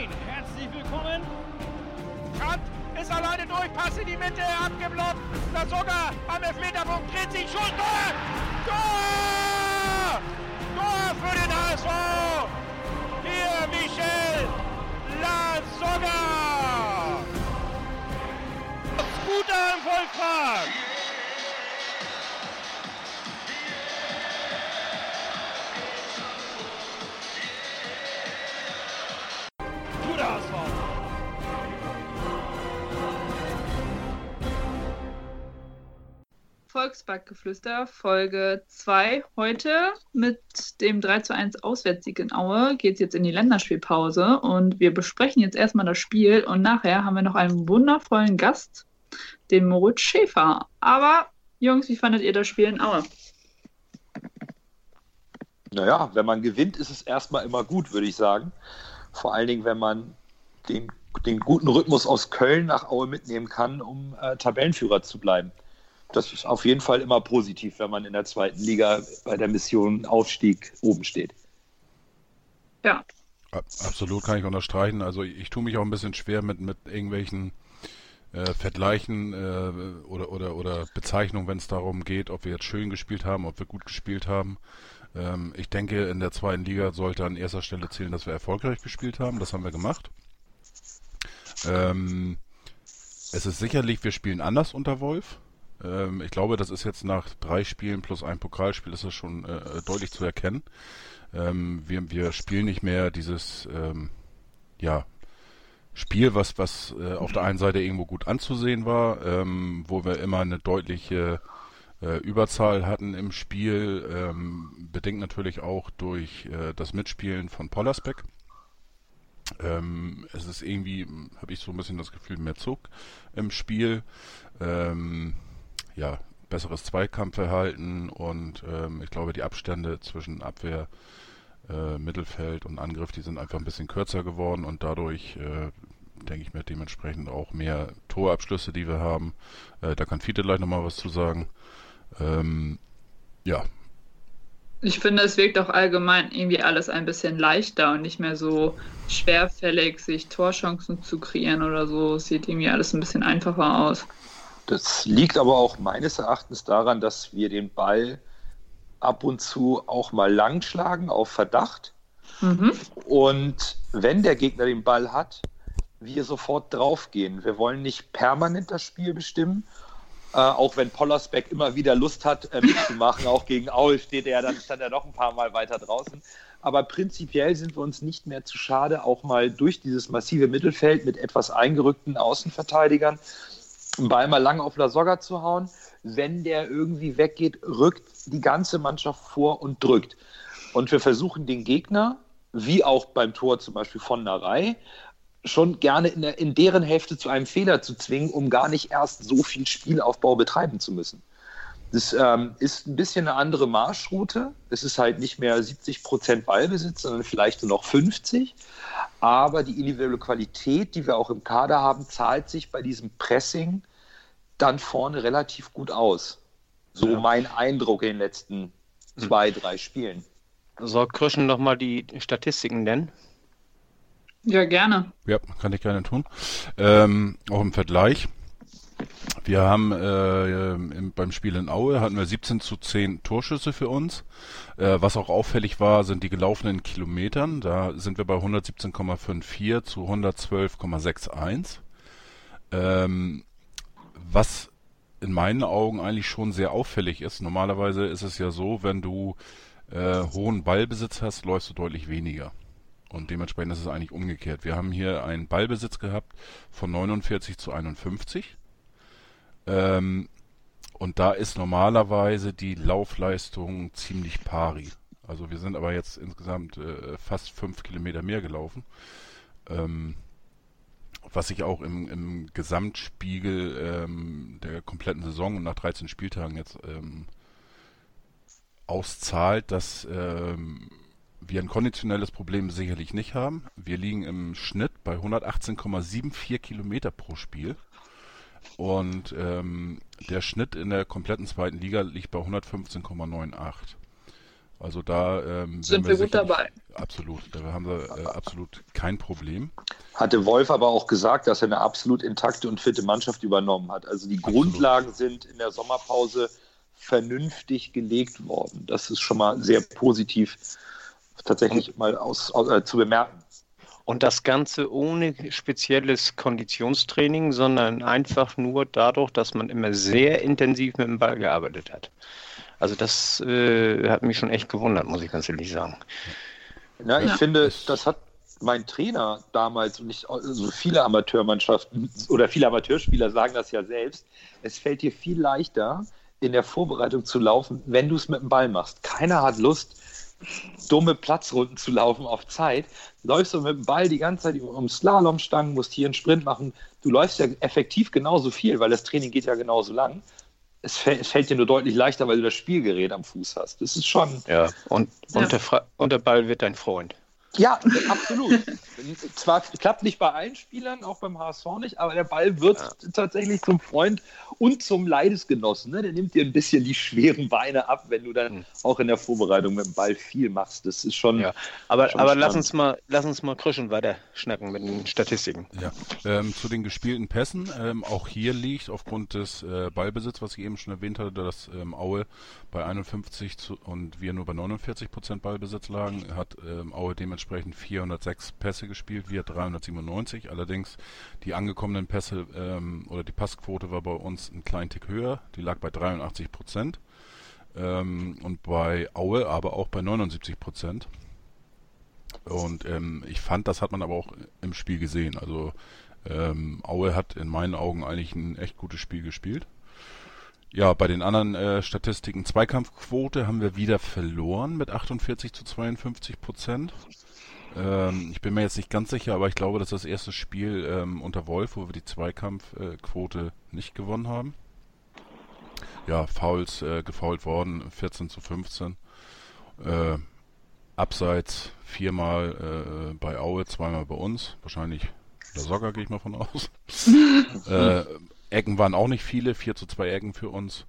Moin, herzlich willkommen. Kant ist alleine durch, Pass in die Mitte, abgeblockt. Da sogar am Elfmeterpunkt dreht sich schon. Tor! Tor! Tor für den HSV! Hier Michel Lasogga! Scooter im Volkspark! Volksbackgeflüster Folge 2. Heute mit dem 3 zu 1 Auswärtssieg in Aue geht es jetzt in die Länderspielpause und wir besprechen jetzt erstmal das Spiel und nachher haben wir noch einen wundervollen Gast, den Moritz Schäfer. Aber Jungs, wie fandet ihr das Spiel in Aue? Naja, wenn man gewinnt, ist es erstmal immer gut, würde ich sagen. Vor allen Dingen, wenn man den, den guten Rhythmus aus Köln nach Aue mitnehmen kann, um äh, Tabellenführer zu bleiben. Das ist auf jeden Fall immer positiv, wenn man in der zweiten Liga bei der Mission Aufstieg oben steht. Ja, Ab- Absolut kann ich unterstreichen. Also ich, ich tue mich auch ein bisschen schwer mit, mit irgendwelchen äh, Vergleichen äh, oder, oder, oder Bezeichnungen, wenn es darum geht, ob wir jetzt schön gespielt haben, ob wir gut gespielt haben. Ähm, ich denke, in der zweiten Liga sollte an erster Stelle zählen, dass wir erfolgreich gespielt haben. Das haben wir gemacht. Ähm, es ist sicherlich, wir spielen anders unter Wolf. Ähm, ich glaube, das ist jetzt nach drei Spielen plus ein Pokalspiel ist das schon äh, deutlich zu erkennen. Ähm, wir, wir spielen nicht mehr dieses ähm, ja, Spiel, was, was äh, auf der einen Seite irgendwo gut anzusehen war, ähm, wo wir immer eine deutliche äh, Überzahl hatten im Spiel, ähm, bedingt natürlich auch durch äh, das Mitspielen von Pollersbeck. Ähm, es ist irgendwie, habe ich so ein bisschen das Gefühl, mehr Zug im Spiel. Ähm, ja, besseres Zweikampfverhalten und ähm, ich glaube, die Abstände zwischen Abwehr, äh, Mittelfeld und Angriff, die sind einfach ein bisschen kürzer geworden und dadurch, äh, denke ich mir, dementsprechend auch mehr Torabschlüsse, die wir haben. Äh, da kann Fiete gleich nochmal was zu sagen. Ähm, ja, ich finde, es wirkt auch allgemein irgendwie alles ein bisschen leichter und nicht mehr so schwerfällig, sich Torchancen zu kreieren oder so. Es sieht irgendwie alles ein bisschen einfacher aus. Das liegt aber auch meines Erachtens daran, dass wir den Ball ab und zu auch mal lang schlagen auf Verdacht. Mhm. Und wenn der Gegner den Ball hat, wir sofort draufgehen. Wir wollen nicht permanent das Spiel bestimmen, äh, auch wenn Pollersbeck immer wieder Lust hat, äh, mitzumachen. auch gegen Aul steht er, dann stand er noch ein paar Mal weiter draußen. Aber prinzipiell sind wir uns nicht mehr zu schade, auch mal durch dieses massive Mittelfeld mit etwas eingerückten Außenverteidigern einen Ball mal lang auf Lasogga zu hauen. Wenn der irgendwie weggeht, rückt die ganze Mannschaft vor und drückt. Und wir versuchen den Gegner, wie auch beim Tor zum Beispiel von Narei, schon gerne in, der, in deren Hälfte zu einem Fehler zu zwingen, um gar nicht erst so viel Spielaufbau betreiben zu müssen. Das ähm, ist ein bisschen eine andere Marschroute. Es ist halt nicht mehr 70 Prozent Ballbesitz, sondern vielleicht nur noch 50. Aber die individuelle Qualität, die wir auch im Kader haben, zahlt sich bei diesem Pressing dann vorne relativ gut aus. So Ja. mein Eindruck in den letzten zwei, drei Spielen. Soll Krüschen noch mal die Statistiken nennen? Ja, gerne. Ja, kann ich gerne tun. Ähm, auch im Vergleich. Wir haben äh, im, beim Spiel in Aue hatten wir 17 zu 10 Torschüsse für uns. Äh, was auch auffällig war, sind die gelaufenen Kilometern. Da sind wir bei 117,54 zu 112,61. Ähm, was in meinen Augen eigentlich schon sehr auffällig ist. Normalerweise ist es ja so, wenn du äh, hohen Ballbesitz hast, läufst du deutlich weniger. Und dementsprechend ist es eigentlich umgekehrt. Wir haben hier einen Ballbesitz gehabt von 49 zu 51. Ähm, und da ist normalerweise die Laufleistung ziemlich pari. Also wir sind aber jetzt insgesamt äh, fast fünf Kilometer mehr gelaufen. Ähm, was sich auch im, im Gesamtspiegel ähm, der kompletten Saison und nach 13 Spieltagen jetzt ähm, auszahlt, dass ähm, wir ein konditionelles Problem sicherlich nicht haben. Wir liegen im Schnitt bei 118,74 Kilometer pro Spiel. Und ähm, der Schnitt in der kompletten zweiten Liga liegt bei 115,98. Also da ähm, Sind wir gut sicherlich- dabei. Absolut, da haben wir äh, absolut kein Problem. Hatte Wolf aber auch gesagt, dass er eine absolut intakte und fitte Mannschaft übernommen hat. Also die Grundlagen sind in der Sommerpause vernünftig gelegt worden. Das ist schon mal sehr positiv tatsächlich mal aus, aus, äh, zu bemerken. Und das Ganze ohne spezielles Konditionstraining, sondern einfach nur dadurch, dass man immer sehr intensiv mit dem Ball gearbeitet hat. Also das äh, hat mich schon echt gewundert, muss ich ganz ehrlich sagen. Na, ich Ja. finde, das hat mein Trainer damals und ich, also viele Amateurmannschaften oder viele Amateurspieler sagen das ja selbst. Es fällt dir viel leichter, in der Vorbereitung zu laufen, wenn du es mit dem Ball machst. Keiner hat Lust, dumme Platzrunden zu laufen auf Zeit. Läufst du mit dem Ball die ganze Zeit um Slalomstangen, musst hier einen Sprint machen. Du läufst ja effektiv genauso viel, weil das Training geht ja genauso lang. Es fällt, es fällt dir nur deutlich leichter, weil du das Spielgerät am Fuß hast. Das ist schon. Ja. Und, Ja. und, der, und der Ball wird dein Freund. Ja, absolut. Zwar klappt nicht bei allen Spielern, auch beim HSV nicht, aber der Ball wird tatsächlich zum Freund und zum Leidesgenossen. Ne? Der nimmt dir ein bisschen die schweren Beine ab, wenn du dann Mhm. auch in der Vorbereitung mit dem Ball viel machst. Das ist schon. Ja. Aber, Schon aber lass uns mal, lass uns mal Krüschen weiter schnacken mit den Statistiken. Ja, ähm, zu den gespielten Pässen. Ähm, auch hier liegt aufgrund des äh, Ballbesitz, was ich eben schon erwähnt hatte, dass ähm, Aue bei 51 zu, und wir nur bei 49 Prozent Ballbesitz lagen, hat ähm, Aue dementsprechend 406 Pässe gespielt, wir 397. Allerdings die angekommenen Pässe ähm, oder die Passquote war bei uns ein kleinen Tick höher, die lag bei 83 Prozent. Ähm, und bei Aue aber auch bei 79 Prozent. Und ähm, ich fand, das hat man aber auch im Spiel gesehen. Also ähm, Aue hat in meinen Augen eigentlich ein echt gutes Spiel gespielt. Ja, bei den anderen äh, Statistiken Zweikampfquote haben wir wieder verloren mit 48 zu 52 Prozent. Ähm, ich bin mir jetzt nicht ganz sicher, aber ich glaube, das ist das erste Spiel ähm, unter Wolf, wo wir die Zweikampfquote nicht gewonnen haben. Ja, Fouls äh, gefoult worden, 14 zu 15. Äh, Abseits viermal äh, bei Aue, zweimal bei uns. Wahrscheinlich der Socker, gehe ich mal von aus. äh, Ecken waren auch nicht viele, 4 zu 2 Ecken für uns.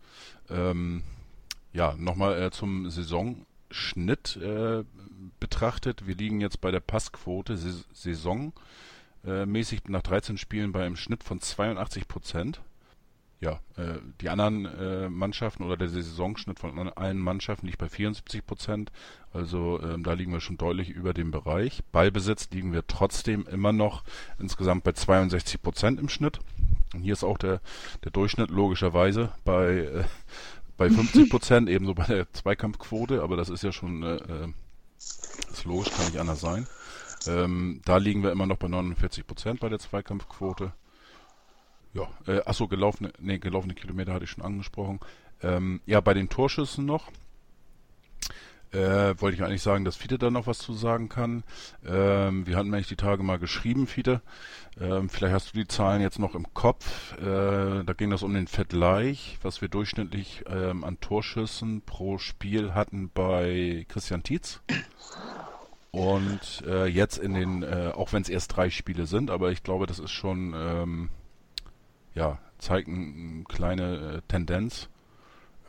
Ähm, ja, nochmal äh, zum Saisonschnitt äh, betrachtet. Wir liegen jetzt bei der Passquote Sais- Saison äh, nach 13 Spielen bei einem Schnitt von 82 Prozent. Ja, äh, die anderen äh, Mannschaften oder der Saisonschnitt von allen Mannschaften liegt bei 74 Prozent. Also ähm, da liegen wir schon deutlich über dem Bereich. Ballbesitz liegen wir trotzdem immer noch insgesamt bei 62 Prozent im Schnitt. Und hier ist auch der, der Durchschnitt logischerweise bei, äh, bei 50 Prozent, ebenso bei der Zweikampfquote, aber das ist ja schon, äh, äh, ist logisch, kann nicht anders sein. Ähm, da liegen wir immer noch bei 49 Prozent bei der Zweikampfquote. Ja, äh, achso, gelaufene, nee, gelaufene Kilometer hatte ich schon angesprochen. Ähm, ja, bei den Torschüssen noch. Äh, wollte ich eigentlich sagen, dass Fiete da noch was zu sagen kann. Ähm, wir hatten eigentlich die Tage mal geschrieben, Fiete. Ähm, vielleicht hast du die Zahlen jetzt noch im Kopf. Äh, da ging das um den Vergleich, was wir durchschnittlich ähm, an Torschüssen pro Spiel hatten bei Christian Tietz. Und äh, jetzt in den, äh, auch wenn es erst drei Spiele sind, aber ich glaube, das ist schon, ähm, ja, zeigt eine kleine äh, Tendenz,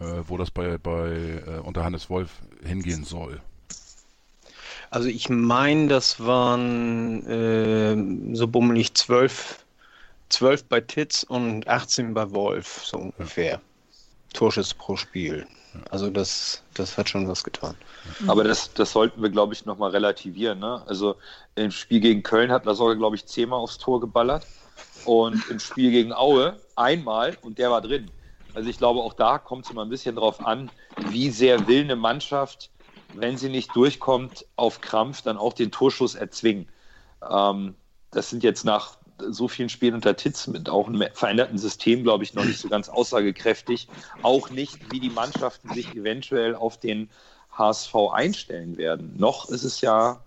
äh, wo das bei, bei äh, unter Hannes Wolf hingehen soll. Also ich meine, das waren äh, so bummelig zwölf, zwölf bei Titz und 18 bei Wolf, so ungefähr. Torschüsse pro Spiel. Also das, das hat schon was getan. Aber das, das sollten wir, glaube ich, nochmal relativieren. Ne? Also im Spiel gegen Köln hat Lasogga, glaube ich, zehnmal aufs Tor geballert. Und im Spiel gegen Aue einmal und der war drin. Also ich glaube, auch da kommt es immer ein bisschen drauf an, wie sehr will eine Mannschaft, wenn sie nicht durchkommt, auf Krampf dann auch den Torschuss erzwingen. Ähm, das sind jetzt nach so vielen Spielen unter Titz mit auch einem veränderten System, glaube ich, noch nicht so ganz aussagekräftig. Auch nicht, wie die Mannschaften sich eventuell auf den HSV einstellen werden. Noch ist es ja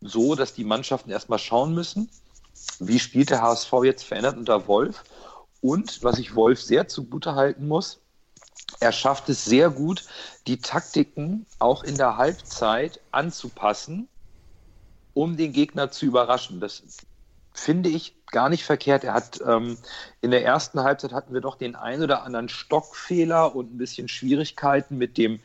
so, dass die Mannschaften erstmal schauen müssen, wie spielt der HSV jetzt verändert unter Wolf. Und was ich Wolf sehr zugute halten muss, er schafft es sehr gut, die Taktiken auch in der Halbzeit anzupassen, um den Gegner zu überraschen. Das finde ich gar nicht verkehrt. Er hat ähm, in der ersten Halbzeit hatten wir doch den ein oder anderen Stockfehler und ein bisschen Schwierigkeiten mit dem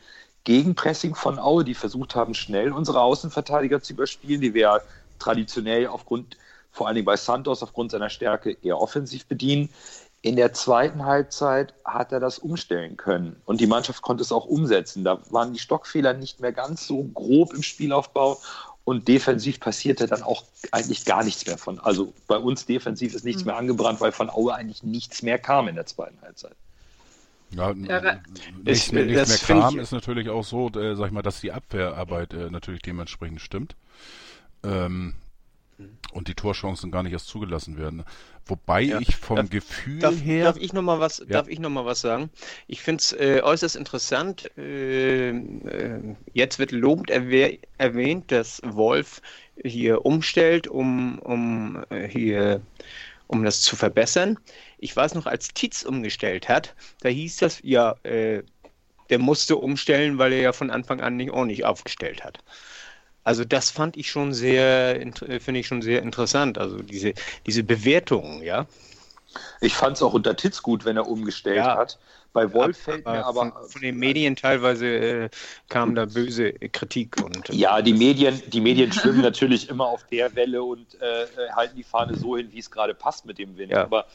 Gegenpressing von Aue, die versucht haben, schnell unsere Außenverteidiger zu überspielen, die wir traditionell aufgrund, vor allen Dingen bei Santos, aufgrund seiner Stärke eher offensiv bedienen. In der zweiten Halbzeit hat er das umstellen können und die Mannschaft konnte es auch umsetzen. Da waren die Stockfehler nicht mehr ganz so grob im Spielaufbau und defensiv passierte dann auch eigentlich gar nichts mehr von. Also bei uns defensiv ist nichts mhm. mehr angebrannt, weil von Aue eigentlich nichts mehr kam in der zweiten Halbzeit. Ja, ja nichts, mehr, nichts mehr kam, ist natürlich auch so, äh, sag ich mal, dass die Abwehrarbeit äh, natürlich dementsprechend stimmt. Ähm, und die Torchancen gar nicht erst zugelassen werden. Wobei ja. ich vom darf, Gefühl darf, her. Darf ich nochmal was, ja. noch was sagen? Ich finde es äh, äußerst interessant. Äh, äh, jetzt wird lobend erwäh erwähnt, dass Wolf hier umstellt, um, um äh, hier um das zu verbessern. Ich weiß noch, als Tietz umgestellt hat, da hieß das ja, äh, der musste umstellen, weil er ja von Anfang an nicht ordentlich aufgestellt hat. Also das fand ich schon sehr, äh, finde ich schon sehr interessant. Also diese, diese Bewertung, ja. Ich fand es auch unter Titz gut, wenn er umgestellt ja. hat. Bei Wolf fällt mir aber. Von, von, den Medien teilweise äh, kam da böse Kritik. Und, äh, ja, die Medien, die Medien schwimmen natürlich immer auf der Welle und äh, äh, halten die Fahne so hin, wie es gerade passt mit dem Wind. Ja. Aber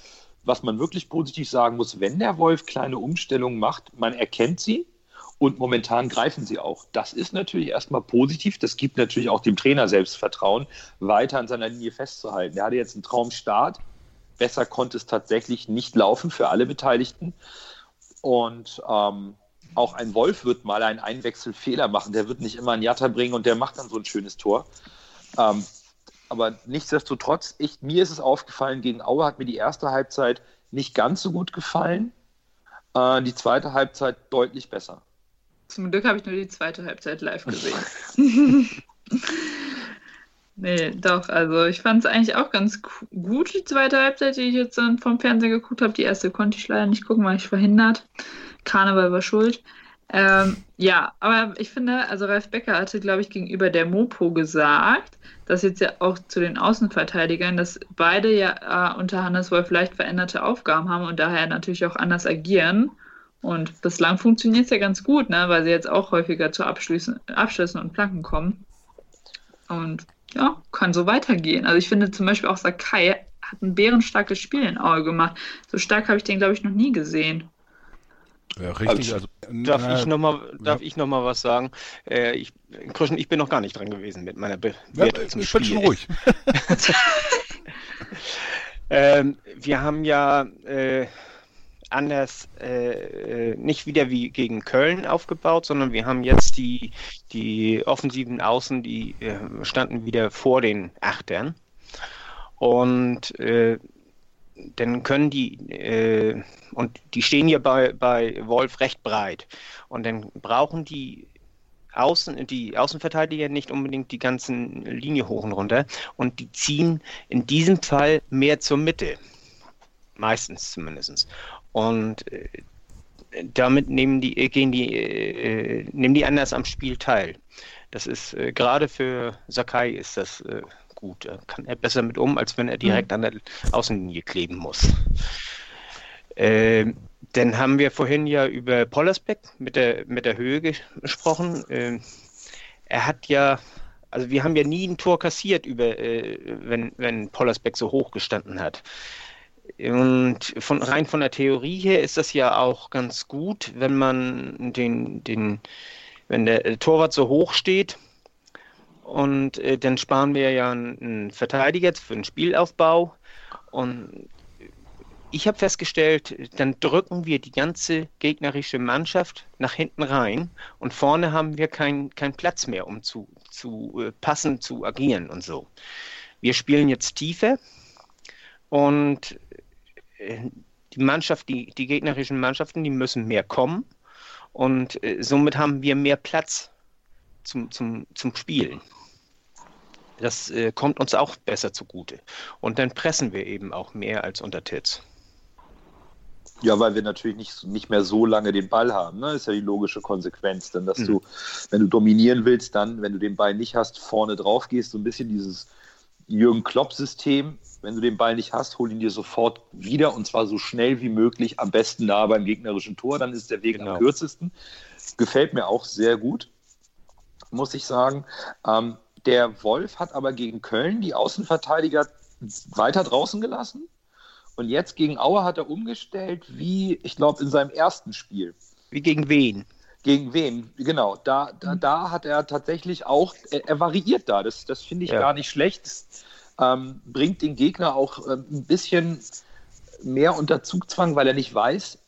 was man wirklich positiv sagen muss, wenn der Wolf kleine Umstellungen macht, man erkennt sie, und momentan greifen sie auch. Das ist natürlich erstmal positiv. Das gibt natürlich auch dem Trainer Selbstvertrauen, weiter an seiner Linie festzuhalten. Er hatte jetzt einen Traumstart. Besser konnte es tatsächlich nicht laufen für alle Beteiligten. Und ähm, auch ein Wolf wird mal einen Einwechselfehler machen. Der wird nicht immer einen Jatter bringen und der macht dann so ein schönes Tor. Ähm, aber nichtsdestotrotz, ich, mir ist es aufgefallen, gegen Aue hat mir die erste Halbzeit nicht ganz so gut gefallen. Äh, die zweite Halbzeit deutlich besser. Zum Glück habe ich nur die zweite Halbzeit live gesehen. nee, doch, also ich fand es eigentlich auch ganz gut, die zweite Halbzeit, die ich jetzt dann vom Fernseher geguckt habe. Die erste konnte ich leider nicht gucken, weil ich verhindert. Karneval war schuld. Ähm, ja, aber ich finde, also Ralf Becker hatte, glaube ich, gegenüber der Mopo gesagt, dass jetzt ja auch zu den Außenverteidigern, dass beide ja äh, unter Hannes Wolf leicht veränderte Aufgaben haben und daher natürlich auch anders agieren. Und bislang funktioniert es ja ganz gut, ne? weil sie jetzt auch häufiger zu Abschlüssen, Abschlüssen und Planken kommen. Und ja, kann so weitergehen. Also ich finde zum Beispiel auch Sakai hat ein bärenstarkes Spiel in Aue gemacht. So stark habe ich den, glaube ich, noch nie gesehen. Ja, richtig. Also, darf äh, ich nochmal ja. noch was sagen? Äh, ich, Krischen, ich bin noch gar nicht dran gewesen mit meiner Bewertung ja, zum ich Spiel. Ich bin schon ruhig. ähm, wir haben ja äh, anders, äh, äh, nicht wieder wie gegen Köln aufgebaut, sondern wir haben jetzt die, die offensiven Außen, die äh, standen wieder vor den Achtern. Und äh, dann können die, äh, und die stehen ja bei, bei Wolf recht breit. Und dann brauchen die Außen, die Außenverteidiger nicht unbedingt die ganzen Linie hoch und runter. Und die ziehen in diesem Fall mehr zur Mitte. Meistens zumindest. Und äh, damit nehmen die, äh, gehen die, äh, nehmen die anders am Spiel teil. Das ist äh, gerade für Sakai ist das äh, gut. Da kann er besser mit um, als wenn er direkt mhm. an der Außenlinie kleben muss. Ähm, dann haben wir vorhin ja über Pollersbeck mit der, mit der Höhe gesprochen. Ähm, er hat ja, also wir haben ja nie ein Tor kassiert, über, äh, wenn, wenn Pollersbeck so hoch gestanden hat. Und von, rein von der Theorie her ist das ja auch ganz gut, wenn man den, den, wenn der Torwart so hoch steht. Und äh, dann sparen wir ja einen, Verteidiger für den Spielaufbau. Und ich habe festgestellt, dann drücken wir die ganze gegnerische Mannschaft nach hinten rein. Und vorne haben wir keinen kein Platz mehr, um zu, zu äh, passen, zu agieren und so. Wir spielen jetzt tiefer. Und die Mannschaft, die, die gegnerischen Mannschaften, die müssen mehr kommen und äh, somit haben wir mehr Platz zum, zum, zum Spielen. Das äh, kommt uns auch besser zugute. Und dann pressen wir eben auch mehr als unter Titz. Ja, weil wir natürlich nicht, nicht mehr so lange den Ball haben. Ne? Ist ja die logische Konsequenz. Denn dass mhm. du, wenn du dominieren willst, dann, wenn du den Ball nicht hast, vorne drauf gehst, so ein bisschen dieses Jürgen Klopp-System. Wenn du den Ball nicht hast, hol ihn dir sofort wieder und zwar so schnell wie möglich, am besten nah beim gegnerischen Tor. Dann ist der Weg Genau. am kürzesten. Gefällt mir auch sehr gut, muss ich sagen. Ähm, der Wolf hat aber gegen Köln die Außenverteidiger weiter draußen gelassen. Und jetzt gegen Aue hat er umgestellt, wie ich glaube in seinem ersten Spiel. Wie gegen wen? Gegen wen? Genau, da, da, da hat er tatsächlich auch, er, er variiert da. Das, das finde ich Ja. gar nicht schlecht. Das, ähm, bringt den Gegner auch ähm, ein bisschen mehr unter Zugzwang, weil er nicht weiß,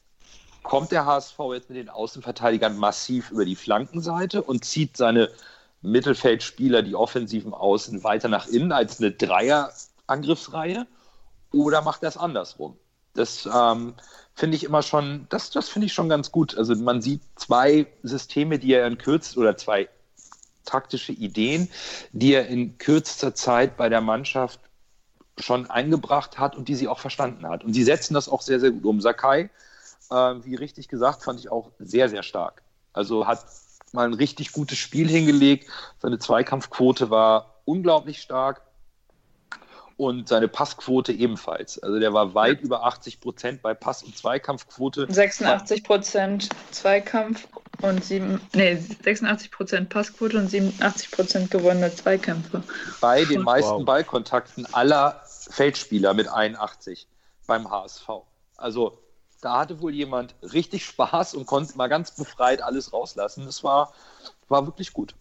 kommt der HSV jetzt mit den Außenverteidigern massiv über die Flankenseite und zieht seine Mittelfeldspieler, die offensiven Außen, weiter nach innen als eine Dreier-Angriffsreihe oder macht er es andersrum? Das ähm, finde ich immer schon, das, das finde ich schon ganz gut. Also man sieht zwei Systeme, die er in kürz oder zwei taktische Ideen, die er in kürzester Zeit bei der Mannschaft schon eingebracht hat und die sie auch verstanden hat. Und sie setzen das auch sehr, sehr gut um. Sakai, äh, wie richtig gesagt, fand ich auch sehr, sehr stark. Also hat mal ein richtig gutes Spiel hingelegt. Seine Zweikampfquote war unglaublich stark und seine Passquote ebenfalls. Also der war weit über 80 Prozent bei Pass- und Zweikampfquote. 86 Prozent Zweikampf und sieben, nee, 86 Prozent Passquote und 87 Prozent gewonnene Zweikämpfe. bei den Wow. meisten Ballkontakten aller Feldspieler mit 81 beim HSV. Also da hatte wohl jemand richtig Spaß und konnte mal ganz befreit alles rauslassen. Das war, war wirklich gut.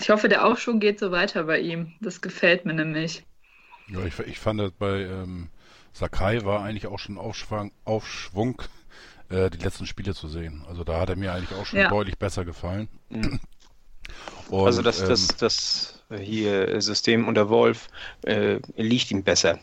Ich hoffe, der Aufschwung geht so weiter bei ihm. Das gefällt mir nämlich. Ja, ich, ich fand das bei ähm, Sakai war eigentlich auch schon Aufschwung, Aufschwung äh, die letzten Spiele zu sehen. Also da hat er mir eigentlich auch schon Ja. deutlich besser gefallen. Mhm. Und, also das, ähm, das, das hier System unter Wolf äh, liegt ihm besser.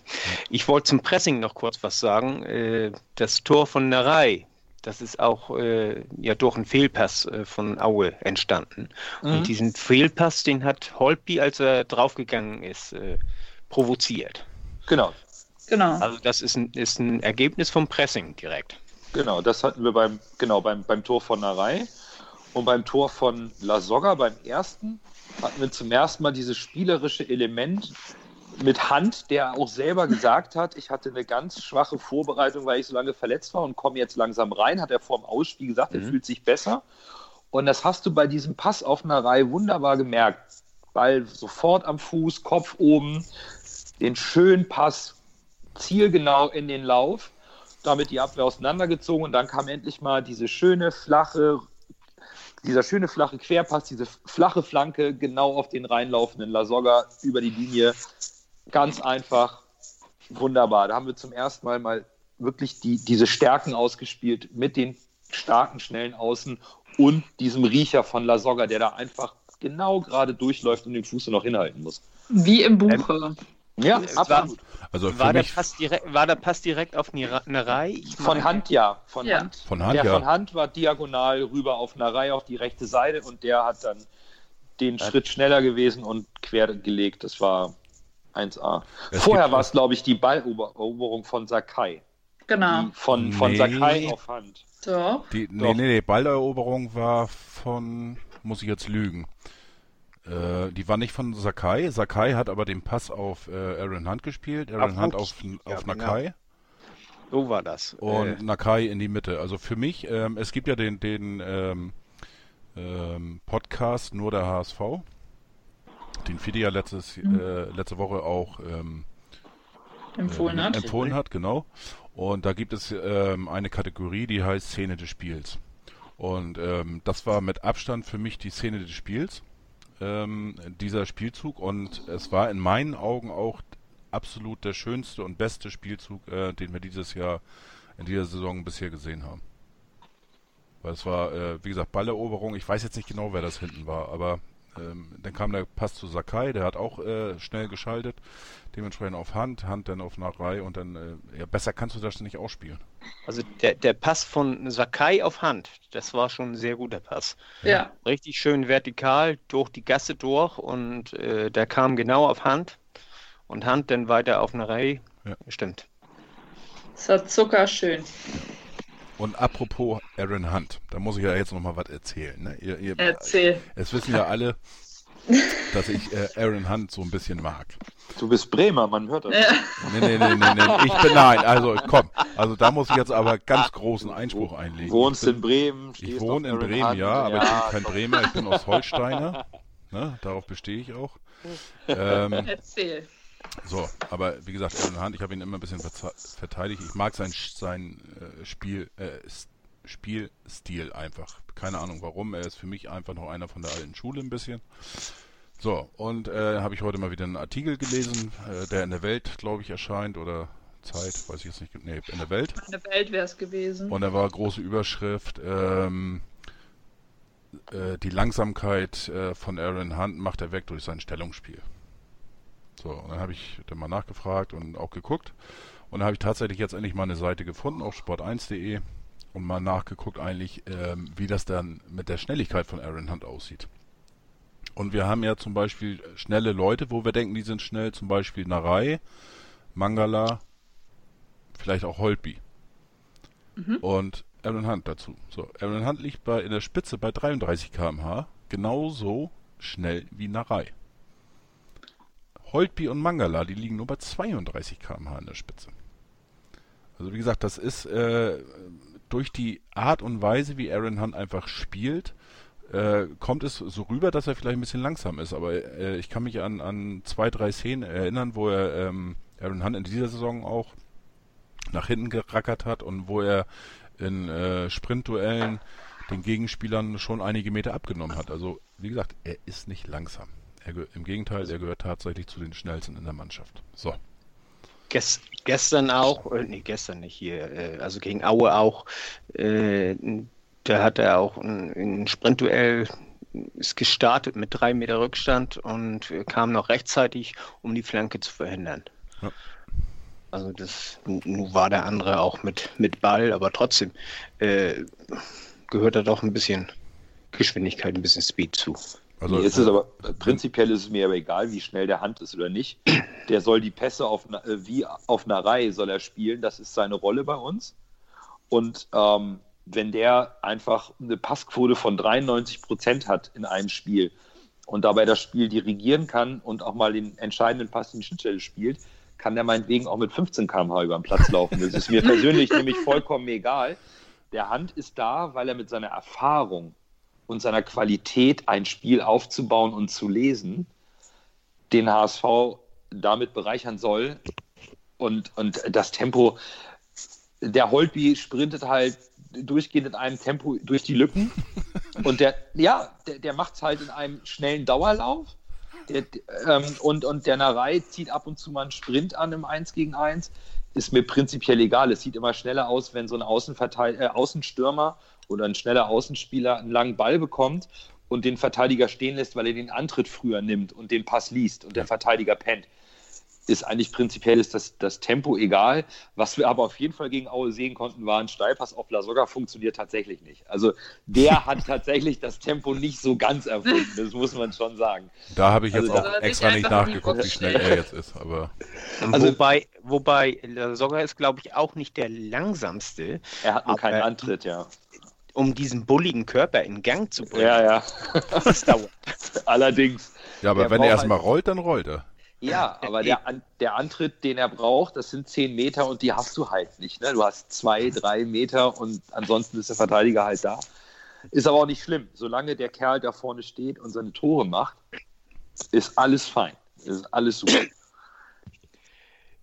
Ich wollte zum Pressing noch kurz was sagen. Äh, das Tor von Narei, das ist auch äh, ja durch einen Fehlpass äh, von Aue entstanden. Mhm. Und diesen Fehlpass, den hat Holpi, als er draufgegangen ist, äh, provoziert. Genau, Genau. Also das ist ein, ist ein Ergebnis vom Pressing direkt. genau. Das hatten wir beim, genau, beim, beim Tor von Narei. Und beim Tor von La Soga, beim ersten, hatten wir zum ersten Mal dieses spielerische Element mit Hand, der auch selber gesagt hat, ich hatte eine ganz schwache Vorbereitung, weil ich so lange verletzt war und komme jetzt langsam rein, hat er vor dem Ausspiel gesagt, er Mhm. fühlt sich besser. Und das hast du bei diesem Pass auf einer Reihe wunderbar gemerkt. Ball sofort am Fuß, Kopf oben, den schönen Pass zielgenau in den Lauf, damit die Abwehr auseinandergezogen und dann kam endlich mal diese schöne flache, dieser schöne flache Querpass, diese flache Flanke genau auf den reinlaufenden Lasogga über die Linie. Ganz einfach, wunderbar. Da haben wir zum ersten Mal mal wirklich die, diese Stärken ausgespielt mit den starken, schnellen Außen und diesem Riecher von Lasogga, der da einfach genau gerade durchläuft und den Fuß noch hinhalten muss. Wie im Buche. Ja, Es absolut. also für War der, mich Pass direkt, war der Pass direkt auf? Ich Von Hand ja. Von Ja. Hand. von Hand der ja. von Hand war diagonal rüber auf einer Reihe auf die rechte Seite und der hat dann den Schritt schneller gewesen und quer gelegt. Das war 1A. Es Vorher war es, glaube ich, die Balleroberung von Sakai. Genau. Die von, von Nee. Sakai auf Hand. So. Die, nee, Doch. nee, nee, Balleroberung war von, muss ich jetzt lügen. Äh, die war nicht von Sakai. Sakai hat aber den Pass auf äh, Aaron Hunt gespielt. Aaron Auf Hunt Hunt. auf, Ja, auf genau. Nakai So war das. und Äh, Nakai in die Mitte. Also für mich, ähm, es gibt ja den, den ähm, ähm, Podcast Nur der HSV, den Fidi ja letztes, äh, letzte Woche auch ähm, Empfohlen äh, hat. empfohlen hat, genau. Und da gibt es ähm, eine Kategorie, die heißt Szene des Spiels. Und ähm, das war mit Abstand für mich die Szene des Spiels, ähm, dieser Spielzug. Und es war in meinen Augen auch absolut der schönste und beste Spielzug, äh, den wir dieses Jahr in dieser Saison bisher gesehen haben. Weil es war, äh, wie gesagt, Balleroberung. Ich weiß jetzt nicht genau, wer das hinten war, aber ähm, dann kam der Pass zu Sakai, der hat auch äh, schnell geschaltet. Dementsprechend auf Hand, Hand dann auf Narei und dann, äh, ja, besser kannst du das nicht ausspielen. Also der, der Pass von Sakai auf Hand, das war schon ein sehr guter Pass. Ja. Richtig schön vertikal durch die Gasse durch und äh, der kam genau auf Hand und Hand dann weiter auf Narei. Ja. Stimmt. Es war zuckerschön. Und apropos Aaron Hunt, da muss ich ja jetzt nochmal was erzählen. Ne? Ihr, ihr, Erzähl. Es wissen ja alle, dass ich äh, Aaron Hunt so ein bisschen mag. Du bist Bremer, man hört das. Ja. Nee, nee, nee, nee, nee. Ich bin nein, also komm. Also da muss ich jetzt aber ganz großen Einspruch einlegen. Wohnst ich bin, in Bremen, Ich wohne in Aaron Bremen, Hunt. ja, aber ich bin kein Bremer, ich bin aus Holsteiner. Ne, darauf bestehe ich auch. Ähm, Erzähl. So, aber wie gesagt, Aaron Hunt, ich habe ihn immer ein bisschen verteidigt. Ich mag sein, sein äh, Spiel, äh, Spielstil einfach. Keine Ahnung warum. Er ist für mich einfach noch einer von der alten Schule ein bisschen. So, und äh, habe ich heute mal wieder einen Artikel gelesen, äh, der in der Welt, glaube ich, erscheint oder Zeit, weiß ich jetzt nicht. Nee, in der Welt. Meine Welt wäre es gewesen. Und da war große Überschrift, ähm, äh, die Langsamkeit äh, von Aaron Hunt macht er weg durch sein Stellungsspiel. So, und dann habe ich dann mal nachgefragt und auch geguckt. Und dann habe ich tatsächlich jetzt endlich mal eine Seite gefunden auf sport1.de und mal nachgeguckt eigentlich, ähm, wie das dann mit der Schnelligkeit von Aaron Hunt aussieht. Und wir haben ja zum Beispiel schnelle Leute, wo wir denken, die sind schnell, zum Beispiel Narei, Mangala, vielleicht auch Holtby. Und Aaron Hunt dazu. So, Aaron Hunt liegt bei, in der Spitze bei 33 km/h, genauso schnell wie Narei. Holtby und Mangala, die liegen nur bei 32 km/h in der Spitze. Also wie gesagt, das ist äh, durch die Art und Weise, wie Aaron Hunt einfach spielt, äh, kommt es so rüber, dass er vielleicht ein bisschen langsam ist. Aber äh, ich kann mich an, an zwei, drei Szenen erinnern, wo er ähm, Aaron Hunt in dieser Saison auch nach hinten gerackert hat und wo er in äh, Sprintduellen den Gegenspielern schon einige Meter abgenommen hat. Also wie gesagt, er ist nicht langsam. Im Gegenteil, er gehört tatsächlich zu den schnellsten in der Mannschaft. So. Ges gestern auch, äh, nee, gestern nicht hier, äh, also gegen Aue auch, äh, da hat er auch ein, ein Sprintduell ist gestartet mit drei Meter Rückstand und kam noch rechtzeitig, um die Flanke zu verhindern. Ja. Also das nun war der andere auch mit, mit Ball, aber trotzdem äh, gehört da doch ein bisschen Geschwindigkeit, ein bisschen Speed zu. Also ist es aber prinzipiell ist es mir aber egal, wie schnell der Hand ist oder nicht. Der soll die Pässe auf äh, wie auf einer Reihe soll er spielen. Das ist seine Rolle bei uns. Und ähm, wenn der einfach eine Passquote von 93 Prozent hat in einem Spiel und dabei das Spiel dirigieren kann und auch mal den entscheidenden Pass in die Schnittstelle spielt, kann der meinetwegen auch mit 15 km/h über den Platz laufen. Das ist mir persönlich nämlich vollkommen egal. Der Hand ist da, weil er mit seiner Erfahrung und seiner Qualität ein Spiel aufzubauen und zu lesen, den HSV damit bereichern soll. Und, und das Tempo, der Holtby sprintet halt durchgehend in einem Tempo durch die Lücken. Und der, ja, der, der macht es halt in einem schnellen Dauerlauf. Der, ähm, und, und der Narei zieht ab und zu mal einen Sprint an im 1 gegen 1. Ist mir prinzipiell egal. Es sieht immer schneller aus, wenn so ein Außenverteil äh, Außenstürmer oder ein schneller Außenspieler einen langen Ball bekommt und den Verteidiger stehen lässt, weil er den Antritt früher nimmt und den Pass liest und der Verteidiger pennt. Ist eigentlich prinzipiell ist das, das Tempo egal. Was wir aber auf jeden Fall gegen Aue sehen konnten, war ein Steilpass auf Lasogga funktioniert tatsächlich nicht. Also der hat tatsächlich das Tempo nicht so ganz erfunden, das muss man schon sagen. da habe ich jetzt Also auch extra nicht nachgeguckt, wie schnell er jetzt ist. Aber Also- wobei, wobei Lasogga ist, glaube ich, auch nicht der langsamste, Er hat nur keinen Antritt, ja. Um diesen bulligen Körper in Gang zu bringen. Ja, ja. Das dauert. Allerdings. ja, aber Der wenn er erstmal halt- rollt, dann rollt er. Ja, aber der, der Antritt, den er braucht, das sind 10 Meter und die hast du halt nicht. Ne? Du hast zwei, drei Meter und ansonsten ist der Verteidiger halt da. Ist aber auch nicht schlimm. Solange der Kerl da vorne steht und seine Tore macht, ist alles fein. Ist alles super.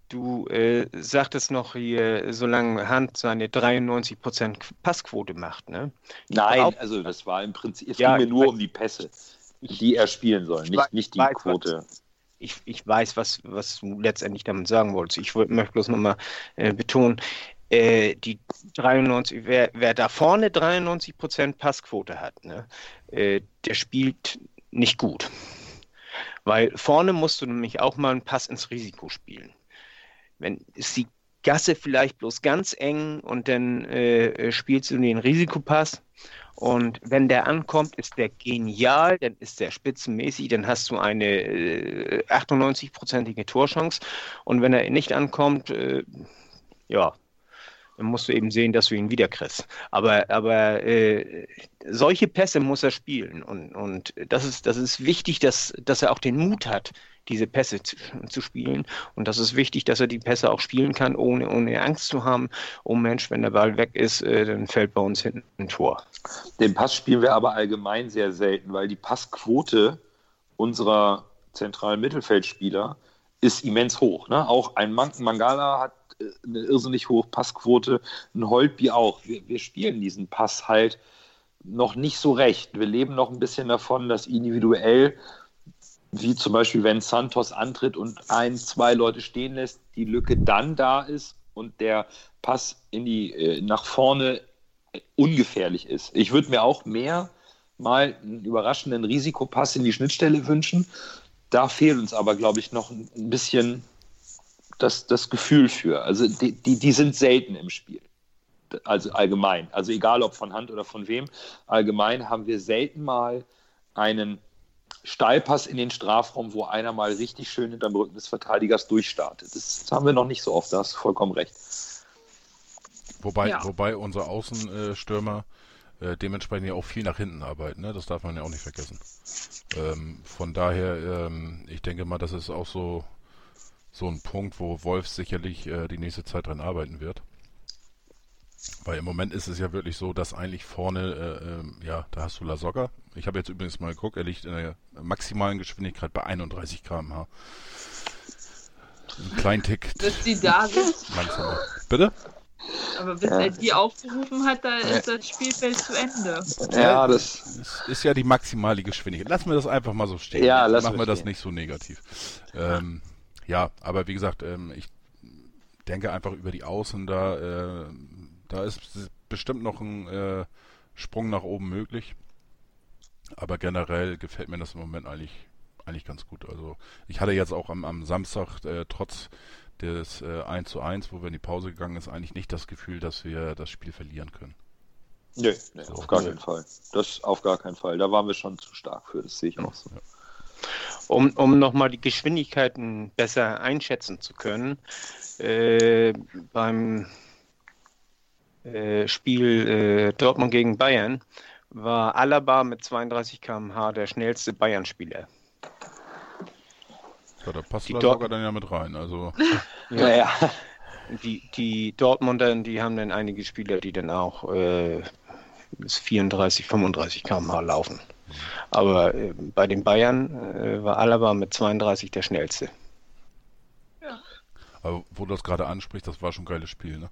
Du äh, sagtest noch hier, solange Hand seine 93% Passquote macht, ne? Nein, Auch- also das war im Prinzip, es Ja, ging mir nur weiß- um die Pässe, die er spielen soll, Ich nicht, weiß- nicht die weiß, Quote. Ich, ich weiß, was, was du letztendlich damit sagen wolltest. Ich möchte bloß nochmal äh, betonen, äh, die 93, wer, wer da vorne 93% Passquote hat, ne, äh, der spielt nicht gut. Weil vorne musst du nämlich auch mal einen Pass ins Risiko spielen. Wenn ist die Gasse vielleicht bloß ganz eng und dann äh, äh, spielst du den Risikopass und wenn der ankommt, ist der genial, dann ist der spitzenmäßig, dann hast du eine äh, 98-prozentige Torchance. Und wenn er nicht ankommt, äh, ja, dann musst du eben sehen, dass du ihn wieder kriegst. Aber, aber äh, solche Pässe muss er spielen. Und, und das, ist, das ist wichtig, dass, dass er auch den Mut hat, diese Pässe zu, zu spielen. Und das ist wichtig, dass er die Pässe auch spielen kann, ohne, ohne Angst zu haben, oh Mensch, wenn der Ball weg ist, äh, dann fällt bei uns hinten ein Tor. Den Pass spielen wir aber allgemein sehr selten, weil die Passquote unserer zentralen Mittelfeldspieler ist immens hoch. Ne? Auch ein Man Mangala hat äh, eine irrsinnig hohe Passquote, ein Holtby auch. Wir, wir spielen diesen Pass halt noch nicht so recht. Wir leben noch ein bisschen davon, dass individuell, wie zum Beispiel wenn Santos antritt und ein, zwei Leute stehen lässt, die Lücke dann da ist und der Pass in die, äh, nach vorne ungefährlich ist. Ich würde mir auch mehr mal einen überraschenden Risikopass in die Schnittstelle wünschen. Da fehlt uns aber, glaube ich, noch ein bisschen das, das Gefühl für. Also die, die, die sind selten im Spiel. Also allgemein. Also egal ob von Hand oder von wem. Allgemein haben wir selten mal einen Steilpass in den Strafraum, wo einer mal richtig schön hinterm Rücken des Verteidigers durchstartet. Das haben wir noch nicht so oft, da hast du vollkommen recht. Wobei, Ja. wobei unser Außenstürmer äh, dementsprechend ja auch viel nach hinten arbeiten, ne? Das darf man ja auch nicht vergessen. Ähm, von daher, ähm, ich denke mal, das ist auch so, so ein Punkt, wo Wolf sicherlich äh, die nächste Zeit dran arbeiten wird. Weil im Moment ist es ja wirklich so, dass eigentlich vorne, äh, ähm, ja, da hast du Lasogga. Ich habe jetzt übrigens mal geguckt, er liegt in der maximalen Geschwindigkeit bei 31 km/h. Ein kleinen Tick Bis die da sind. langsamer. Bitte? Aber bis er die aufgerufen hat, da ist das Spielfeld zu Ende. Ja, das Es ist ja die maximale Geschwindigkeit. Lassen wir das einfach mal so stehen. Ja, lassen Machen wir das nicht so negativ. Ähm, ja, aber wie gesagt, ähm, ich denke einfach über die Außen, da, äh, da ist bestimmt noch ein äh, Sprung nach oben möglich. Aber generell gefällt mir das im Moment eigentlich, eigentlich ganz gut. Also ich hatte jetzt auch am, am Samstag äh, trotz des äh, 1 zu 1, wo wir in die Pause gegangen ist, eigentlich nicht das Gefühl, dass wir das Spiel verlieren können. nee, nee, auf gar keinen Fall. Das auf gar keinen Fall. Da waren wir schon zu stark für, das sehe ich auch so. Um, um nochmal die Geschwindigkeiten besser einschätzen zu können, äh, beim äh, Spiel äh, Dortmund gegen Bayern war Alaba mit 32 km/h der schnellste Bayern-Spieler. Ja, da passt Die sogar dann ja mit rein. Also Ja, ja. Die, die Dortmunder, die haben dann einige Spieler, die dann auch äh, bis 34, 35 km/h laufen. Aber äh, bei den Bayern äh, war Alaba mit 32 der schnellste. Aber wo du das gerade ansprichst, das war schon ein geiles Spiel, ne?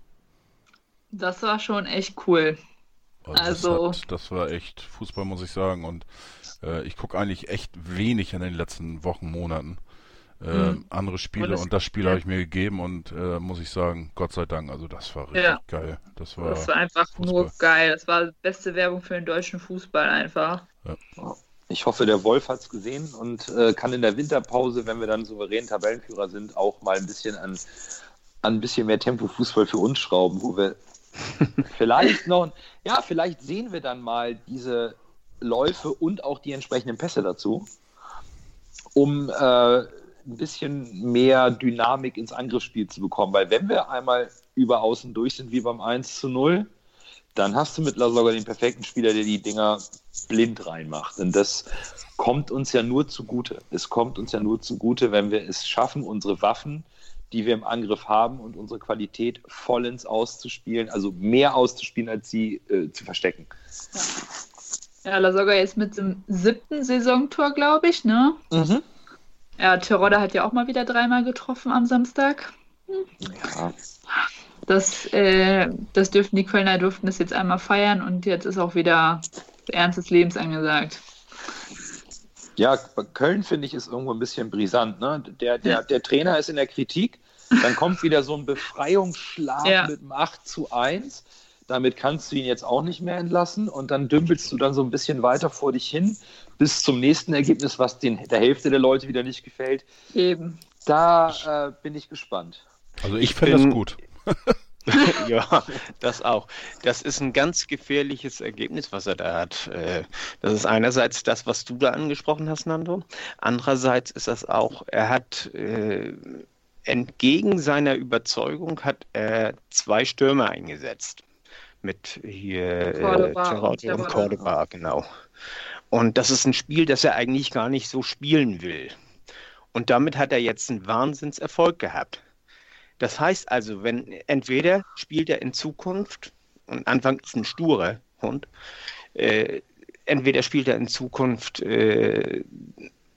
Das war schon echt cool. Also- das, hat, das war echt Fußball, muss ich sagen. Und äh, ich gucke eigentlich echt wenig in den letzten Wochen, Monaten. Äh, Mhm. Andere Spiele Und und, es- das Spiel ja. habe ich mir gegeben und äh, muss ich sagen, Gott sei Dank, also das war richtig Ja. geil. Das war, Das war einfach nur Fußball. geil. Das war die beste Werbung für den deutschen Fußball einfach. Ich hoffe, der Wolf hat es gesehen und äh, kann in der Winterpause, wenn wir dann souverän Tabellenführer sind, auch mal ein bisschen an, an ein bisschen mehr Tempo-Fußball für uns schrauben, wo wir vielleicht noch, ja, vielleicht sehen wir dann mal diese Läufe und auch die entsprechenden Pässe dazu, um äh, ein bisschen mehr Dynamik ins Angriffsspiel zu bekommen. Weil wenn wir einmal über außen durch sind, wie beim 1 zu 0, dann hast du mit sogar den perfekten Spieler, der die Dinger blind reinmacht. Und das kommt uns ja nur zugute. Es kommt uns ja nur zugute, wenn wir es schaffen, unsere Waffen, die wir im Angriff haben und unsere Qualität vollends auszuspielen, also mehr auszuspielen, als sie äh, zu verstecken. Ja, Lasogga jetzt mit dem siebten Saisontor, glaube ich, ne? Ja, Terodde hat ja auch mal wieder dreimal getroffen am Samstag. Ja. Das, äh, das dürften die Kölner durften das jetzt einmal feiern und jetzt ist auch wieder Ernst des Lebens angesagt. Ja, bei Köln finde ich ist irgendwo ein bisschen brisant. Ne? Der, der, der Trainer ist in der Kritik, dann kommt wieder so ein Befreiungsschlag Ja. mit einem 8 zu 1. Damit kannst du ihn jetzt auch nicht mehr entlassen und dann dümpelst du dann so ein bisschen weiter vor dich hin bis zum nächsten Ergebnis, was den, der Hälfte der Leute wieder nicht gefällt. Eben. Da äh, bin ich gespannt. also ich, Ich finde das gut. ja, das auch. Das ist ein ganz gefährliches Ergebnis, was er da hat. Äh, Das ist einerseits das, was du da angesprochen hast, Nando. Andererseits ist das auch, er hat äh, entgegen seiner Überzeugung hat er zwei Stürmer eingesetzt. Mit hier Cordoba äh, und. Cordoba, genau. Und das ist ein Spiel, das er eigentlich gar nicht so spielen will. Und damit hat er jetzt einen Wahnsinnserfolg gehabt. Das heißt also, wenn entweder spielt er in Zukunft, und Anfang ist ein sturer Hund, äh, entweder spielt er in Zukunft äh,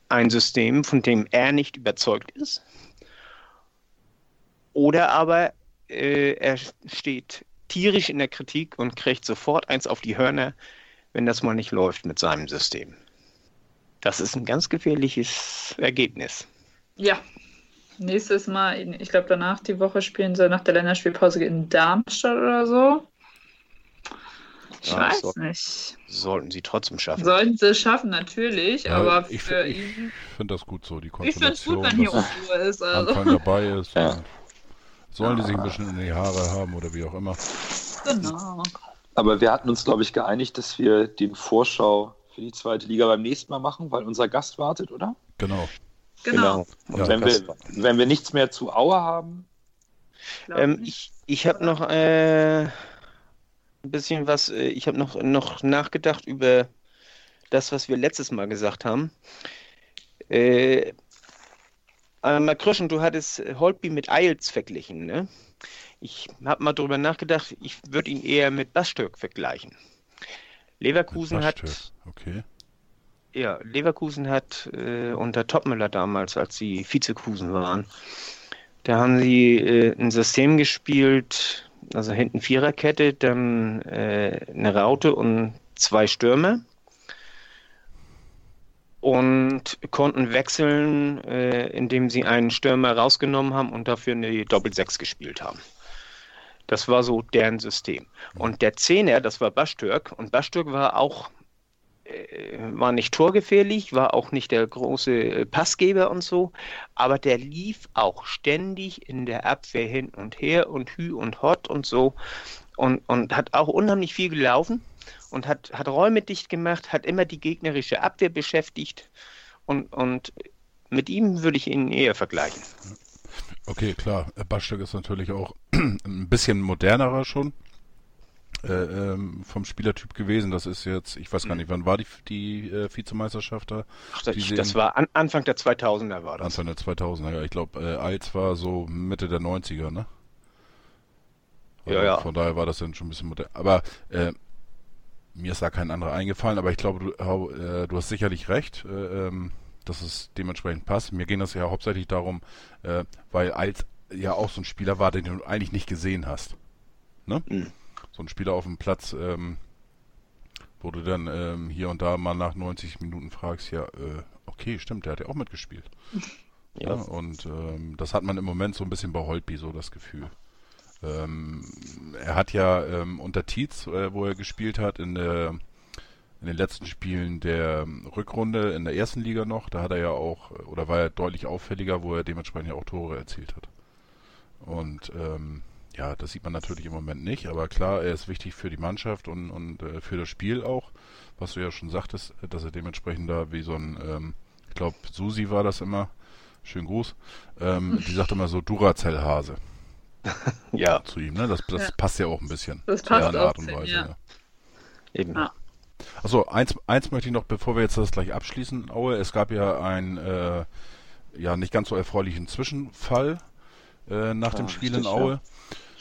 ein System, von dem er nicht überzeugt ist, oder aber äh, er steht tierisch in der Kritik und kriegt sofort eins auf die Hörner, wenn das mal nicht läuft mit seinem System. Das ist ein ganz gefährliches Ergebnis. Ja. Nächstes Mal, ich glaube danach die Woche spielen sie nach der Länderspielpause in Darmstadt oder so. Ich Ja, weiß so. nicht. Sollten sie trotzdem schaffen. Sollten sie es schaffen, natürlich, Ja, aber ich, für ich ihn. finde das gut so, die Ich finde es Konstellation, gut, wenn hier Unruhe ist. Also. Anfang dabei ist. Ja. Sollen die sich ein bisschen in die Haare haben oder wie auch immer. Genau. Aber wir hatten uns, glaube ich, geeinigt, dass wir den Vorschau für die zweite Liga beim nächsten Mal machen, weil unser Gast wartet, oder? Genau. Genau. Und Ja, wenn, wir, wenn wir nichts mehr zu Aue haben, Ähm, ich ich habe noch äh, ein bisschen was, äh, ich habe noch, noch nachgedacht über das, was wir letztes Mal gesagt haben. Äh, einmal Kröschen, du hattest Holtby mit Eils verglichen, ne? Ich habe mal drüber nachgedacht, ich würde ihn eher mit Bastürk vergleichen. Leverkusen hat, Bastürk, Okay. Ja, Leverkusen hat äh, unter Topmüller damals, als sie Vizekusen waren, da haben sie äh, ein System gespielt, also hinten Viererkette, dann äh, eine Raute und zwei Stürmer und konnten wechseln, äh, indem sie einen Stürmer rausgenommen haben und dafür eine Doppel-Sechs gespielt haben. Das war so deren System. Und der Zehner, das war Bastürk, und Bastürk war auch war nicht torgefährlich, war auch nicht der große äh, Passgeber und so, aber der lief auch ständig in der Abwehr hin und her und hü und hot und so und, und hat auch unheimlich viel gelaufen und hat, hat Räume dicht gemacht, hat immer die gegnerische Abwehr beschäftigt und, und mit ihm würde ich ihn eher vergleichen. Okay, klar. Äh, Bastürk ist natürlich auch ein bisschen modernerer schon äh, ähm, vom Spielertyp gewesen. Das ist jetzt, ich weiß gar nicht, wann war die, die äh, Vizemeisterschaft da? Ach, das, das war an, Anfang der 2000er war das. Anfang der 2000er, ja. Ich glaube, äh, Eils war so Mitte der 90er, ne? Ja, ja. Von daher war das dann schon ein bisschen modern. Aber äh, mir ist da kein anderer eingefallen, aber ich glaube, du, äh, du hast sicherlich recht, äh, ähm, dass es dementsprechend passt. Mir ging das ja hauptsächlich darum, äh, weil Eils ja auch so ein Spieler war, den du eigentlich nicht gesehen hast. Ne? Mhm. So ein Spieler auf dem Platz, ähm, wo du dann ähm, hier und da mal nach 90 Minuten fragst, ja, äh, okay, stimmt, der hat ja auch mitgespielt. Ja. Ja. und ähm, das hat man im Moment so ein bisschen bei Holtby so das Gefühl. Ähm, er hat ja ähm, unter Tietz, äh, wo er gespielt hat, in der in den letzten Spielen der ähm, Rückrunde in der ersten Liga noch, da hat er ja auch, oder war er deutlich auffälliger, wo er dementsprechend ja auch Tore erzielt hat. Und ähm, ja, das sieht man natürlich im Moment nicht, aber klar, er ist wichtig für die Mannschaft und, und äh, für das Spiel auch, was du ja schon sagtest, äh, dass er dementsprechend da wie so ein, ähm, ich glaube, Susi war das immer, schönen Gruß, ähm, die sagt immer so Duracell-Hase Ja, zu ihm, ne? Das, das Ja. passt ja auch ein bisschen. Das zu passt deren auch Art und zu Weise, ja. ja. eben. Ja. Achso, eins, eins möchte ich noch, bevor wir jetzt das gleich abschließen, Aue, es gab ja einen äh, ja nicht ganz so erfreulichen Zwischenfall äh, nach Ja, dem Spiel richtig, in Aue, ja.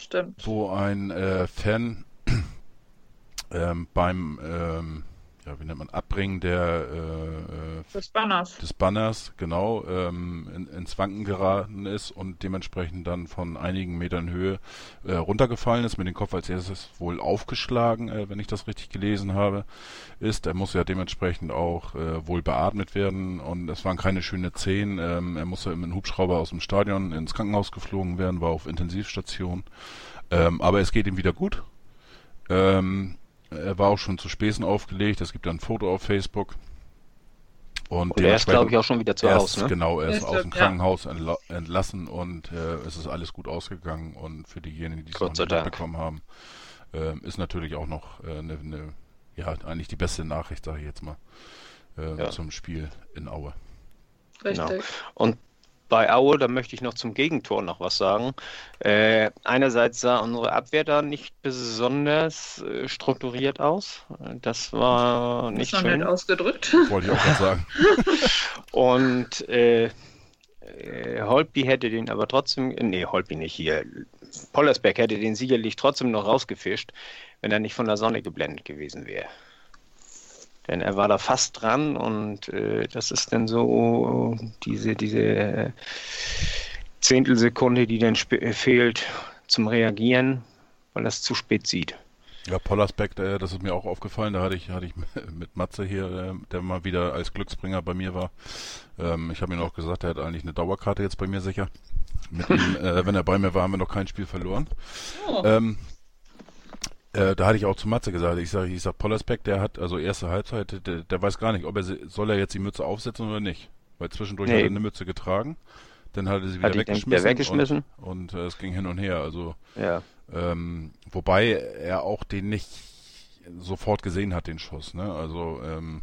Stimmt. wo ein äh, Fan ähm, beim ähm, ja, wie nennt man, Abbringen der äh, äh, Des Banners. des Banners, genau, ähm, in, ins Wanken geraten ist und dementsprechend dann von einigen Metern Höhe äh, runtergefallen ist, mit dem Kopf als erstes wohl aufgeschlagen, äh, wenn ich das richtig gelesen habe, ist. Er muss ja dementsprechend auch äh, wohl beatmet werden und es waren keine schönen Zehen. Ähm, er musste mit einem Hubschrauber aus dem Stadion ins Krankenhaus geflogen werden, war auf Intensivstation. Ähm, aber es geht ihm wieder gut. Ähm, er war auch schon zu Späßen aufgelegt. Es gibt ein Foto auf Facebook. Und, Und er ist, glaube ich, auch schon wieder zu Hause, ne? Genau, er ist Ist aus dem ja. Krankenhaus entla entlassen und äh, es ist alles gut ausgegangen. Und für diejenigen, die es noch nicht Dank. mitbekommen haben, ähm, ist natürlich auch noch äh, eine, eine, ja, eigentlich die beste Nachricht, sage ich jetzt mal, äh, Ja. zum Spiel in Aue. Richtig. Genau. Und bei Aue, da möchte ich noch zum Gegentor noch was sagen. Äh, einerseits sah unsere Abwehr da nicht besonders äh, strukturiert aus. Das war nicht Ist noch schön. nicht ausgedrückt. Wollte ich auch gerade sagen. Und äh, äh, Holtby hätte den aber trotzdem, nee, Holtby nicht hier. Pollersbeck hätte den sicherlich trotzdem noch rausgefischt, wenn er nicht von der Sonne geblendet gewesen wäre. Denn er war da fast dran und äh, das ist dann so diese, diese äh, Zehntelsekunde, die dann äh, fehlt zum Reagieren, weil er es zu spät sieht. Ja, Pollersbeck, äh, das ist mir auch aufgefallen. Da hatte ich, hatte ich mit Matze hier, äh, der mal wieder als Glücksbringer bei mir war. Ähm, ich habe ihm auch gesagt, er hat eigentlich eine Dauerkarte jetzt bei mir sicher. Mit ihm, äh, wenn er bei mir war, haben wir noch kein Spiel verloren. Oh. Ähm, äh, da hatte ich auch zu Matze gesagt, ich sage, ich sag, Pollersbeck, der hat, also erste Halbzeit, der, der weiß gar nicht, ob er, soll er jetzt die Mütze aufsetzen oder nicht. Weil zwischendurch Nee. hat er eine Mütze getragen, dann hat er sie wieder Hat weggeschmissen. wieder weggeschmissen? Und, und äh, es ging hin und her, also Ja. ähm, wobei er auch den nicht sofort gesehen hat, den Schuss, ne? Also, ähm,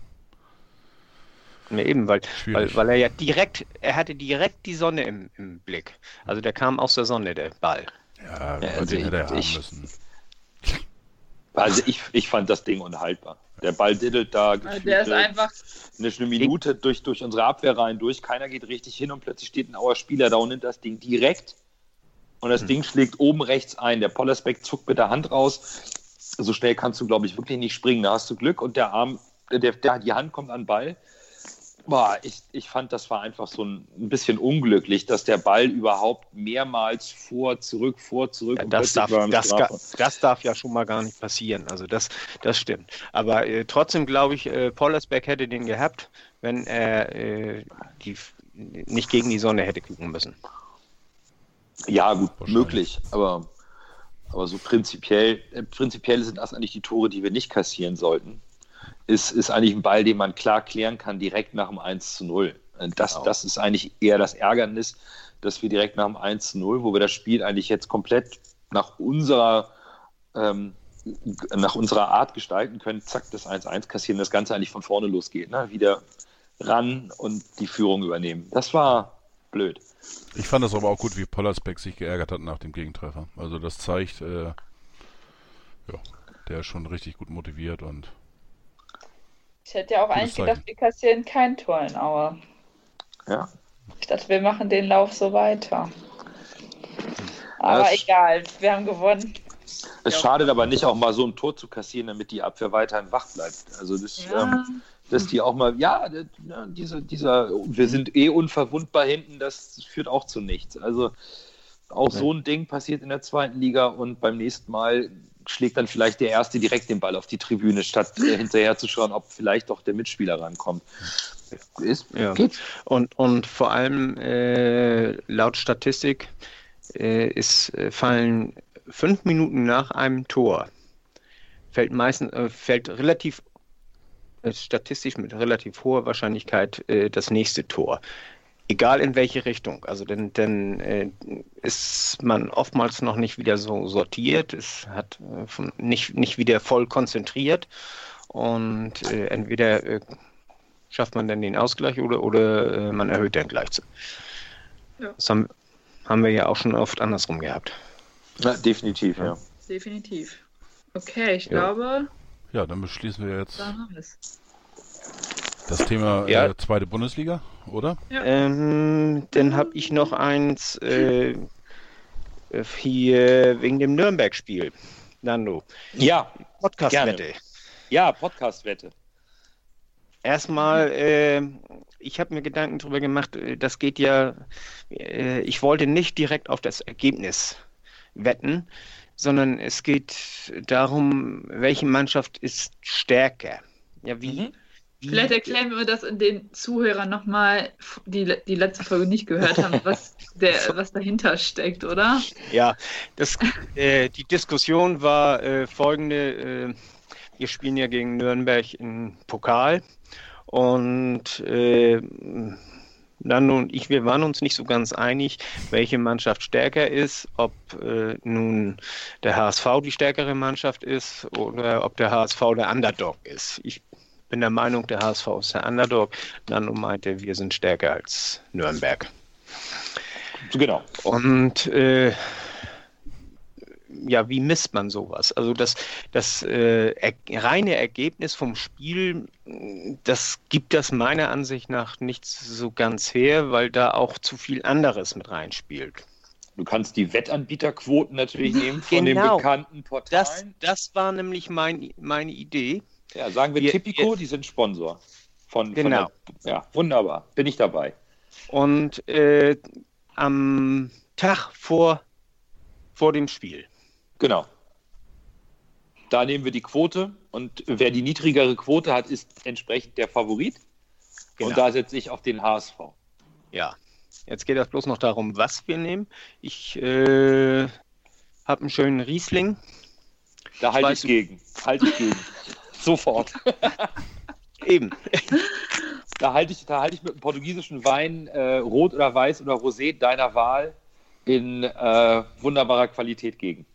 Nee, eben, weil, weil, weil er ja direkt, er hatte direkt die Sonne im, im Blick. Also der kam aus der Sonne, der Ball. ja, Ja, also den hätte er haben ich- müssen. Also ich, ich fand das Ding unhaltbar. Der Ball diddelt da Also der ist einfach. eine, eine Minute durch, durch unsere Abwehr rein durch. Keiner geht richtig hin und plötzlich steht ein Auer Spieler da und nimmt das Ding direkt. Und das Ding schlägt oben rechts ein. Der Pollersbeck zuckt mit der Hand raus. So schnell kannst du, glaube ich, wirklich nicht springen. Da hast du Glück und der Arm, der, der, die Hand kommt an den Ball. Boah, ich, ich fand, das war einfach so ein, ein bisschen unglücklich, dass der Ball überhaupt mehrmals vor, zurück, vor, zurück. Ja, das, darf, das, das darf ja schon mal gar nicht passieren. Also das, das stimmt. Aber äh, trotzdem glaube ich, äh, Pollersbeck hätte den gehabt, wenn er äh, die, nicht gegen die Sonne hätte gucken müssen. Ja, gut, möglich, aber, aber so prinzipiell, äh, prinzipiell sind das eigentlich die Tore, die wir nicht kassieren sollten. Ist, ist eigentlich ein Ball, den man klar klären kann, direkt nach dem 1 zu 0. Äh, Das, Genau. das ist eigentlich eher das Ärgernis, dass wir direkt nach dem 1 zu 0, wo wir das Spiel eigentlich jetzt komplett nach unserer, ähm, nach unserer Art gestalten können, zack, das 1-1 kassieren, das Ganze eigentlich von vorne losgeht. Ne? Wieder ran und die Führung übernehmen. Das war blöd. Ich fand das aber auch gut, wie Pollersbeck sich geärgert hat nach dem Gegentreffer. Also das zeigt, äh, ja, der ist schon richtig gut motiviert und Ich hätte ja auch eigentlich gedacht, Zeichen. wir kassieren kein Tor in Aue. Ja. Ich dachte, wir machen den Lauf so weiter. Aber Das- egal, wir haben gewonnen. Es Ja. schadet aber nicht, auch mal so ein Tor zu kassieren, damit die Abwehr weiterhin wach bleibt. Also, das, ähm, dass die auch mal, ja, das- ja, diese, dieser, wir sind eh unverwundbar hinten, das führt auch zu nichts. Also, auch so ein Ding passiert in der zweiten Liga und beim nächsten Mal schlägt dann vielleicht der Erste direkt den Ball auf die Tribüne, statt äh, hinterher zu schauen, ob vielleicht doch der Mitspieler rankommt. Ist, Ja. geht. Und, und vor allem äh, laut Statistik äh, ist, äh, fallen fünf Minuten nach einem Tor, fällt meistens, äh, fällt relativ äh, statistisch mit relativ hoher Wahrscheinlichkeit das nächste Tor. Egal in welche Richtung. Also denn, denn äh, ist man oftmals noch nicht wieder so sortiert, es hat äh, von, nicht, nicht wieder voll konzentriert und äh, entweder äh, schafft man dann den Ausgleich oder, oder äh, man erhöht dann gleich. zu. Ja. Das haben, haben wir ja auch schon oft andersrum gehabt. Ja, definitiv, ja. Definitiv. Okay, ich Ja. glaube, ja, dann beschließen wir jetzt das Thema Ja. äh, zweite Bundesliga, oder? Ähm, dann habe ich noch eins äh, äh, hier wegen dem Nürnberg-Spiel. Nando, Ja, Podcast-Wette. ja, Podcast-Wette. Erstmal, äh, ich habe mir Gedanken darüber gemacht, äh, das geht ja, äh, ich wollte nicht direkt auf das Ergebnis wetten, sondern es geht darum, welche Mannschaft ist stärker. Ja, wie, Mhm. Vielleicht erklären wir das in den Zuhörern nochmal, die die letzte Folge nicht gehört haben, was, der, was dahinter steckt, oder? Ja, das, äh, die Diskussion war äh, folgende. Äh, wir spielen ja gegen Nürnberg im Pokal und äh, Nando und ich, wir waren uns nicht so ganz einig, welche Mannschaft stärker ist, ob äh, nun der HSV die stärkere Mannschaft ist oder ob der HSV der Underdog ist. Ich bin der Meinung, der HSV ist der Underdog. Nando meinte, wir sind stärker als Nürnberg. Genau. Und äh, ja, wie misst man sowas? Also das, das äh, er, reine Ergebnis vom Spiel, das gibt das meiner Ansicht nach nicht so ganz her, weil da auch zu viel anderes mit reinspielt. Du kannst die Wettanbieterquoten natürlich nehmen von Genau. den bekannten Das, Portalen. das war nämlich mein, meine Idee. Ja, sagen wir Wir- Tipico, die sind Sponsor. Von, Genau. Von der, ja, wunderbar. Bin ich dabei. Und äh, am Tag vor, vor dem Spiel. Genau. Da nehmen wir die Quote und wer die niedrigere Quote hat, ist entsprechend der Favorit. Genau. Und da setze ich auf den HSV. Ja. Jetzt geht es bloß noch darum, was wir nehmen. Ich äh, habe einen schönen Riesling. Da halte weiß ich gegen. Halte ich gegen. Sofort. Eben. Da halte ich, da halte ich mit einem portugiesischen Wein, äh, rot oder weiß oder rosé deiner Wahl, in äh, wunderbarer Qualität gegen.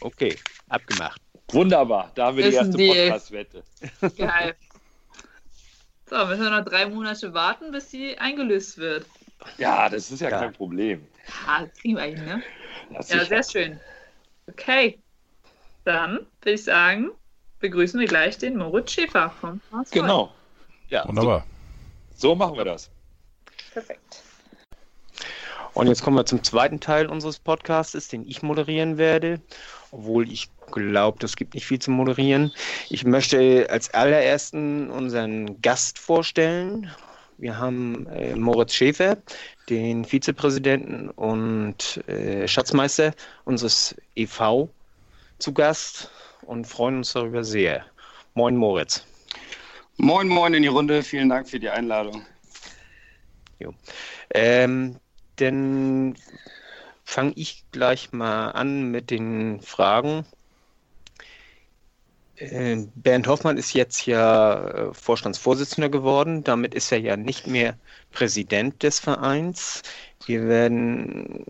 Okay, abgemacht. Wunderbar, da haben wir die Ist ein erste. Podcast-Wette. Geil. So, müssen wir noch drei Monate warten, bis die eingelöst wird. Ja, das ist ja, Ja. kein Problem. Ah, das kriegen wir eigentlich, ne? Ja, sicher. sehr schön. Okay. Dann würde ich sagen, begrüßen wir gleich den Moritz Schäfer vom HSV. Genau, Ja. Wunderbar. so machen wir das. Perfekt. Und jetzt kommen wir zum zweiten Teil unseres Podcasts, den ich moderieren werde. Obwohl ich glaube, das gibt nicht viel zu moderieren. Ich möchte als allerersten unseren Gast vorstellen. Wir haben äh, Moritz Schäfer, den Vizepräsidenten und äh, Schatzmeister unseres EV, zu Gast und freuen uns darüber sehr. Moin Moritz. Moin, moin in die Runde. Vielen Dank für die Einladung. Ähm, dann fange ich gleich mal an mit den Fragen. Äh, Bernd Hoffmann ist jetzt ja äh, Vorstandsvorsitzender geworden. Damit ist er ja nicht mehr Präsident des Vereins. Wir werden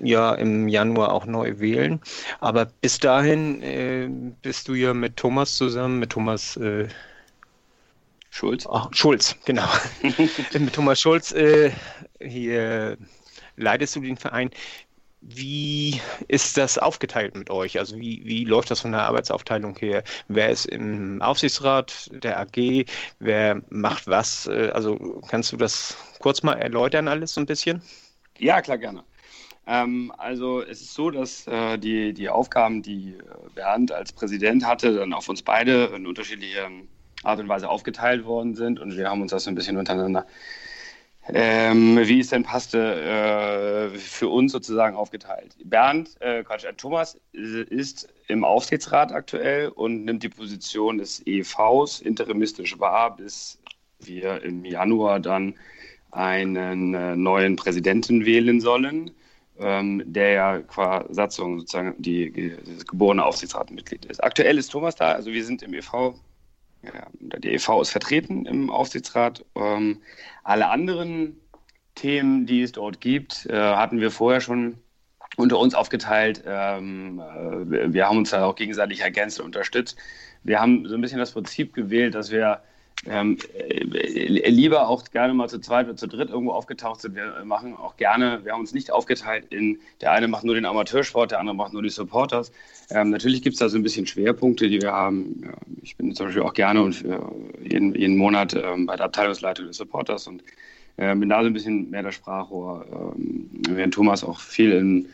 ja im Januar auch neu wählen. Aber bis dahin äh, bist du ja mit Thomas zusammen, mit Thomas äh, Schulz. Ach, Schulz, genau. Mit Thomas Schulz äh, hier leitest du den Verein. Wie ist das aufgeteilt mit euch? Also wie, wie läuft das von der Arbeitsaufteilung her? Wer ist im Aufsichtsrat der AG? Wer macht was? Äh, Also kannst du das kurz mal erläutern alles so ein bisschen? Ja, klar, gerne. Ähm, also es ist so, dass äh, die, die Aufgaben, die äh, Bernd als Präsident hatte, dann auf uns beide in unterschiedlicher Art und Weise aufgeteilt worden sind und wir haben uns das so ein bisschen untereinander, ähm, wie es denn passte, äh, für uns sozusagen aufgeteilt. Bernd, äh, Quatsch, äh, Thomas ist im Aufsichtsrat aktuell und nimmt die Position des EVs interimistisch wahr, bis wir im Januar dann einen äh, neuen Präsidenten wählen sollen, ähm, der ja qua Satzung sozusagen die, das geborene Aufsichtsratmitglied ist. Aktuell ist Thomas da, also wir sind im EV, ja, der EV ist vertreten im Aufsichtsrat. Ähm, alle anderen Themen, die es dort gibt, äh, hatten wir vorher schon unter uns aufgeteilt. Ähm, äh, wir haben uns da auch gegenseitig ergänzt und unterstützt. Wir haben so ein bisschen das Prinzip gewählt, dass wir ähm, äh, lieber auch gerne mal zu zweit oder zu dritt irgendwo aufgetaucht sind. Wir machen auch gerne, wir haben uns nicht aufgeteilt in, der eine macht nur den Amateursport, der andere macht nur die Supporters. Ähm, natürlich gibt es da so ein bisschen Schwerpunkte, die wir haben. Ja, ich bin zum Beispiel auch gerne und äh, jeden, jeden Monat ähm, bei der Abteilungsleitung des Supporters und äh, bin da so ein bisschen mehr der Sprachrohr, ähm, während Thomas auch viel in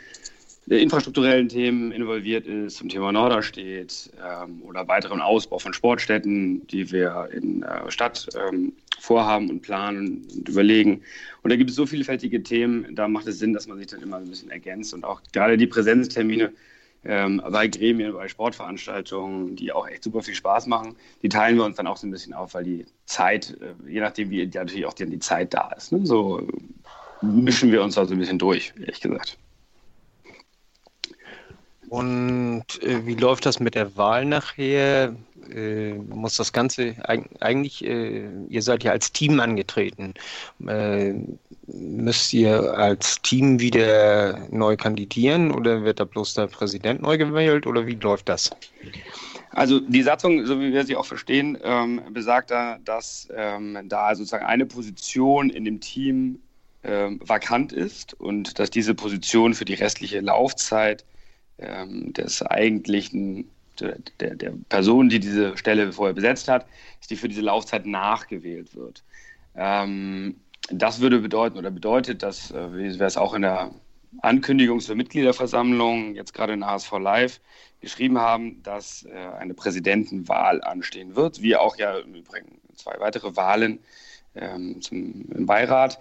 infrastrukturellen Themen involviert ist, zum Thema Norderstedt ähm, oder weiteren Ausbau von Sportstätten, die wir in der Stadt ähm, vorhaben und planen und überlegen. Und da gibt es so vielfältige Themen, da macht es Sinn, dass man sich dann immer ein bisschen ergänzt und auch gerade die Präsenztermine ähm, bei Gremien, bei Sportveranstaltungen, die auch echt super viel Spaß machen, die teilen wir uns dann auch so ein bisschen auf, weil die Zeit, äh, je nachdem, wie natürlich auch die, die Zeit da ist, ne? so äh, mischen wir uns da so ein bisschen durch, ehrlich gesagt. Und äh, wie läuft das mit der Wahl nachher? Äh, muss das Ganze eig eigentlich, äh, ihr seid ja als Team angetreten. Äh, müsst ihr als Team wieder neu kandidieren oder wird da bloß der Präsident neu gewählt oder wie läuft das? Also die Satzung, so wie wir sie auch verstehen, ähm, besagt da, dass ähm, da sozusagen eine Position in dem Team ähm, vakant ist und dass diese Position für die restliche Laufzeit ähm, des eigentlichen der, der, Person, die diese Stelle vorher besetzt hat, dass die für diese Laufzeit nachgewählt wird. Ähm, das würde bedeuten oder bedeutet, dass, äh, wie wir es auch in der Ankündigung zur Mitgliederversammlung jetzt gerade in HSV Live geschrieben haben, dass äh, eine Präsidentenwahl anstehen wird, wie auch ja im Übrigen zwei weitere Wahlen ähm, zum, im Beirat.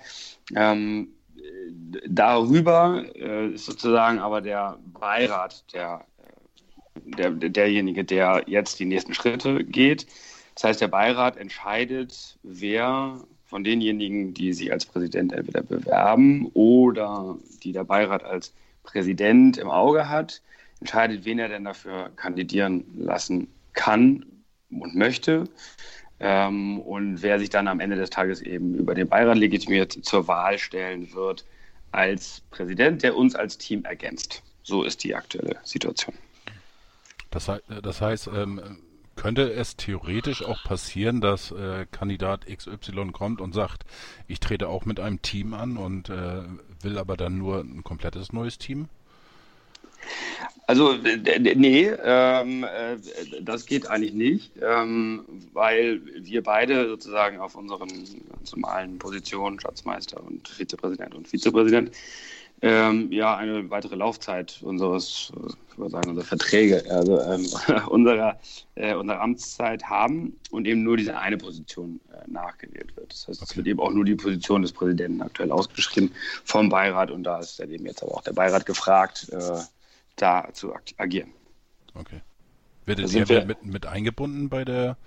Ähm, darüber äh, ist sozusagen aber der Beirat der, der, derjenige, der jetzt die nächsten Schritte geht. Das heißt, der Beirat entscheidet, wer von denjenigen, die sich als Präsident entweder bewerben oder die der Beirat als Präsident im Auge hat, entscheidet, wen er denn dafür kandidieren lassen kann und möchte. Ähm, und wer sich dann am Ende des Tages eben über den Beirat legitimiert zur Wahl stellen wird als Präsident, der uns als Team ergänzt. So ist die aktuelle Situation. Das, das heißt, ähm, könnte es theoretisch auch passieren, dass äh, Kandidat XY kommt und sagt, ich trete auch mit einem Team an und äh, will aber dann nur ein komplettes neues Team? Also nee, ähm, äh, das geht eigentlich nicht, ähm, weil wir beide sozusagen auf unseren ganz normalen Positionen, Schatzmeister und Vizepräsident und Vizepräsident, ähm, ja, eine weitere Laufzeit unseres, ich würde sagen, unserer Verträge, also ähm, unserer, äh, unserer Amtszeit haben und eben nur diese eine Position äh, nachgewählt wird. Das heißt, okay. es wird eben auch nur die Position des Präsidenten aktuell ausgeschrieben vom Beirat und da ist eben jetzt aber auch der Beirat gefragt, äh, da zu agieren. Okay. Werdet ihr mit, mit eingebunden bei der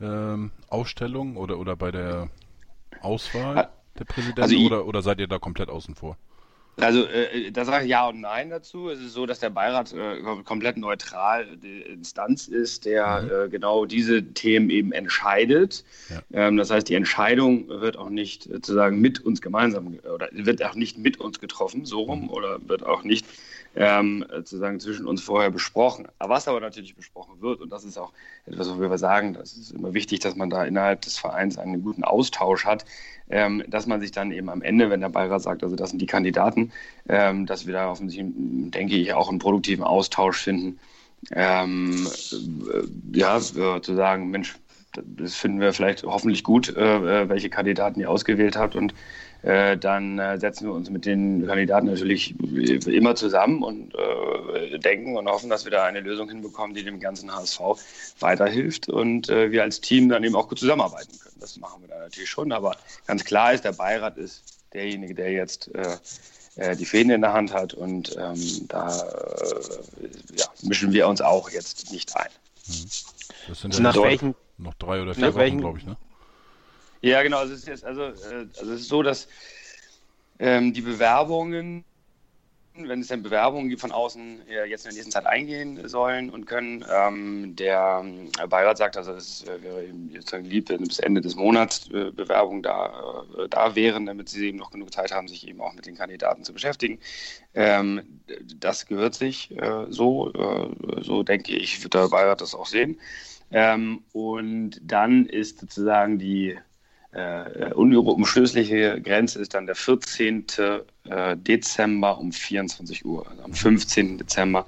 ähm, Ausstellung oder, oder bei der Auswahl der Präsidenten also oder, oder seid ihr da komplett außen vor? Also äh, da sage ich ja und nein dazu. Es ist so, dass der Beirat äh, komplett neutral die Instanz ist, der mhm. äh, genau diese Themen eben entscheidet. Ja. Ähm, das heißt, die Entscheidung wird auch nicht sozusagen mit uns gemeinsam oder wird auch nicht mit uns getroffen, so rum, mhm. oder wird auch nicht ähm, sozusagen zwischen uns vorher besprochen. Was aber natürlich besprochen wird, und das ist auch etwas, wo wir sagen, das ist immer wichtig, dass man da innerhalb des Vereins einen guten Austausch hat, ähm, dass man sich dann eben am Ende, wenn der Beirat sagt, also das sind die Kandidaten, ähm, dass wir da offensichtlich, denke ich, auch einen produktiven Austausch finden. Ähm, äh, ja, zu sagen, Mensch, das finden wir vielleicht hoffentlich gut, äh, äh welche Kandidaten ihr ausgewählt habt und äh, dann äh, setzen wir uns mit den Kandidaten natürlich immer zusammen und äh, denken und hoffen, dass wir da eine Lösung hinbekommen, die dem ganzen HSV weiterhilft und äh, wir als Team dann eben auch gut zusammenarbeiten können. Das machen wir dann natürlich schon, aber ganz klar ist, der Beirat ist derjenige, der jetzt äh, die Fäden in der Hand hat und ähm, da ja, mischen wir uns auch jetzt nicht ein. Mhm. Das sind also nach welchen, noch drei oder vier Wochen, glaube ich, ne? Ja, genau. Also es ist jetzt also, äh, also es ist so, dass ähm, die Bewerbungen, wenn es dann Bewerbungen gibt von außen, ja, jetzt in der nächsten Zeit eingehen sollen und können. Ähm, der äh, Beirat sagt, also es äh, wäre eben sozusagen lieb, wenn bis Ende des Monats äh, Bewerbungen da, äh, da wären, damit sie eben noch genug Zeit haben, sich eben auch mit den Kandidaten zu beschäftigen. Ähm, das gehört sich äh, so, so denke ich, wird der Beirat das auch sehen. Ähm, und dann ist sozusagen die äh, unumstößliche Grenze ist dann der 14. Äh, Dezember um 24 Uhr. Also am 15. Dezember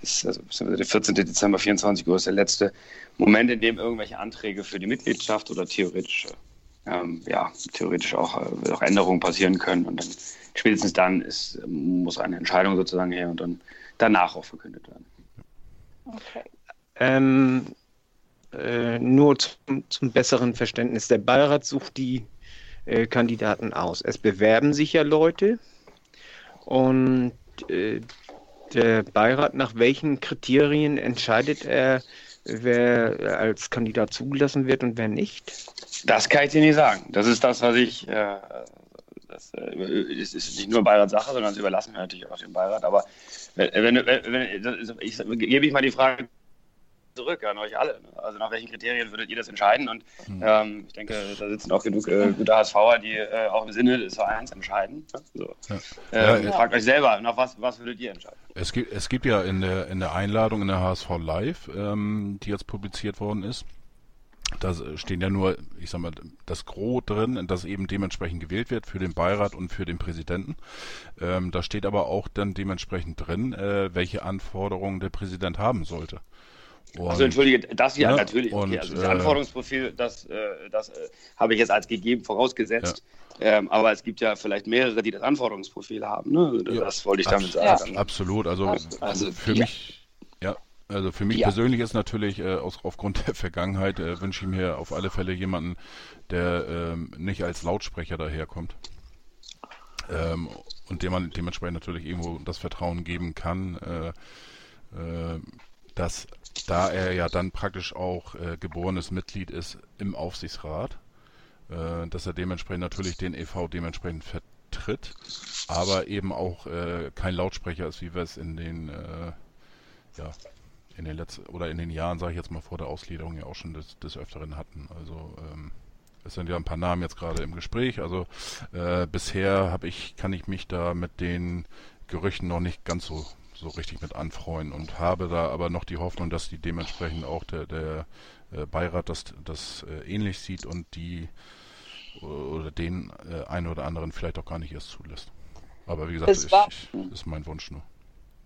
ist, also der 14. Dezember 24 Uhr ist der letzte Moment, in dem irgendwelche Anträge für die Mitgliedschaft oder theoretische, ähm, ja, theoretisch auch, äh, auch Änderungen passieren können. Und dann spätestens dann ist, muss eine Entscheidung sozusagen her und dann danach auch verkündet werden. Okay. Ähm, äh, nur zum, zum, besseren Verständnis. Der Beirat sucht die äh, Kandidaten aus. Es bewerben sich ja Leute und äh, der Beirat, nach welchen Kriterien entscheidet er, wer als Kandidat zugelassen wird und wer nicht? Das kann ich dir nicht sagen. Das ist das, was ich. Äh, das äh, ist, ist nicht nur Beiratssache, sondern das überlassen wir natürlich auch dem Beirat. Aber wenn, wenn, wenn, wenn ich, gebe ich mal die Frage zurück an euch alle. Ne? Also nach welchen Kriterien würdet ihr das entscheiden? Und mhm. ähm, ich denke, da sitzen auch genug äh, gute HSVer, die äh, auch im Sinne des Vereins entscheiden. So. Ja. Ähm, ja, fragt euch selber, nach was, was würdet ihr entscheiden? Es gibt, es gibt ja in der, in der Einladung in der HSV Live, ähm, die jetzt publiziert worden ist, da stehen ja nur, ich sag mal, das Gros drin, das eben dementsprechend gewählt wird für den Beirat und für den Präsidenten. Ähm, da steht aber auch dann dementsprechend drin, äh, welche Anforderungen der Präsident haben sollte. Und, also entschuldige, das ja, ja natürlich. Okay. also das Anforderungsprofil, das, äh, das äh, habe ich jetzt als gegeben vorausgesetzt. Ja. Ähm, aber es gibt ja vielleicht mehrere, die das Anforderungsprofil haben. Ne? Das ja, wollte ich damit sagen. Absolut. Also, also, also für mich, ja, also für mich ja. persönlich ist natürlich äh, aus, aufgrund der Vergangenheit äh, wünsche ich mir auf alle Fälle jemanden, der ähm, nicht als Lautsprecher daherkommt. Ähm, und dem man dementsprechend natürlich irgendwo das Vertrauen geben kann, äh, äh, dass da er ja dann praktisch auch äh, geborenes Mitglied ist im Aufsichtsrat, äh, dass er dementsprechend natürlich den EV dementsprechend vertritt, aber eben auch äh, kein Lautsprecher ist, wie wir es in den äh, ja in den letzten oder in den Jahren, sage ich jetzt mal vor der Ausgliederung ja auch schon des, des Öfteren hatten. Also ähm, es sind ja ein paar Namen jetzt gerade im Gespräch. Also äh, bisher habe ich, kann ich mich da mit den Gerüchten noch nicht ganz so so richtig mit anfreuen und habe da aber noch die Hoffnung, dass die dementsprechend auch der, der äh, Beirat das, das äh, ähnlich sieht und die oder den äh, einen oder anderen vielleicht auch gar nicht erst zulässt. Aber wie gesagt, ich, ich, ist mein Wunsch nur.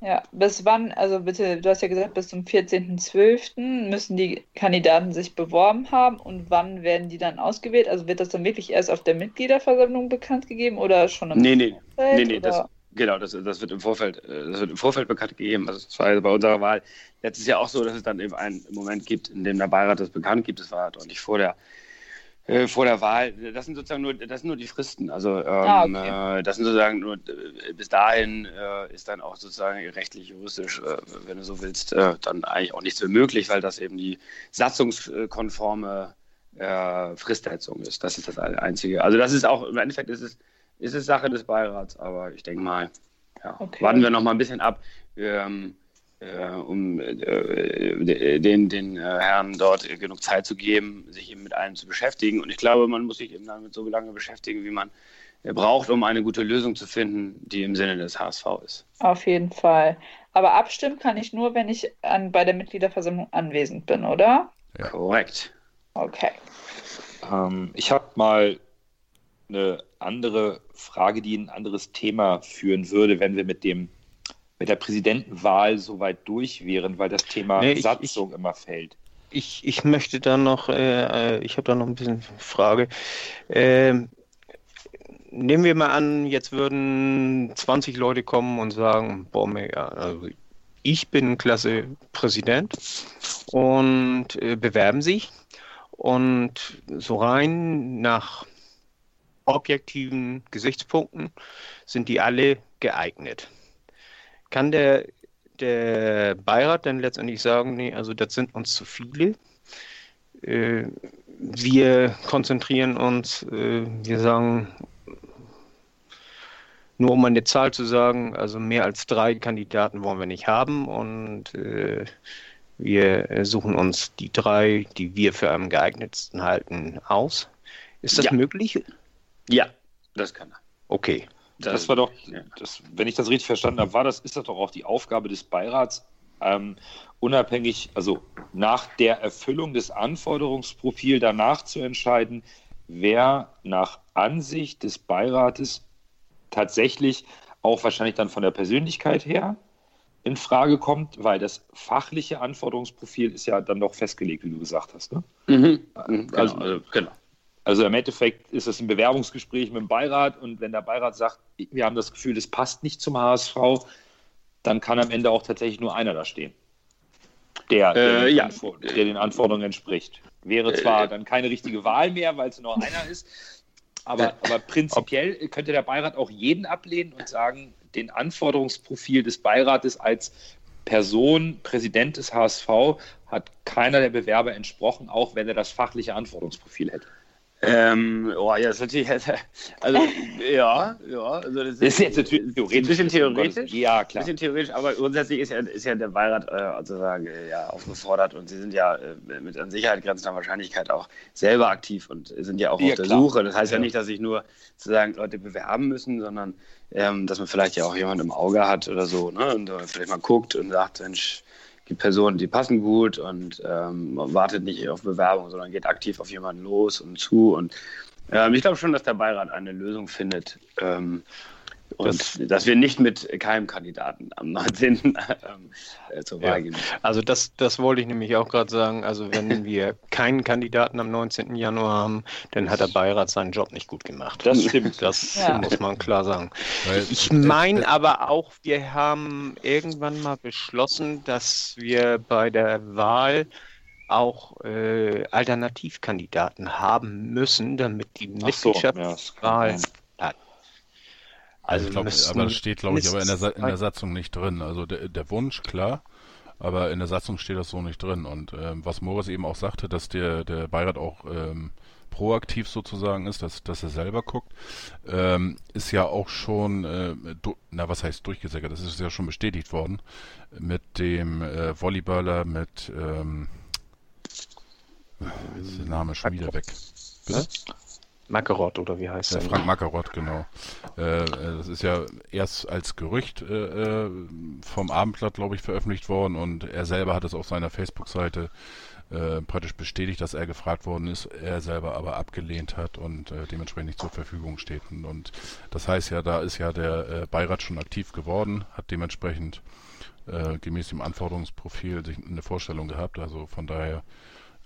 Ja, bis wann, also bitte, du hast ja gesagt, bis zum 14.12. müssen die Kandidaten sich beworben haben und wann werden die dann ausgewählt? Also wird das dann wirklich erst auf der Mitgliederversammlung bekannt gegeben oder schon am Nee, nee, nee, nee, das, Genau, das, das, wird im Vorfeld, äh, das wird im Vorfeld bekannt gegeben. Also es war bei unserer Wahl letztes Jahr auch so, dass es dann eben einen Moment gibt, in dem der Beirat das bekannt gibt. Das war deutlich vor der, äh, vor der Wahl. Das sind sozusagen nur, das sind nur die Fristen. Also ähm, ah, okay. äh, das sind sozusagen nur äh, bis dahin äh, ist dann auch sozusagen rechtlich, juristisch, wenn du so willst, dann eigentlich auch nichts mehr möglich, weil das eben die satzungskonforme Fristsetzung ist. Das ist das Einzige. Also das ist auch im Endeffekt ist es ist es Sache des Beirats, aber ich denke mal, ja, okay. warten wir noch mal ein bisschen ab, ähm, äh, um äh, den, den äh, Herren dort genug Zeit zu geben, sich eben mit allem zu beschäftigen. Und ich glaube, man muss sich eben damit so lange beschäftigen, wie man äh, braucht, um eine gute Lösung zu finden, die im Sinne des HSV ist. Auf jeden Fall. Aber abstimmen kann ich nur, wenn ich an, bei der Mitgliederversammlung anwesend bin, oder? Ja. Korrekt. Okay. Ähm, ich habe mal eine andere Frage, die ein anderes Thema führen würde, wenn wir mit dem mit der Präsidentenwahl so weit durch wären, weil das Thema nee, ich, Satzung ich, immer fällt. Ich, ich möchte da noch, äh, äh ich habe da noch ein bisschen Frage. Ähm, nehmen wir mal an, jetzt würden 20 Leute kommen und sagen, boah, mega, also ich bin klasse Präsident und äh, bewerben sich und so rein nach objektiven Gesichtspunkten sind die alle geeignet. Kann der, der Beirat dann letztendlich sagen, nee, also das sind uns zu viele. Äh, wir konzentrieren uns, äh, wir sagen, nur um eine Zahl zu sagen, also mehr als drei Kandidaten wollen wir nicht haben und äh, wir suchen uns die drei, die wir für am geeignetsten halten, aus. Ist das ja. möglich? Ja, das kann er. Okay. Das, das war doch, das, wenn ich das richtig verstanden habe, war das, ist das doch auch die Aufgabe des Beirats, ähm, unabhängig, also nach der Erfüllung des Anforderungsprofils danach zu entscheiden, wer nach Ansicht des Beirates tatsächlich auch wahrscheinlich dann von der Persönlichkeit her in Frage kommt, weil das fachliche Anforderungsprofil ist ja dann doch festgelegt, wie du gesagt hast. Ne? Mhm. Genau, also, also, genau. Also im Endeffekt ist es ein Bewerbungsgespräch mit dem Beirat und wenn der Beirat sagt, wir haben das Gefühl, das passt nicht zum HSV, dann kann am Ende auch tatsächlich nur einer da stehen, der, der, äh, den, ja. der den Anforderungen entspricht. Wäre äh, zwar äh, dann keine richtige Wahl mehr, weil es nur einer ist, aber, aber prinzipiell könnte der Beirat auch jeden ablehnen und sagen, den Anforderungsprofil des Beirates als Person, Präsident des HSV, hat keiner der Bewerber entsprochen, auch wenn er das fachliche Anforderungsprofil hätte. Ähm, oh ja, das ist natürlich, also ja, ja, also das ist, Das ist jetzt natürlich theoretisch. ein bisschen theoretisch. Ja, Ein klar. bisschen theoretisch, aber grundsätzlich ist ja, ist ja der Beirat äh, sozusagen äh, ja, aufgefordert und sie sind ja äh, mit an Sicherheit grenzender Wahrscheinlichkeit auch selber aktiv und sind ja auch Ja, auf der klar. Suche. Das heißt ja. Ja. nicht, dass sich nur sozusagen Leute bewerben müssen, sondern ähm, dass man vielleicht ja auch jemanden im Auge hat oder so, ne? Und äh, vielleicht mal guckt und sagt, Mensch, gibt Personen, die passen gut und ähm, wartet nicht auf Bewerbung, sondern geht aktiv auf jemanden los und zu. Und ähm, ich glaube schon, dass der Beirat eine Lösung findet. Ähm, und dass wir nicht mit keinem Kandidaten am 19. ähm, äh, zur Wahl Ja. gehen. Also das, das wollte ich nämlich auch gerade sagen. Also wenn wir keinen Kandidaten am 19. Januar haben, dann hat der Beirat seinen Job nicht gut gemacht. Das stimmt. Das Ja. muss man klar sagen. Ich meine aber auch, wir haben irgendwann mal beschlossen, dass wir bei der Wahl auch äh, Alternativkandidaten haben müssen, damit die Ach so, ja, Hat. Also ich müssten aber das steht, glaube ich, aber in der, in der Satzung nicht drin. Also der, der Wunsch, klar, aber in der Satzung steht das so nicht drin. Und ähm, was Moritz eben auch sagte, dass der, der Beirat auch ähm, proaktiv sozusagen ist, dass, dass er selber guckt, ähm, ist ja auch schon, äh, na was heißt durchgesickert, das ist ja schon bestätigt worden mit dem äh, Volleyballer, mit, ähm, jetzt ist der Name schon wieder weg. Bitte? Makarot oder wie heißt Der? Frank Mackerott, genau. Äh, äh, das ist ja erst als Gerücht äh, äh, vom Abendblatt, glaube ich, veröffentlicht worden und er selber hat es auf seiner Facebook-Seite äh, praktisch bestätigt, dass er gefragt worden ist, er selber aber abgelehnt hat und äh, dementsprechend nicht zur Verfügung steht. Und, und das heißt ja, da ist ja der äh, Beirat schon aktiv geworden, hat dementsprechend äh, gemäß dem Anforderungsprofil sich eine Vorstellung gehabt. Also von daher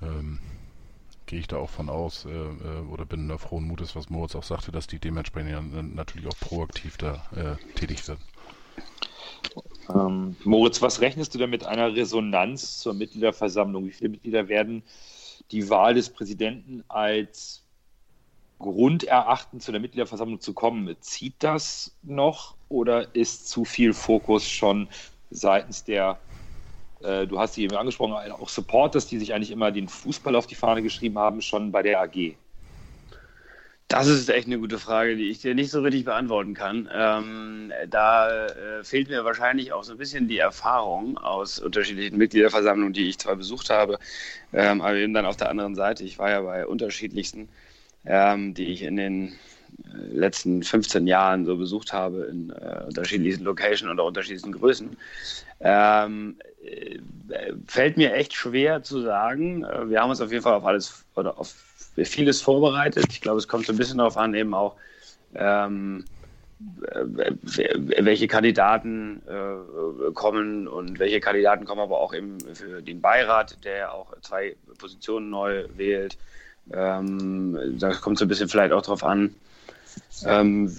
ähm, gehe ich da auch von aus äh, äh, oder bin da frohen Mutes, was Moritz auch sagte, dass die dementsprechend äh, natürlich auch proaktiv da äh, tätig werden. Ähm, Moritz, was rechnest du denn mit einer Resonanz zur Mitgliederversammlung? Wie viele Mitglieder werden die Wahl des Präsidenten als Grund erachten, zu der Mitgliederversammlung zu kommen? Zieht das noch oder ist zu viel Fokus schon seitens der, äh, du hast sie eben angesprochen, auch Supporters, die sich eigentlich immer den Fußball auf die Fahne geschrieben haben, schon bei der AG? Das ist echt eine gute Frage, die ich dir nicht so richtig beantworten kann. Ähm, da äh, fehlt mir wahrscheinlich auch so ein bisschen die Erfahrung aus unterschiedlichen Mitgliederversammlungen, die ich zwar besucht habe, ähm, aber eben dann auf der anderen Seite. Ich war ja bei unterschiedlichsten, ähm, die ich in den äh, letzten 15 Jahren so besucht habe, in äh, unterschiedlichsten Locations oder unterschiedlichsten Größen. Ähm, äh, fällt mir echt schwer zu sagen. Äh, Wir haben uns auf jeden Fall auf alles oder auf vieles vorbereitet. Ich glaube, es kommt so ein bisschen darauf an, eben auch, ähm, äh, welche Kandidaten äh, kommen und welche Kandidaten kommen aber auch eben für den Beirat, der auch zwei Positionen neu wählt. Ähm, da kommt so ein bisschen vielleicht auch darauf an, ähm,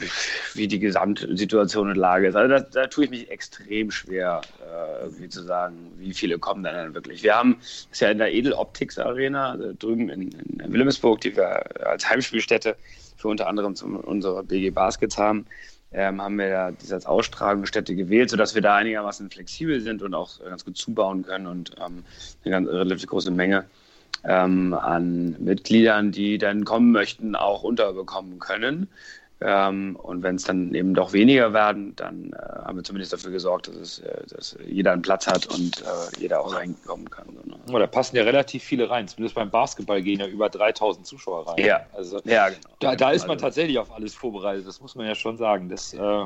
wie die Gesamtsituation und Lage ist. Also da, da tue ich mich extrem schwer, äh, irgendwie zu sagen, wie viele kommen denn dann wirklich. Wir haben, ist ja in der Edeloptics Arena, also drüben in, in Wilhelmsburg, die wir als Heimspielstätte für unter anderem zum, unsere BG Baskets haben, ähm, haben wir ja diese als Austragungsstätte gewählt, sodass wir da einigermaßen flexibel sind und auch ganz gut zubauen können und ähm, eine ganz relativ große Menge ähm, an Mitgliedern, die dann kommen möchten, auch unterbekommen können. Ähm, und wenn es dann eben doch weniger werden, dann äh, haben wir zumindest dafür gesorgt, dass, es, äh, dass jeder einen Platz hat und äh, jeder auch reinkommen kann. So, ne? Oh, da passen ja relativ viele rein. Zumindest beim Basketball gehen ja über 3000 Zuschauer rein. Ja. Also Ja, genau. da, da ist man Also- tatsächlich auf alles vorbereitet. Das muss man ja schon sagen. Das, äh,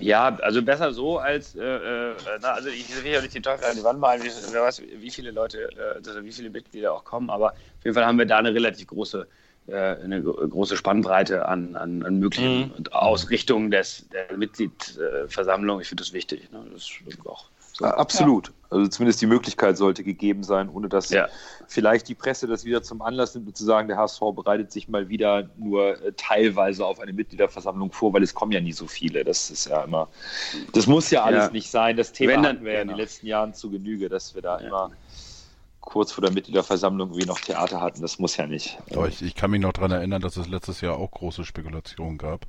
Ja, also besser so als, äh, äh, na, also ich will ja nicht die Teufel an die Wand malen, wie, wer weiß, wie viele Leute, äh, also wie viele Mitglieder auch kommen, aber auf jeden Fall haben wir da eine relativ große, äh, eine gro- große Spannbreite an, an, an möglichen Mhm. Ausrichtungen des, der Mitgliedversammlung. Ich finde das wichtig. Ne? Das ist auch so. absolut. Also zumindest die Möglichkeit sollte gegeben sein, ohne dass Ja. vielleicht die Presse das wieder zum Anlass nimmt, zu sagen, der HSV bereitet sich mal wieder nur äh, teilweise auf eine Mitgliederversammlung vor, weil es kommen ja nie so viele. Das ist ja immer, das muss ja alles Ja. nicht sein. Das Thema Wenn dann- hatten wir ja in den genau. letzten Jahren zu Genüge, dass wir da Ja. immer kurz vor der Mitgliederversammlung wie noch Theater hatten. Das muss ja nicht. Aber ich, ich kann mich noch daran erinnern, dass es letztes Jahr auch große Spekulationen gab.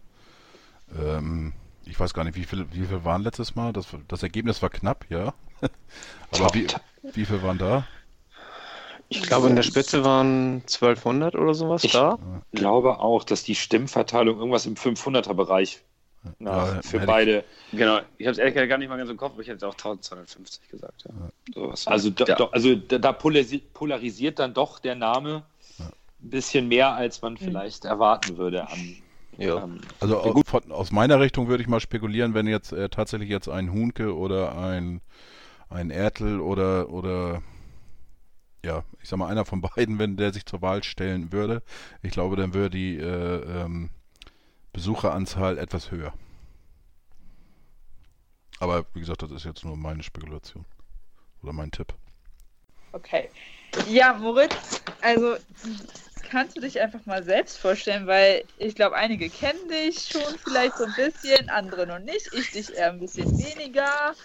Ähm, ich weiß gar nicht, wie viel, wie viel waren letztes Mal? Das, das Ergebnis war knapp, ja. Aber wie, wie viel waren da? Ich glaube, in der Spitze waren 1200 oder sowas Ich da. glaube auch, dass die Stimmverteilung irgendwas im 500er-Bereich Ja, für beide. Genau, ich habe es ehrlich gesagt gar nicht mal ganz im Kopf, aber ich hätte auch 1250 gesagt. Ja. Sowas. Also, da, Ja. da, also da, da polarisi- polarisiert dann doch der Name ein bisschen mehr, als man vielleicht erwarten würde. An, Ja. ähm, Also au- von, aus meiner Richtung würde ich mal spekulieren, wenn jetzt äh, tatsächlich jetzt ein Hunke oder ein, ein Ertel oder, oder ja, ich sag mal einer von beiden, wenn der sich zur Wahl stellen würde, ich glaube, dann wäre die äh, ähm, Besucheranzahl etwas höher. Aber wie gesagt, das ist jetzt nur meine Spekulation oder mein Tipp. Okay. Ja, Moritz, also kannst du dich einfach mal selbst vorstellen, weil ich glaube, einige kennen dich schon vielleicht so ein bisschen, andere noch nicht, ich dich eher ein bisschen weniger.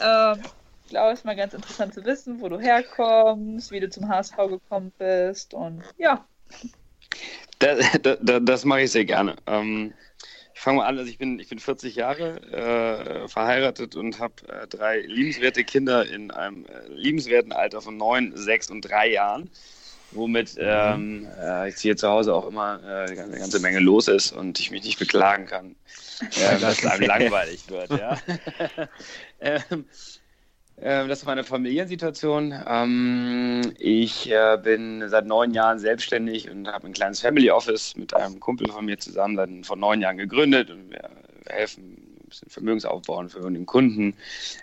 Ähm, ich glaube, es ist mal ganz interessant zu wissen, wo du herkommst, wie du zum HSV gekommen bist und ja. Das, das, das mache ich sehr gerne. Ähm, ich fange mal an, also ich bin, ich bin 40 Jahre äh, verheiratet und habe äh, drei liebenswerte Kinder in einem äh, liebenswerten Alter von neun, sechs und drei Jahren, womit ähm, äh, ich hier zu Hause auch immer äh, eine ganze- ganze Menge los ist und ich mich nicht beklagen kann, äh, dass es einem langweilig wird. Ja? ähm, ähm, das ist meine Familiensituation. Ähm, ich äh, bin seit neun Jahren selbstständig und habe ein kleines Family Office mit einem Kumpel von mir zusammen seit vor neun Jahren gegründet und wir helfen bisschen Vermögensaufbauen für den Kunden,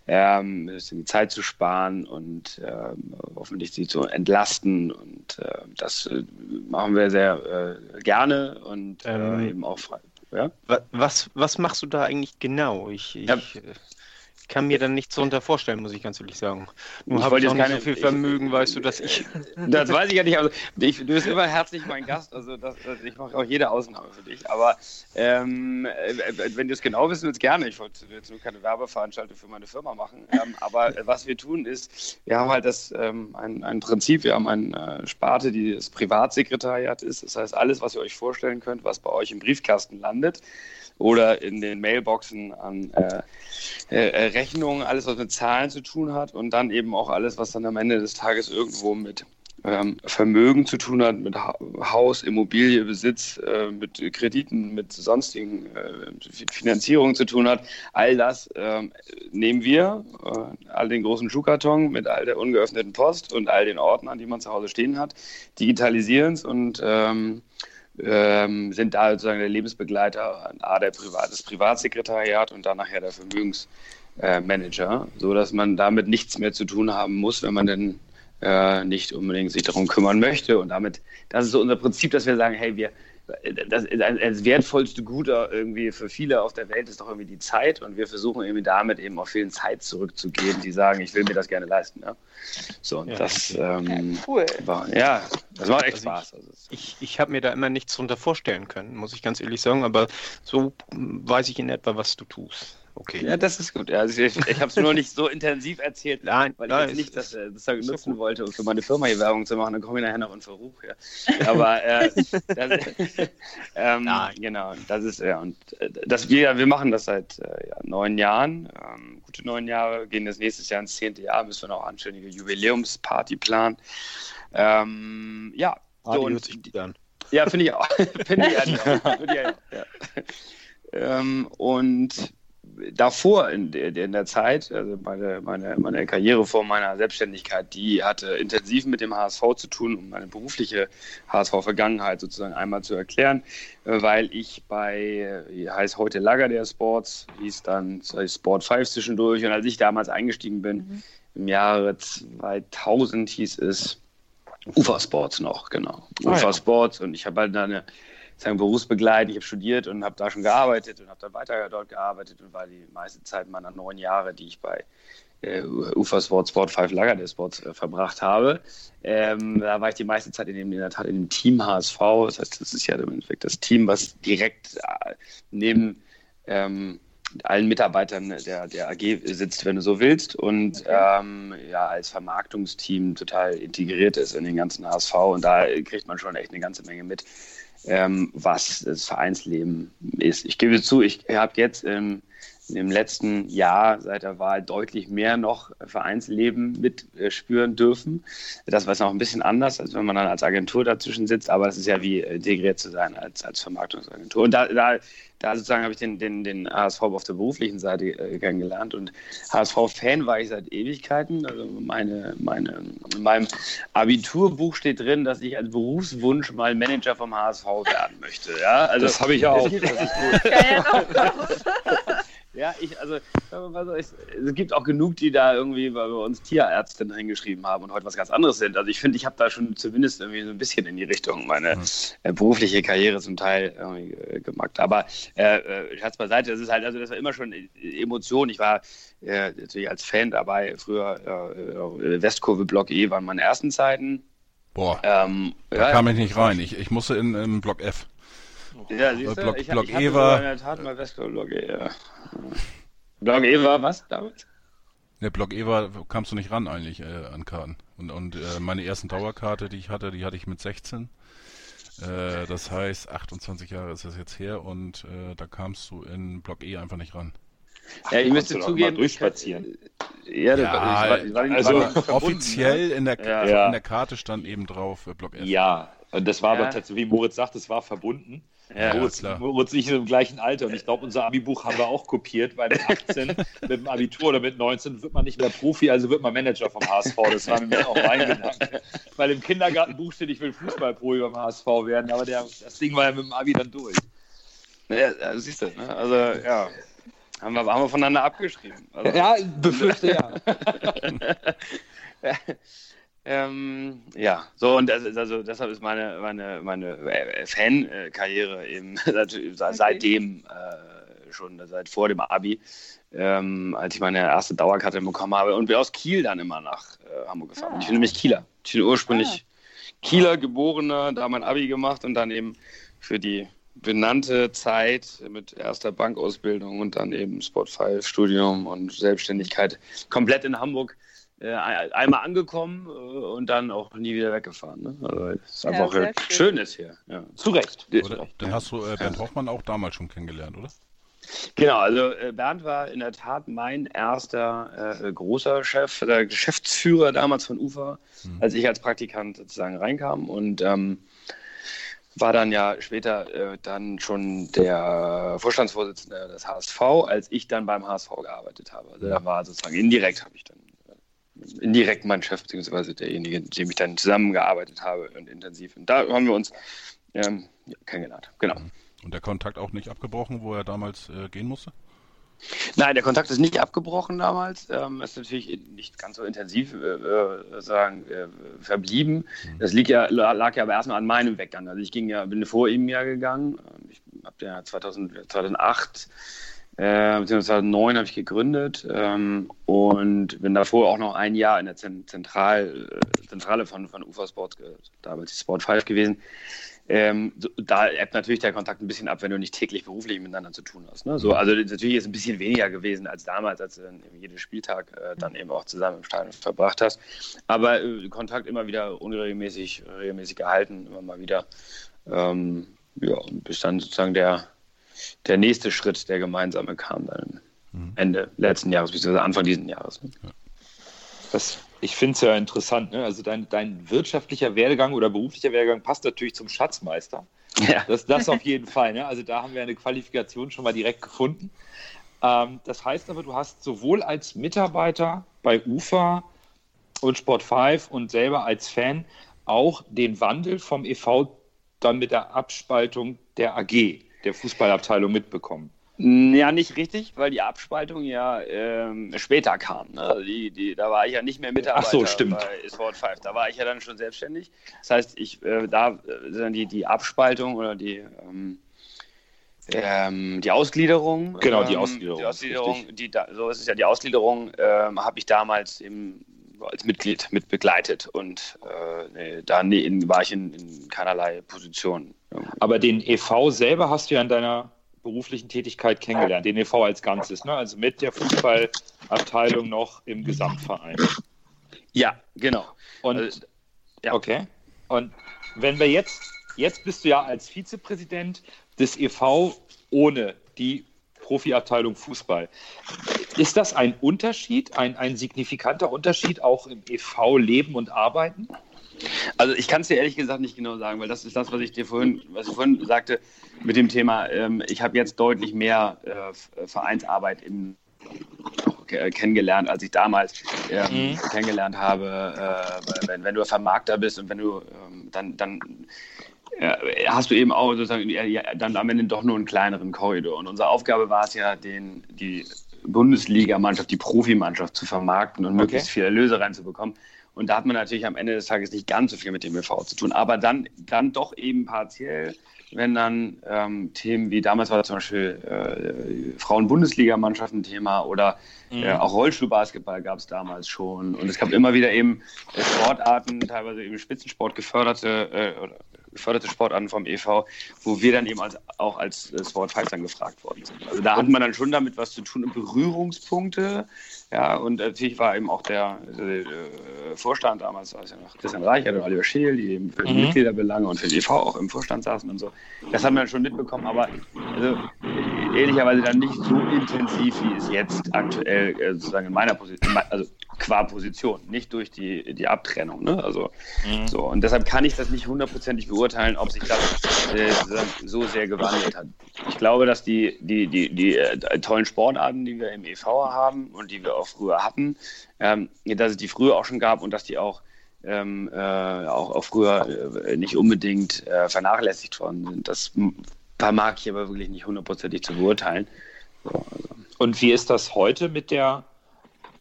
ähm, ein bisschen die Zeit zu sparen und ähm, hoffentlich sie zu entlasten und äh, das äh, machen wir sehr äh, gerne und äh, Ähm, eben auch frei. Ja? Wa- Was, was machst du da eigentlich genau? Ich, ich Ja. Kann mir dann nichts darunter vorstellen, muss ich ganz ehrlich sagen. Ich habe ich jetzt nicht keine- so viel ich- Vermögen, weißt du, dass ich... Das weiß ich ja nicht. Also, ich, du bist immer herzlich mein Gast. Also das, das, ich mache auch jede Ausnahme für dich. Aber ähm, äh, wenn du es genau wissen willst, gerne. Ich wollte jetzt nur keine Werbeveranstaltung für meine Firma machen. Ähm, aber was wir tun ist, wir haben halt das ähm, ein, ein Prinzip. Wir haben eine äh, Sparte, die das Privatsekretariat ist. Das heißt, alles, was ihr euch vorstellen könnt, was bei euch im Briefkasten landet oder in den Mailboxen an äh, äh, äh, Rechnungen, alles, was mit Zahlen zu tun hat und dann eben auch alles, was dann am Ende des Tages irgendwo mit ähm, Vermögen zu tun hat, mit ha Haus, Immobilie, Besitz, äh, mit Krediten, mit sonstigen äh, Finanzierungen zu tun hat. All das ähm, nehmen wir, äh, all den großen Schuhkarton mit all der ungeöffneten Post und all den Ordnern, die man zu Hause stehen hat, digitalisieren es und ähm, ähm, sind da sozusagen der Lebensbegleiter, A, der Privat, das Privatsekretariat und dann nachher der Vermögensmanager, so dass man damit nichts mehr zu tun haben muss, wenn man denn äh, nicht unbedingt sich darum kümmern möchte. Und damit, das ist so unser Prinzip, dass wir sagen, hey, wir, das, das wertvollste Gut irgendwie für viele auf der Welt ist doch irgendwie die Zeit und wir versuchen irgendwie damit eben auch vielen Zeit zurückzugeben, die sagen, ich will mir das gerne leisten. Ja? So, und Ja. das ähm, Cool. war, ja, das macht echt Also Spaß. Es- Ich, ich habe mir da immer nichts drunter vorstellen können, muss ich ganz ehrlich sagen, aber so weiß ich in etwa, was du tust. Okay. Ja, das ist gut. Also ich ich habe es nur nicht so intensiv erzählt, Nein, weil ich nein, jetzt nicht es- das äh, doch nutzen gut. wollte, um für meine Firma hier Werbung zu machen. Dann komme ich nachher noch in Verruch. Ja. Aber äh, das, ähm, Nein. genau, das ist ja und äh, das wir wir machen das seit äh, ja, neun Jahren, ähm, gute neun Jahre, gehen das nächstes Jahr ins zehnte Jahr, müssen wir noch anständige Jubiläumsparty planen. Ähm, ja, Ah, so, und sich an. ja, finde ich auch. finde ich auch. Ich auch, ja. ähm, und davor in der, in der Zeit, also meine, meine, meine Karriere vor meiner Selbstständigkeit, die hatte intensiv mit dem HSV zu tun, um meine berufliche HSV-Vergangenheit sozusagen einmal zu erklären, äh, weil ich bei, heißt heute Lager der Sports, hieß dann Sport 5 zwischendurch und als ich damals eingestiegen bin, im Jahre 2000 hieß es Ufer Sports noch, genau. Ah, Ufer ja. Sports und ich habe halt dann eine sagen, berufsbegleitend, ich habe studiert und habe da schon gearbeitet und habe dann weiter dort gearbeitet und war die meiste Zeit meiner neun Jahre, die ich bei äh, Ufer Sport, Sport 5 Lager der Sports äh, verbracht habe. Ähm, da war ich die meiste Zeit in, dem, in der Tat in dem Team HSV. Das heißt, das ist ja im Endeffekt das Team, was direkt äh, neben ähm, allen Mitarbeitern der, der AG sitzt, wenn du so willst, und ähm, ja, als Vermarktungsteam total integriert ist in den ganzen HSV. Und da kriegt man schon echt eine ganze Menge mit, ähm, was das Vereinsleben ist. Ich gebe zu, ich habe jetzt im im letzten Jahr seit der Wahl deutlich mehr noch Vereinsleben mitspüren dürfen. Das war noch ein bisschen anders, als wenn man dann als Agentur dazwischen sitzt, aber das ist ja wie integriert zu sein als, als Vermarktungsagentur. Und da, da, da sozusagen habe ich den, den, den HSV auf der beruflichen Seite äh, kennengelernt und HSV-Fan war ich seit Ewigkeiten. Also meine, meine, in meinem Abiturbuch steht drin, dass ich als Berufswunsch mal Manager vom HSV werden möchte. Ja? Also, das habe ich auch. Das ist gut. Ja, ich, also, es gibt auch genug, die da irgendwie bei uns Tierärztin hingeschrieben haben und heute was ganz anderes sind. Also ich finde, ich habe da schon zumindest irgendwie so ein bisschen in die Richtung meine äh, berufliche Karriere zum Teil irgendwie äh, gemacht. Aber äh, äh, Scherz beiseite, das ist halt, also das war immer schon Emotion. Ich war äh, natürlich als Fan dabei, früher äh, Westkurve Block E waren meine ersten Zeiten. Boah, ähm, da ja, kam ich nicht rein. Ich, ich musste in, in Block F. Ja, siehst du, Block, ich, Block ich E war. in der Tat mal E, ja. Block E war was damals? Ne, Block E war, kamst du nicht ran eigentlich äh, an Karten. Und, und äh, meine ersten Dauerkarte, die ich hatte, die hatte ich mit 16. Äh, das heißt, 28 Jahre ist das jetzt her und äh, da kamst du in Block E einfach nicht ran. Ja, ich müsste zugeben, durchspazieren. Ja, das Ja, war, ich war, ich war, also war verbunden, Offiziell in der, Ja. Ja. in der Karte stand eben drauf äh, Block F. Ja, und das war Ja. aber tatsächlich, wie Moritz sagt, es war verbunden. Ja, Moritz, klar. Moritz sind im gleichen Alter und ich glaube, unser Abi-Buch haben wir auch kopiert, weil mit 18, mit dem Abitur oder mit 19 wird man nicht mehr Profi, also wird man Manager vom HSV. Das war nämlich auch mein Gedanke. Weil im Kindergartenbuch steht, ich will Fußballprofi beim HSV werden, aber der, das Ding war ja mit dem Abi dann durch. Ja, ja, siehst du, ne? also ja, haben wir, haben wir voneinander abgeschrieben. Also, Ja, befürchte ja. Ähm, ja, so und das, also deshalb ist meine, meine, meine äh, Fan-Karriere eben se- seitdem äh, schon, seit vor dem Abi, ähm, als ich meine erste Dauerkarte bekommen habe und bin aus Kiel dann immer nach äh, Hamburg gefahren. Ich bin nämlich Kieler. Ich bin ursprünglich Kieler geborener, da mein Abi gemacht und dann eben für die benannte Zeit mit erster Bankausbildung und dann eben 5 Studium und Selbstständigkeit komplett in Hamburg einmal angekommen äh, und dann auch nie wieder weggefahren. Ne? Also es ist Ja, einfach äh, schön. schönes hier. Ja. Zu Recht. Oder? Dann hast du äh, Bernd Hoffmann auch damals schon kennengelernt, oder? Genau, also äh, Bernd war in der Tat mein erster äh, großer Chef, der Geschäftsführer damals von UFA, als ich als Praktikant sozusagen reinkam und ähm, war dann ja später äh, dann schon der Vorstandsvorsitzende des HSV, als ich dann beim HSV gearbeitet habe. Also da war sozusagen indirekt habe ich dann indirekt mein Chef beziehungsweise derjenige, mit dem ich dann zusammengearbeitet habe und intensiv. Und da haben wir uns ähm, ja, kennengelernt. Genau. Und der Kontakt auch nicht abgebrochen, wo er damals äh, gehen musste? Nein, der Kontakt ist nicht abgebrochen damals. Ähm, ist natürlich nicht ganz so intensiv äh, äh, sagen, äh, verblieben. Das liegt ja, lag ja aber erstmal an meinem Weggang. Also ich ging ja, bin vor ihm ja gegangen. Ähm, Ich habe ja 2000, 2008 äh, beziehungsweise 2009 habe ich gegründet ähm, und bin davor auch noch ein Jahr in der Zen Zentral, äh, Zentrale von, von UFA Sports, damals die Sport 5 gewesen. Ähm, so, da ebbt natürlich der Kontakt ein bisschen ab, wenn du nicht täglich beruflich miteinander zu tun hast. Ne? So, also natürlich ist es ein bisschen weniger gewesen als damals, als du dann jeden Spieltag äh, dann eben auch zusammen im Stadion verbracht hast. Aber äh, Kontakt immer wieder unregelmäßig, regelmäßig gehalten, immer mal wieder. Ähm, ja, und bis dann sozusagen der, der nächste Schritt, der gemeinsame kam dann Ende letzten Jahres, beziehungsweise Anfang dieses Jahres. Ne? Das, ich finde es ja interessant. Ne? Also dein, dein wirtschaftlicher Werdegang oder beruflicher Werdegang passt natürlich zum Schatzmeister. Ja. Das, das auf jeden Fall. Ne? Also da haben wir eine Qualifikation schon mal direkt gefunden. Ähm, das heißt aber, du hast sowohl als Mitarbeiter bei UFA und Sport 5 und selber als Fan auch den Wandel vom EV dann mit der Abspaltung der AG, der Fußballabteilung mitbekommen. Ja, nicht richtig, weil die Abspaltung ja ähm, später kam. Ne? Also die, die, da war ich ja nicht mehr Mitarbeiter Ach so, stimmt. bei Sport 5. Da war ich ja dann schon selbstständig. Das heißt, ich äh, da äh, die, die Abspaltung oder die, ähm, ähm, die Ausgliederung. Genau, die ähm, Ausgliederung, Die Ausgliederung, die so ist es ja, die Ausgliederung ähm, habe ich damals eben als Mitglied mit begleitet und äh, nee, da nee, war ich in, in keinerlei Position. Aber den EV selber hast du ja in deiner beruflichen Tätigkeit kennengelernt, den EV als Ganzes, ne? also mit der Fußballabteilung noch im Gesamtverein. Ja, genau. Und Also, ja. okay. Und wenn wir jetzt, jetzt bist du ja als Vizepräsident des EV ohne die Profiabteilung Fußball. Ist das ein Unterschied, ein, ein signifikanter Unterschied auch im EV Leben und Arbeiten? Also ich kann es dir ehrlich gesagt nicht genau sagen, weil das ist das, was ich dir vorhin, was ich vorhin sagte mit dem Thema. Ähm, ich habe jetzt deutlich mehr äh, Vereinsarbeit im kennengelernt, als ich damals ähm, mhm. kennengelernt habe. Äh, wenn, wenn, du Vermarkter bist und wenn du ähm, dann, dann äh, hast du eben auch sozusagen ja, dann am Ende doch nur einen kleineren Korridor. Und unsere Aufgabe war es ja, den, die Bundesligamannschaft, die Profimannschaft zu vermarkten und okay. möglichst viel Erlöse reinzubekommen. Und da hat man natürlich am Ende des Tages nicht ganz so viel mit dem ÖV zu tun, aber dann, dann doch eben partiell, wenn dann ähm, Themen wie damals war zum Beispiel äh, Frauen-Bundesligamannschaft ein Thema oder mhm. äh, auch Rollstuhlbasketball gab es damals schon. Und es gab immer wieder eben Sportarten, teilweise eben Spitzensport geförderte äh, oder geförderte Sportarten vom EV, wo wir dann eben als, auch als Sport dann gefragt worden sind. Also da hat man dann schon damit was zu tun und Berührungspunkte. Ja, und natürlich war eben auch der, der äh, Vorstand damals, ja noch Christian Reichert und Oliver Scheel, die eben für die mhm. Mitgliederbelange und für die EV auch im Vorstand saßen und so. Das haben wir schon mitbekommen, aber also, ehrlicherweise dann nicht so intensiv, wie es jetzt aktuell äh, sozusagen in meiner Position, also qua Position, nicht durch die, die Abtrennung. Ne? Also, mhm. so. Und deshalb kann ich das nicht hundertprozentig beurteilen, ob sich das äh, so sehr gewandelt hat. Ich glaube, dass die, die, die, die äh, tollen Sportarten, die wir im EV haben und die wir auch früher hatten, ähm, dass es die früher auch schon gab und dass die auch ähm, äh, auch, auch früher äh, nicht unbedingt äh, vernachlässigt worden sind. Das vermag ich aber wirklich nicht hundertprozentig zu beurteilen. So, also. Und wie ist das heute mit der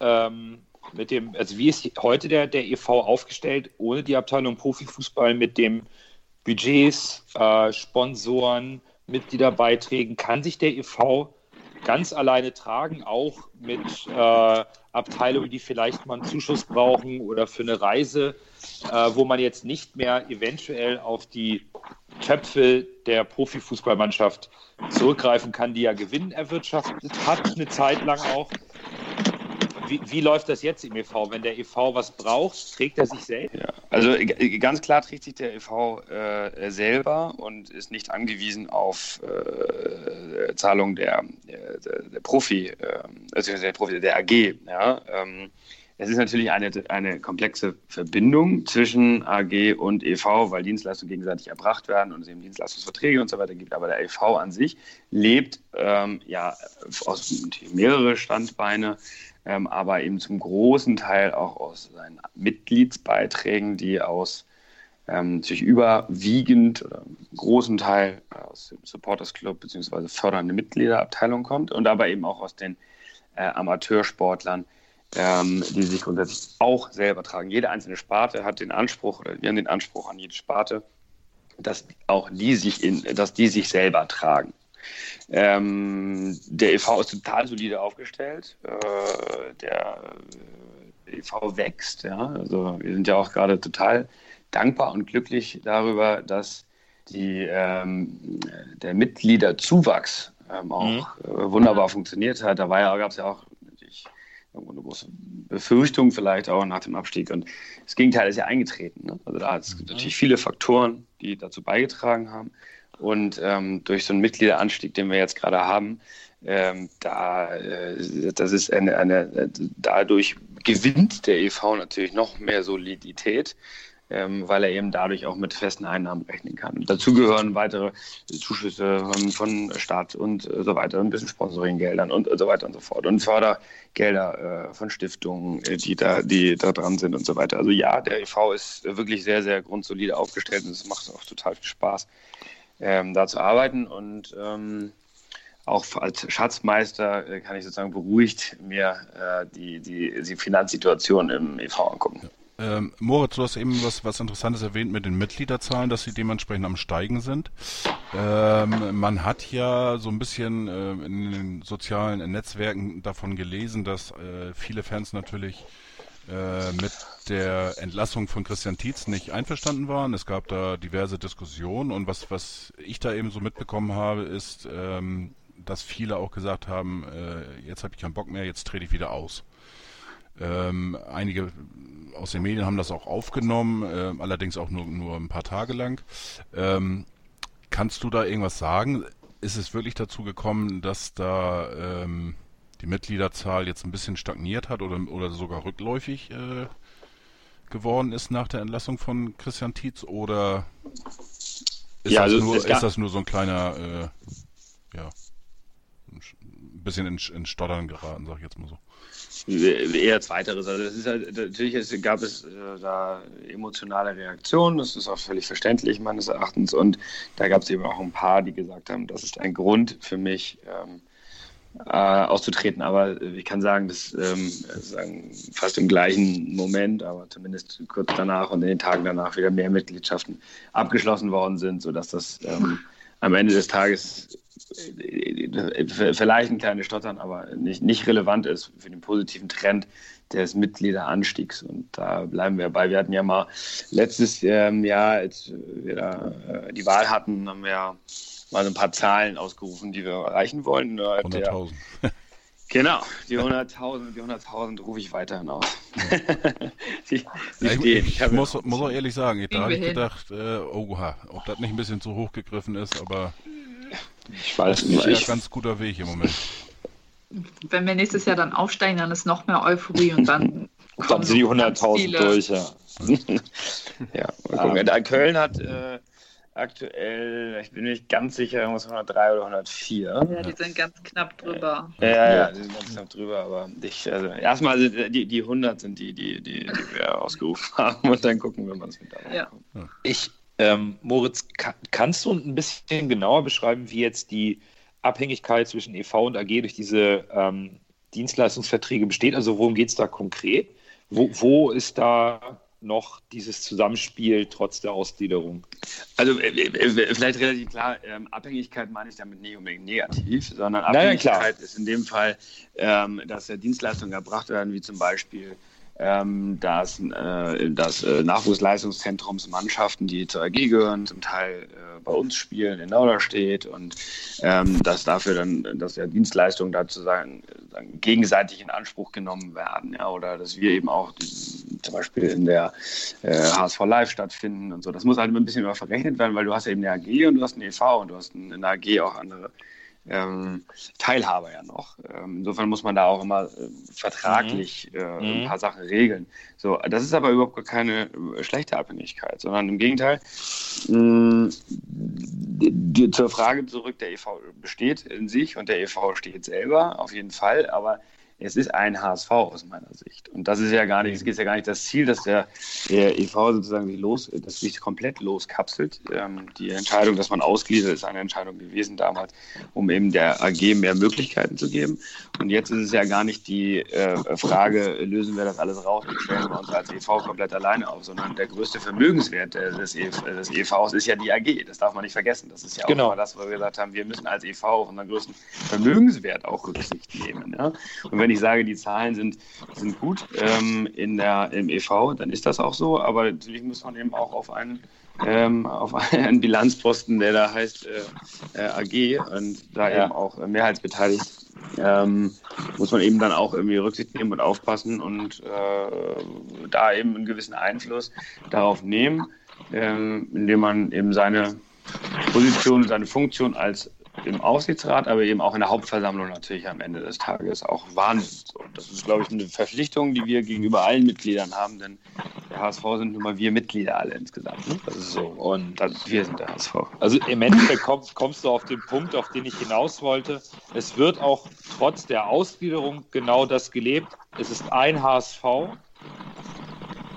ähm, mit dem, also wie ist heute der, der EV aufgestellt, ohne die Abteilung Profifußball mit dem Budgets, äh, Sponsoren, Mitgliederbeiträgen? Kann sich der EV ganz alleine tragen, auch mit äh, Abteilungen, die vielleicht mal einen Zuschuss brauchen oder für eine Reise, äh, wo man jetzt nicht mehr eventuell auf die Töpfe der Profifußballmannschaft zurückgreifen kann, die ja Gewinn erwirtschaftet hat, eine Zeit lang auch. Wie, wie, läuft das jetzt im EV? Wenn der EV was braucht, trägt er sich selbst? Ja, also ganz klar trägt sich der EV äh, selber und ist nicht angewiesen auf äh, Zahlung der, der, der Profi, äh, also der Profi, der AG. Ja? Ähm, es ist natürlich eine, eine komplexe Verbindung zwischen AG und EV, weil Dienstleistungen gegenseitig erbracht werden und es eben Dienstleistungsverträge und so weiter gibt. Aber der EV an sich lebt ähm, ja aus mehrere Standbeine ähm, aber eben zum großen Teil auch aus seinen Mitgliedsbeiträgen, die aus ähm, natürlich überwiegend oder großen Teil aus dem Supporters Club bzw. fördernde Mitgliederabteilung kommt und aber eben auch aus den äh, Amateursportlern, ähm, die sich grundsätzlich auch selber tragen. Jede einzelne Sparte hat den Anspruch, oder wir haben den Anspruch an jede Sparte, dass auch die sich in, dass die sich selber tragen. Ähm, der EV ist total solide aufgestellt. Äh, der EV wächst. Ja? Also wir sind ja auch gerade total dankbar und glücklich darüber, dass die, ähm, der Mitgliederzuwachs ähm, auch mhm. äh, wunderbar funktioniert hat. Da ja, gab es ja auch natürlich eine große Befürchtung vielleicht auch nach dem Abstieg. Und das Gegenteil ist ja eingetreten. Ne? Also da es gibt mhm. natürlich viele Faktoren, die dazu beigetragen haben. Und ähm, durch so einen Mitgliederanstieg, den wir jetzt gerade haben, ähm, da, äh, das ist eine, eine, dadurch gewinnt der EV natürlich noch mehr Solidität, ähm, weil er eben dadurch auch mit festen Einnahmen rechnen kann. Dazu gehören weitere Zuschüsse von, von Staat und so weiter, ein bisschen Sponsoringgeldern und so weiter und so fort und Fördergelder äh, von Stiftungen, äh, die da, die da dran sind und so weiter. Also ja, der EV ist wirklich sehr, sehr grundsolide aufgestellt und es macht auch total viel Spaß ähm, da zu arbeiten und ähm, auch als Schatzmeister äh, kann ich sozusagen beruhigt mir äh, die, die, die Finanzsituation im EV angucken. Ähm, Moritz, du hast eben was, was Interessantes erwähnt mit den Mitgliederzahlen, dass sie dementsprechend am Steigen sind. Ähm, man hat ja so ein bisschen äh, in den sozialen Netzwerken davon gelesen, dass äh, viele Fans natürlich äh, mit der Entlassung von Christian Tietz nicht einverstanden waren. Es gab da diverse Diskussionen und was, was ich da eben so mitbekommen habe, ist, ähm, dass viele auch gesagt haben, äh, jetzt habe ich keinen Bock mehr, jetzt trete ich wieder aus. Ähm, einige aus den Medien haben das auch aufgenommen, äh, allerdings auch nur, nur ein paar Tage lang. Ähm, kannst du da irgendwas sagen? ist es wirklich dazu gekommen, dass da ähm, die Mitgliederzahl jetzt ein bisschen stagniert hat oder, oder sogar rückläufig äh, geworden ist nach der Entlassung von Christian Tietz? Oder ist, Ja, das, also nur, ist das nur so ein kleiner, äh, ja, ein bisschen in, in Stottern geraten, sag ich jetzt mal so. Eher zweiteres. Also das ist halt, natürlich ist, gab es äh, da emotionale Reaktionen, das ist auch völlig verständlich meines Erachtens. Und da gab es eben auch ein paar, die gesagt haben, das ist ein Grund für mich ähm, äh, auszutreten. Aber ich kann sagen, dass ähm, sagen, fast im gleichen Moment, aber zumindest kurz danach und in den Tagen danach wieder mehr Mitgliedschaften abgeschlossen worden sind, sodass das ähm, am Ende des Tages äh, vielleicht ein kleines Stottern, aber nicht, nicht relevant ist für den positiven Trend des Mitgliederanstiegs. Und da bleiben wir bei. Wir hatten ja mal letztes ähm, Jahr, als wir da äh, die Wahl hatten, haben wir ja mal so ein paar Zahlen ausgerufen, die wir erreichen wollen. innerhalb der- 100.000. Genau, die 100.000, die 100.000 rufe ich weiterhin aus. die, die Ja, ich, ich, hab- muss, muss auch ehrlich sagen, da habe ich gedacht, äh, oha, ob das nicht ein bisschen zu hoch gegriffen ist, aber ich weiß ist nicht. ja Ich, ein ganz guter Weg im Moment. Wenn wir nächstes Jahr dann aufsteigen, dann ist noch mehr Euphorie und dann. Dann kommen sind die noch ganz 100.000 viele. durch, ja. ja. Da Köln hat äh, aktuell, ich bin nicht ganz sicher, irgendwas 103 oder 104. Ja, die sind ganz knapp drüber. Ja, ja, ja, die sind ganz knapp drüber, aber ich, also erstmal sind die, die 100 sind die, die, die, die wir ausgerufen haben und dann gucken wir mal, was wir da Ja. kommen. Ich, ähm, Moritz, ka kannst du ein bisschen genauer beschreiben, wie jetzt die Abhängigkeit zwischen EV und AG durch diese ähm, Dienstleistungsverträge besteht? Also worum geht es da konkret? Wo, wo ist da noch dieses Zusammenspiel trotz der Ausgliederung? Also äh, äh, vielleicht relativ klar, ähm, Abhängigkeit meine ich damit nicht unbedingt negativ, sondern Naja, Abhängigkeit klar. ist in dem Fall, ähm, dass äh, Dienstleistungen erbracht werden, wie zum Beispiel ähm, dass äh, das äh, Nachwuchsleistungszentrums Mannschaften, die zur AG gehören, zum Teil äh, bei uns spielen, in Norderstedt und ähm, dass dafür dann, dass ja Dienstleistungen dazu sagen, sagen, gegenseitig in Anspruch genommen werden, ja, oder dass wir eben auch die, zum Beispiel in der äh, HSV Live stattfinden und so. Das muss halt ein bisschen immer verrechnet werden, weil du hast ja eben eine AG und du hast eine EV und du hast in der AG auch andere ähm, Teilhaber ja noch. Ähm, insofern muss man da auch immer äh, vertraglich äh, ein Mhm. paar Sachen regeln. So, das ist aber überhaupt gar keine äh, schlechte Abhängigkeit, sondern im Gegenteil. mh, die, die, zur Frage zurück, der EV besteht in sich und der EV steht selber, auf jeden Fall, aber es ist ein HSV aus meiner Sicht. Und das ist ja gar nicht, es ist ja gar nicht das Ziel, dass der, der EV sozusagen sich los, dass sich komplett loskapselt. Ähm, die Entscheidung, dass man ausgliedert, ist eine Entscheidung gewesen damals, um eben der AG mehr Möglichkeiten zu geben. Und jetzt ist es ja gar nicht die äh, Frage, lösen wir das alles raus und stellen wir uns als EV komplett alleine auf, sondern der größte Vermögenswert des, EV, des EVs ist ja die AG. Das darf man nicht vergessen. Das ist ja auch Genau. immer das, was wir gesagt haben, wir müssen als EV auf unseren größten Vermögenswert auch Rücksicht nehmen. Ja? Und wenn ich sage, die Zahlen sind, sind gut ähm, in der, im EV, dann ist das auch so. Aber natürlich muss man eben auch auf einen, ähm, auf einen Bilanzposten, der da heißt äh, äh, AG und da Ja. eben auch mehrheitsbeteiligt, ähm, muss man eben dann auch irgendwie Rücksicht nehmen und aufpassen und äh, da eben einen gewissen Einfluss darauf nehmen, ähm, indem man eben seine Position, seine Funktion als im Aufsichtsrat, aber eben auch in der Hauptversammlung natürlich am Ende des Tages auch wahrnimmt. So, das ist, glaube ich, eine Verpflichtung, die wir gegenüber allen Mitgliedern haben, denn der HSV sind nun mal wir Mitglieder alle insgesamt. Ne? Das ist so. Und das, wir sind der HSV. Also im Endeffekt kommst, kommst du auf den Punkt, auf den ich hinaus wollte. Es wird auch trotz der Ausgliederung genau das gelebt. Es ist ein HSV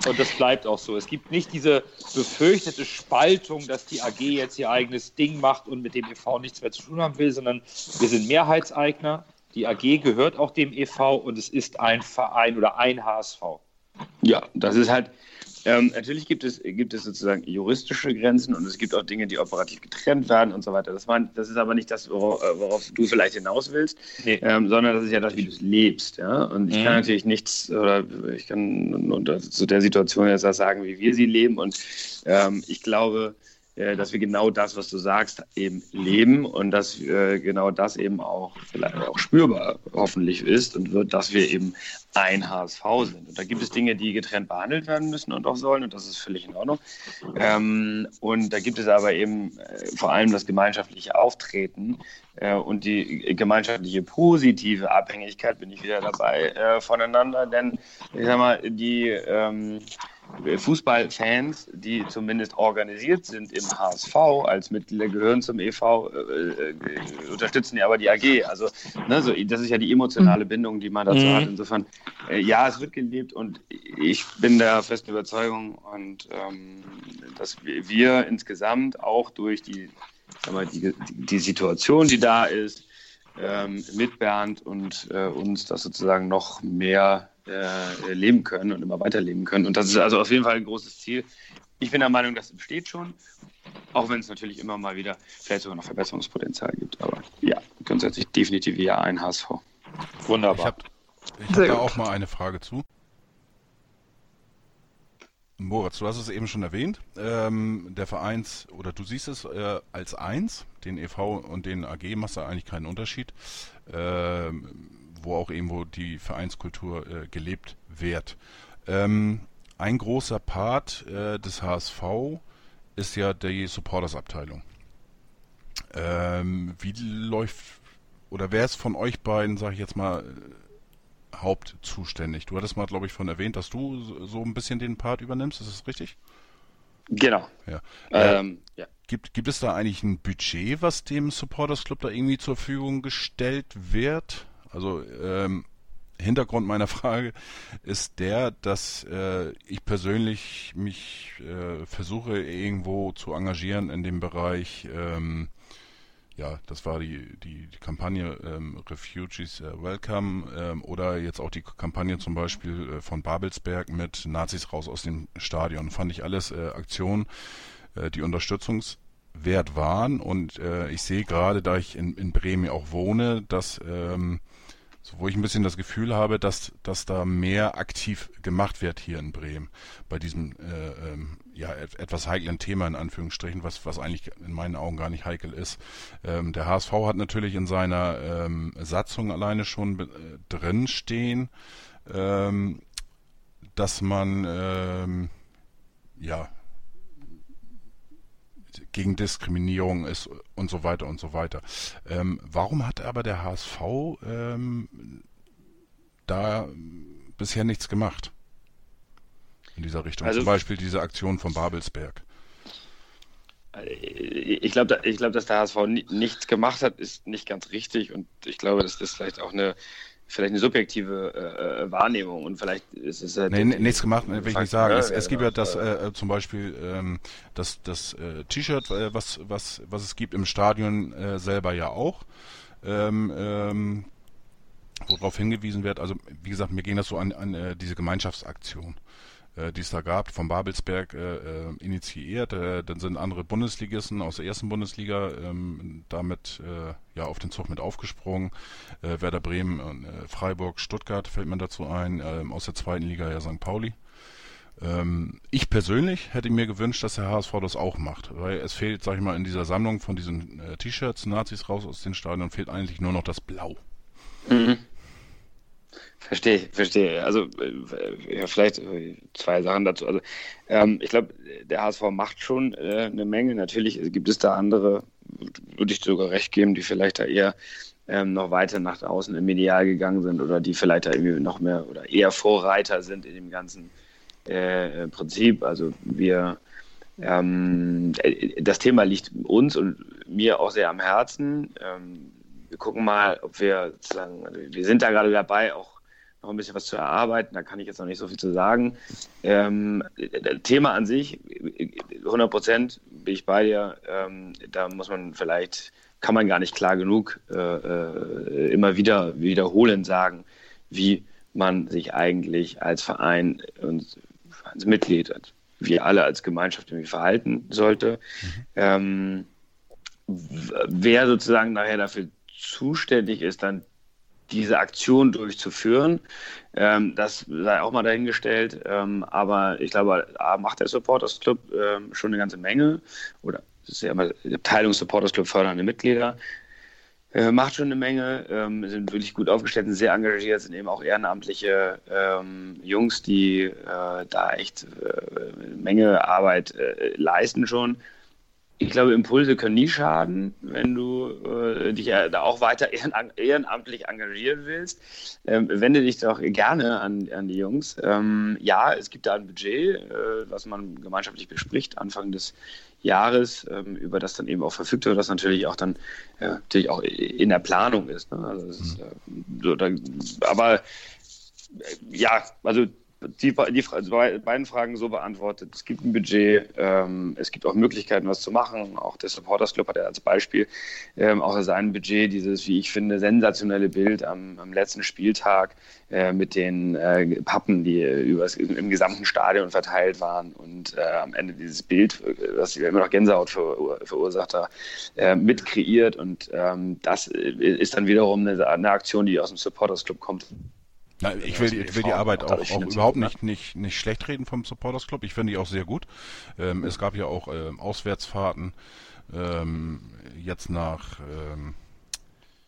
und das bleibt auch so. Es gibt nicht diese befürchtete Spaltung, dass die AG jetzt ihr eigenes Ding macht und mit dem EV nichts mehr zu tun haben will, sondern wir sind Mehrheitseigner. Die AG gehört auch dem EV und es ist ein Verein oder ein HSV. Ja, das ist halt, ähm, natürlich gibt es, gibt es sozusagen juristische Grenzen und es gibt auch Dinge, die operativ getrennt werden und so weiter. Das, war, das ist aber nicht das, worauf, äh, worauf du vielleicht hinaus willst, Nee. ähm, sondern das ist ja das, wie du es lebst. Ja? Und ich Mhm. kann natürlich nichts, oder ich kann unter zu der Situation jetzt das sagen, wie wir sie leben. Und ähm, ich glaube, dass wir genau das, was du sagst, eben leben und dass äh, genau das eben auch vielleicht auch spürbar hoffentlich ist und wird, dass wir eben ein HSV sind. Und da gibt es Dinge, die getrennt behandelt werden müssen und auch sollen und das ist völlig in Ordnung. Ähm, und da gibt es aber eben äh, vor allem das gemeinschaftliche Auftreten äh, und die gemeinschaftliche positive Abhängigkeit, bin ich wieder dabei, äh, voneinander. Denn ich sag mal, die ähm, Fußballfans, die zumindest organisiert sind im HSV als Mitglieder gehören zum EV, äh, äh, unterstützen ja aber die AG. Also ne, so, das ist ja die emotionale mhm. Bindung, die man dazu mhm. hat. Insofern, äh, ja, es wird gelebt und ich bin der festen Überzeugung und ähm, dass wir, wir, insgesamt auch durch die, mal, die, die Situation, die da ist, ähm, mit Bernd und äh, uns das sozusagen noch mehr äh, leben können und immer weiterleben können. Und das ist also auf jeden Fall ein großes Ziel. Ich bin der Meinung, das besteht schon, auch wenn es natürlich immer mal wieder vielleicht sogar noch Verbesserungspotenzial gibt. Aber ja, grundsätzlich definitiv ja ein HSV. Wunderbar. Ich habe hab da auch mal eine Frage zu. Moritz, du hast es eben schon erwähnt. Ähm, der Vereins, oder du siehst es äh, als eins, den EV und den AG machst du eigentlich keinen Unterschied. Ähm, wo auch irgendwo die Vereinskultur äh, gelebt wird. Ähm, ein großer Part äh, des HSV ist ja die Supporters-Abteilung. Ähm, wie läuft, oder wer ist von euch beiden, sage ich jetzt mal, hauptzuständig? Du hattest mal, glaube ich, von erwähnt, dass du so ein bisschen den Part übernimmst, ist das richtig? Genau. Ja. Ähm, äh, ja. Gibt, gibt es da eigentlich ein Budget, was dem Supporters Club da irgendwie zur Verfügung gestellt wird? Also ähm, Hintergrund meiner Frage ist der, dass äh, ich persönlich mich äh, versuche irgendwo zu engagieren in dem Bereich, ähm, ja, das war die, die, die Kampagne ähm, Refugees äh, Welcome ähm, oder jetzt auch die Kampagne zum Beispiel äh, von Babelsberg mit Nazis raus aus dem Stadion. Fand ich alles äh, Aktionen, äh, die unterstützungswert waren und äh, ich sehe gerade, da ich in, in Bremen auch wohne, dass ähm, so, wo ich ein bisschen das Gefühl habe, dass, dass da mehr aktiv gemacht wird hier in Bremen bei diesem äh, ähm, ja, etwas heiklen Thema in Anführungsstrichen, was, was eigentlich in meinen Augen gar nicht heikel ist. Ähm, der HSV hat natürlich in seiner ähm, Satzung alleine schon äh, drin stehen, ähm, dass man ähm, gegen Diskriminierung ist und so weiter und so weiter. Ähm, warum hat aber der HSV ähm, da bisher nichts gemacht in dieser Richtung? Also, Zum Beispiel diese Aktion von Babelsberg. Ich glaube, ich glaub, dass der HSV nichts gemacht hat, ist nicht ganz richtig und ich glaube, dass das vielleicht auch eine vielleicht eine subjektive äh, äh, Wahrnehmung und vielleicht ist es halt nee, nichts gemacht, will ich nicht sagen. Ja, es, es gibt ja das äh, zum Beispiel ähm, das, das äh, T-Shirt, äh, was, was, was es gibt im Stadion äh, selber ja auch. Ähm, ähm, worauf hingewiesen wird, also wie gesagt, mir ging das so an, an äh, diese Gemeinschaftsaktion äh, die es da gab, von Babelsberg äh, äh, initiiert. Äh, dann sind andere Bundesligisten aus der ersten Bundesliga ähm, damit äh, ja auf den Zug mit aufgesprungen. Äh, Werder Bremen, äh, Freiburg, Stuttgart fällt mir dazu ein, äh, aus der zweiten Liga ja St. Pauli. Ähm, ich persönlich hätte mir gewünscht, dass der HSV das auch macht, weil es fehlt, sag ich mal, in dieser Sammlung von diesen äh, T-Shirts, Nazis raus aus den Stadien, fehlt eigentlich nur noch das Blau. Mhm. Verstehe, verstehe. Also äh, ja, vielleicht äh, zwei Sachen dazu. Also ähm, ich glaube, der HSV macht schon äh, eine Menge. Natürlich gibt es da andere, würde ich sogar recht geben, die vielleicht da eher ähm, noch weiter nach außen im Medial gegangen sind oder die vielleicht da irgendwie noch mehr oder eher Vorreiter sind in dem ganzen äh, Prinzip. Also wir ähm, das Thema liegt uns und mir auch sehr am Herzen. Ähm, wir gucken mal, ob wir sozusagen, also wir sind da gerade dabei, auch noch ein bisschen was zu erarbeiten. Da kann ich jetzt noch nicht so viel zu sagen. Ähm, Thema an sich, 100 Prozent bin ich bei dir. Ähm, da muss man vielleicht, kann man gar nicht klar genug äh, äh, immer wieder wiederholen sagen, wie man sich eigentlich als Verein und als Mitglied, als wir alle als Gemeinschaft irgendwie verhalten sollte. Mhm. Ähm, wer sozusagen nachher dafür zuständig ist, dann diese Aktion durchzuführen. Ähm, das sei auch mal dahingestellt. Ähm, aber ich glaube, A, macht der Supporters Club ähm, schon eine ganze Menge. Oder es ist ja immer Abteilung Supporters Club fördernde Mitglieder. Äh, macht schon eine Menge, ähm, sind wirklich gut aufgestellt, sind sehr engagiert, sind eben auch ehrenamtliche ähm, Jungs, die äh, da echt äh, eine Menge Arbeit äh, leisten schon ich glaube, Impulse können nie schaden, wenn du äh, dich ja da auch weiter ehrenamtlich engagieren willst. Ähm, wende dich doch gerne an, an die Jungs. Ähm, ja, es gibt da ein Budget, äh, was man gemeinschaftlich bespricht, Anfang des Jahres, ähm, über das dann eben auch verfügt wird, das natürlich auch dann äh, natürlich auch in der Planung ist. Ne? Also ist mhm. äh, so, da, aber äh, ja, also die, die, beiden Fragen so beantwortet. Es gibt ein Budget, ähm, es gibt auch Möglichkeiten, was zu machen. Auch der Supporters Club hat ja als Beispiel ähm, auch sein Budget, dieses, wie ich finde, sensationelle Bild am, am letzten Spieltag äh, mit den äh, Pappen, die übers, im, gesamten Stadion verteilt waren und äh, am Ende dieses Bild, das immer noch Gänsehaut ver, verursacht hat, äh, mit kreiert. Und ähm, das ist dann wiederum eine, eine Aktion, die aus dem Supporters Club kommt na, ich will, ich will die Arbeit auch, auch überhaupt nicht, nicht, nicht schlecht reden vom Supporters Club. Ich finde die auch sehr gut. Ähm, es gab ja auch ähm, Auswärtsfahrten ähm, jetzt nach ähm,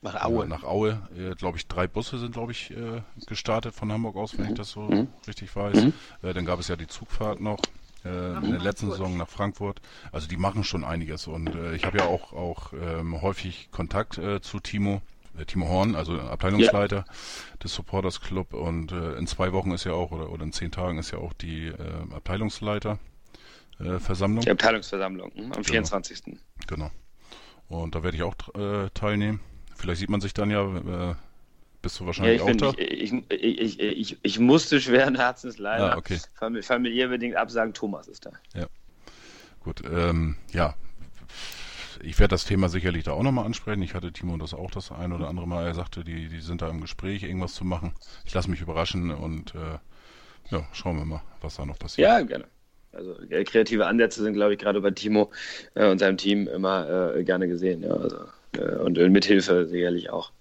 nach Aue. Nach Aue, äh, glaube ich, drei Busse sind, glaube ich, äh, gestartet von Hamburg aus, wenn mhm. ich das so mhm. richtig weiß. Mhm. Äh, dann gab es ja die Zugfahrt noch äh, in der letzten Saison nach Frankfurt. Also die machen schon einiges und äh, ich habe ja auch auch ähm, häufig Kontakt äh, zu Timo. Äh, Timo Horn, also Abteilungsleiter ja. des Supporters Club und äh, in zwei Wochen ist ja auch oder, oder in zehn Tagen ist ja auch die äh, Abteilungsleiter äh, Versammlung. Die Abteilungsversammlung hm, am genau. 24. Genau. Und da werde ich auch äh, teilnehmen. Vielleicht sieht man sich dann ja, äh, bist du wahrscheinlich ja, ich auch da? Ich, ich, ich, ich, musste schweren Herzens leider ah, okay. familiär bedingt absagen, Thomas ist da. Ja. Gut, ähm, ja, ich werde das Thema sicherlich da auch nochmal ansprechen. Ich hatte Timo das auch das ein oder andere Mal. Er sagte, die, die sind da im Gespräch, irgendwas zu machen. Ich lasse mich überraschen und äh, ja, schauen wir mal, was da noch passiert. Ja, gerne. Also äh, kreative Ansätze sind, glaube ich, gerade bei Timo äh, und seinem Team immer äh, gerne gesehen. Ja, also, äh, und mithilfe sicherlich auch.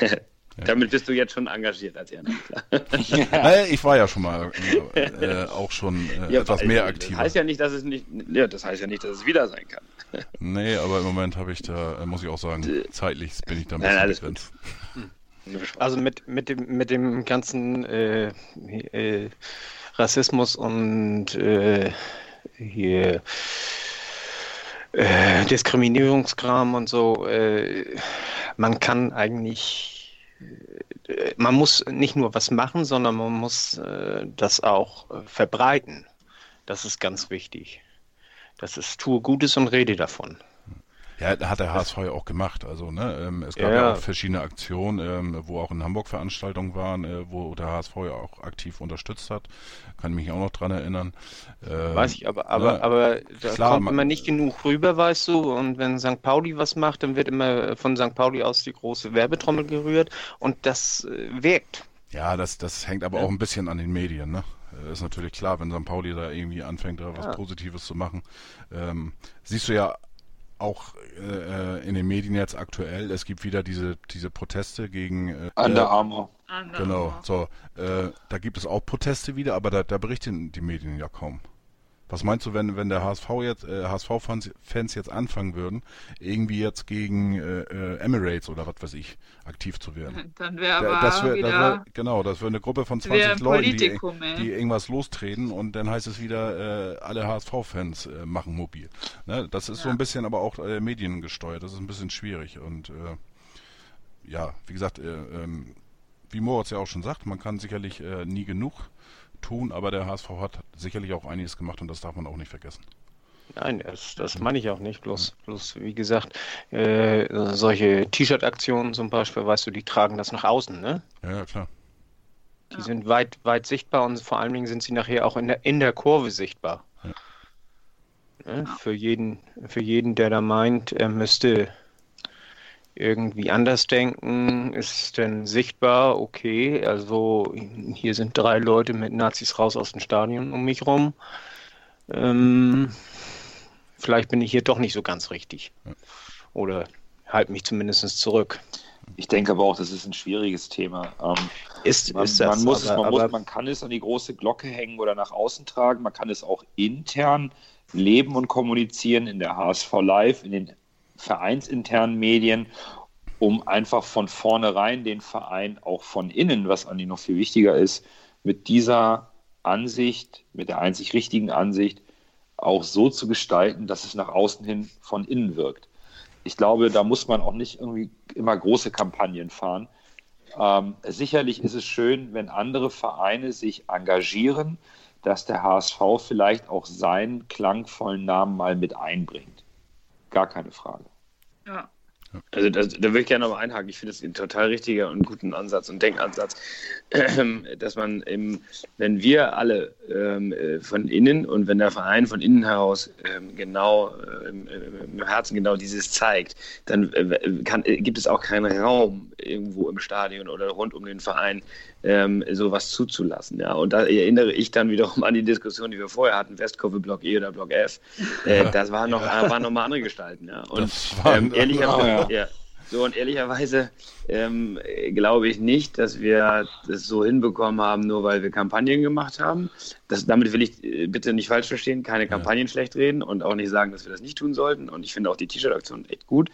Damit bist du jetzt schon engagiert als Ehrenamtler. ja. ich war ja schon mal äh, auch schon äh, ja, etwas mehr aktiv. Das heißt ja nicht, dass es nicht, ja, das heißt ja nicht, dass es wieder sein kann. nee, aber im Moment habe ich da, äh, muss ich auch sagen, zeitlich bin ich da ein bisschen Nein, begrenzt. Hm. Also mit, mit, dem, mit dem ganzen äh, äh, Rassismus und äh, hier Diskriminierungskram und so, man kann eigentlich man muss nicht nur was machen, sondern man muss äh, das auch äh, verbreiten. Das ist ganz wichtig. Das ist, tue Gutes und rede davon. Ja, hat der HSV ja auch gemacht. Also, ne, ähm, es gab ja. ja, auch verschiedene Aktionen, ähm, wo auch in Hamburg Veranstaltungen waren, äh, wo der HSV ja auch aktiv unterstützt hat. Kann mich auch noch dran erinnern. Ähm, Weiß ich, aber, aber, ne, aber da klar, kommt man, immer nicht genug rüber, weißt du. Und wenn St. Pauli was macht, dann wird immer von St. Pauli aus die große Werbetrommel gerührt und das äh, wirkt. Ja, das, das hängt aber ja. auch ein bisschen an den Medien, ne? Äh, ist natürlich klar, wenn St. Pauli da irgendwie anfängt, da was ja. Positives zu machen. Ähm, siehst du ja auch äh, in den Medien jetzt aktuell, es gibt wieder diese, diese Proteste gegen äh, Under Armour. Genau, so, äh, da gibt es auch Proteste wieder, aber da, da berichten die Medien ja kaum. Was meinst du, wenn, wenn der HSV jetzt, äh, HSV-Fans jetzt anfangen würden, irgendwie jetzt gegen äh, äh, Emirates oder was weiß ich, aktiv zu werden? Dann wäre aber das wär, wieder... Das wär, genau, das wäre eine Gruppe von 20 Leuten, die, die, irgendwas lostreten und dann heißt es wieder, äh, alle HSV-Fans äh, machen mobil. Ne? Das ist ja. so ein bisschen aber auch äh, mediengesteuert, das ist ein bisschen schwierig und äh, ja, wie gesagt, äh, ähm, wie Moritz ja auch schon sagt, man kann sicherlich äh, nie genug tun, aber der HSV hat sicherlich auch einiges gemacht und das darf man auch nicht vergessen. Nein, das, das meine ich auch nicht. Bloß, bloß wie gesagt, äh, solche T-Shirt-Aktionen zum Beispiel, weißt du, die tragen das nach außen, ne? Ja, klar. Die ja. sind weit, weit sichtbar und vor allen Dingen sind sie nachher auch in der, in der Kurve sichtbar. Ja. Ne? Für, jeden, für jeden, der da meint, er müsste irgendwie anders denken, ist denn sichtbar, okay, also hier sind drei Leute mit Nazis raus aus dem Stadion um mich rum. Ähm, vielleicht bin ich hier doch nicht so ganz richtig. Oder halte mich zumindest zurück. Ich denke aber auch, das ist ein schwieriges Thema. Ähm, Ist, man, ist das, man, muss, aber, man, muss, aber man kann es an die große Glocke hängen oder nach außen tragen. Man kann es auch intern leben und kommunizieren in der HSV Live, in den vereinsinternen Medien, um einfach von vornherein den Verein auch von innen, was an die noch viel wichtiger ist, mit dieser Ansicht, mit der einzig richtigen Ansicht, auch so zu gestalten, dass es nach außen hin von innen wirkt. Ich glaube, da muss man auch nicht irgendwie immer große Kampagnen fahren. Ähm, sicherlich ist es schön, wenn andere Vereine sich engagieren, dass der HSV vielleicht auch seinen klangvollen Namen mal mit einbringt. Gar keine Frage. Ja. Also das, da würde ich gerne nochmal einhaken. Ich finde es ein total richtiger und guten Ansatz und Denkansatz, ähm, dass man, eben, wenn wir alle ähm, äh, von innen und wenn der Verein von innen heraus ähm, genau äh, im, im Herzen genau dieses zeigt, dann äh, kann, äh, gibt es auch keinen Raum irgendwo im Stadion oder rund um den Verein, ähm, sowas zuzulassen. Ja? Und da erinnere ich dann wiederum an die Diskussion, die wir vorher hatten, Westkurve Block E oder Block F. Äh, das waren noch, waren noch mal andere Gestalten. Ja? Und waren- ähm, ehrlicherweise, Ah, ja. ja. So, und ehrlicherweise ähm, glaube ich nicht, dass wir das so hinbekommen haben, nur weil wir Kampagnen gemacht haben. Das, damit will ich äh, bitte nicht falsch verstehen, keine Kampagnen schlecht reden und auch nicht sagen, dass wir das nicht tun sollten. Und ich finde auch die T-Shirt-Aktion echt gut.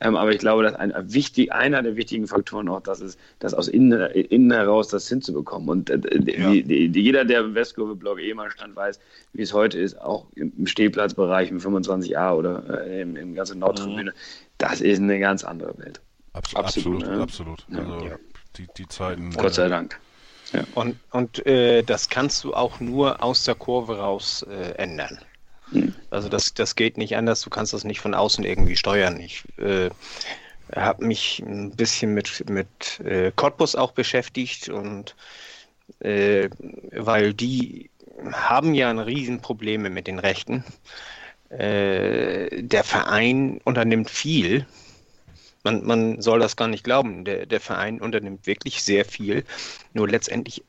Ähm, aber ich glaube, dass ein, ein wichtig, einer der wichtigen Faktoren auch das ist, das aus innen, innen heraus das hinzubekommen. Und äh, Ja. die, die, die, jeder, der im Westkurve Blog eh mal stand, weiß, wie es heute ist, auch im Stehplatzbereich im 25a oder äh, im, im ganzen Nordtribüne. Das ist eine ganz andere Welt. Abs Absolut, absolut, ja. absolut. Ja. Also Ja. die, die Zeiten. Gott sei äh, Dank. Und, und äh, das kannst du auch nur aus der Kurve raus äh, ändern. Hm. Also das, das geht nicht anders, du kannst das nicht von außen irgendwie steuern. Ich äh, habe mich ein bisschen mit, mit äh, Cottbus auch beschäftigt und äh, weil die haben ja ein Riesenprobleme mit den Rechten. Äh, der Verein unternimmt viel. Man, man soll das gar nicht glauben. Der, der Verein unternimmt wirklich sehr viel. Nur letztendlich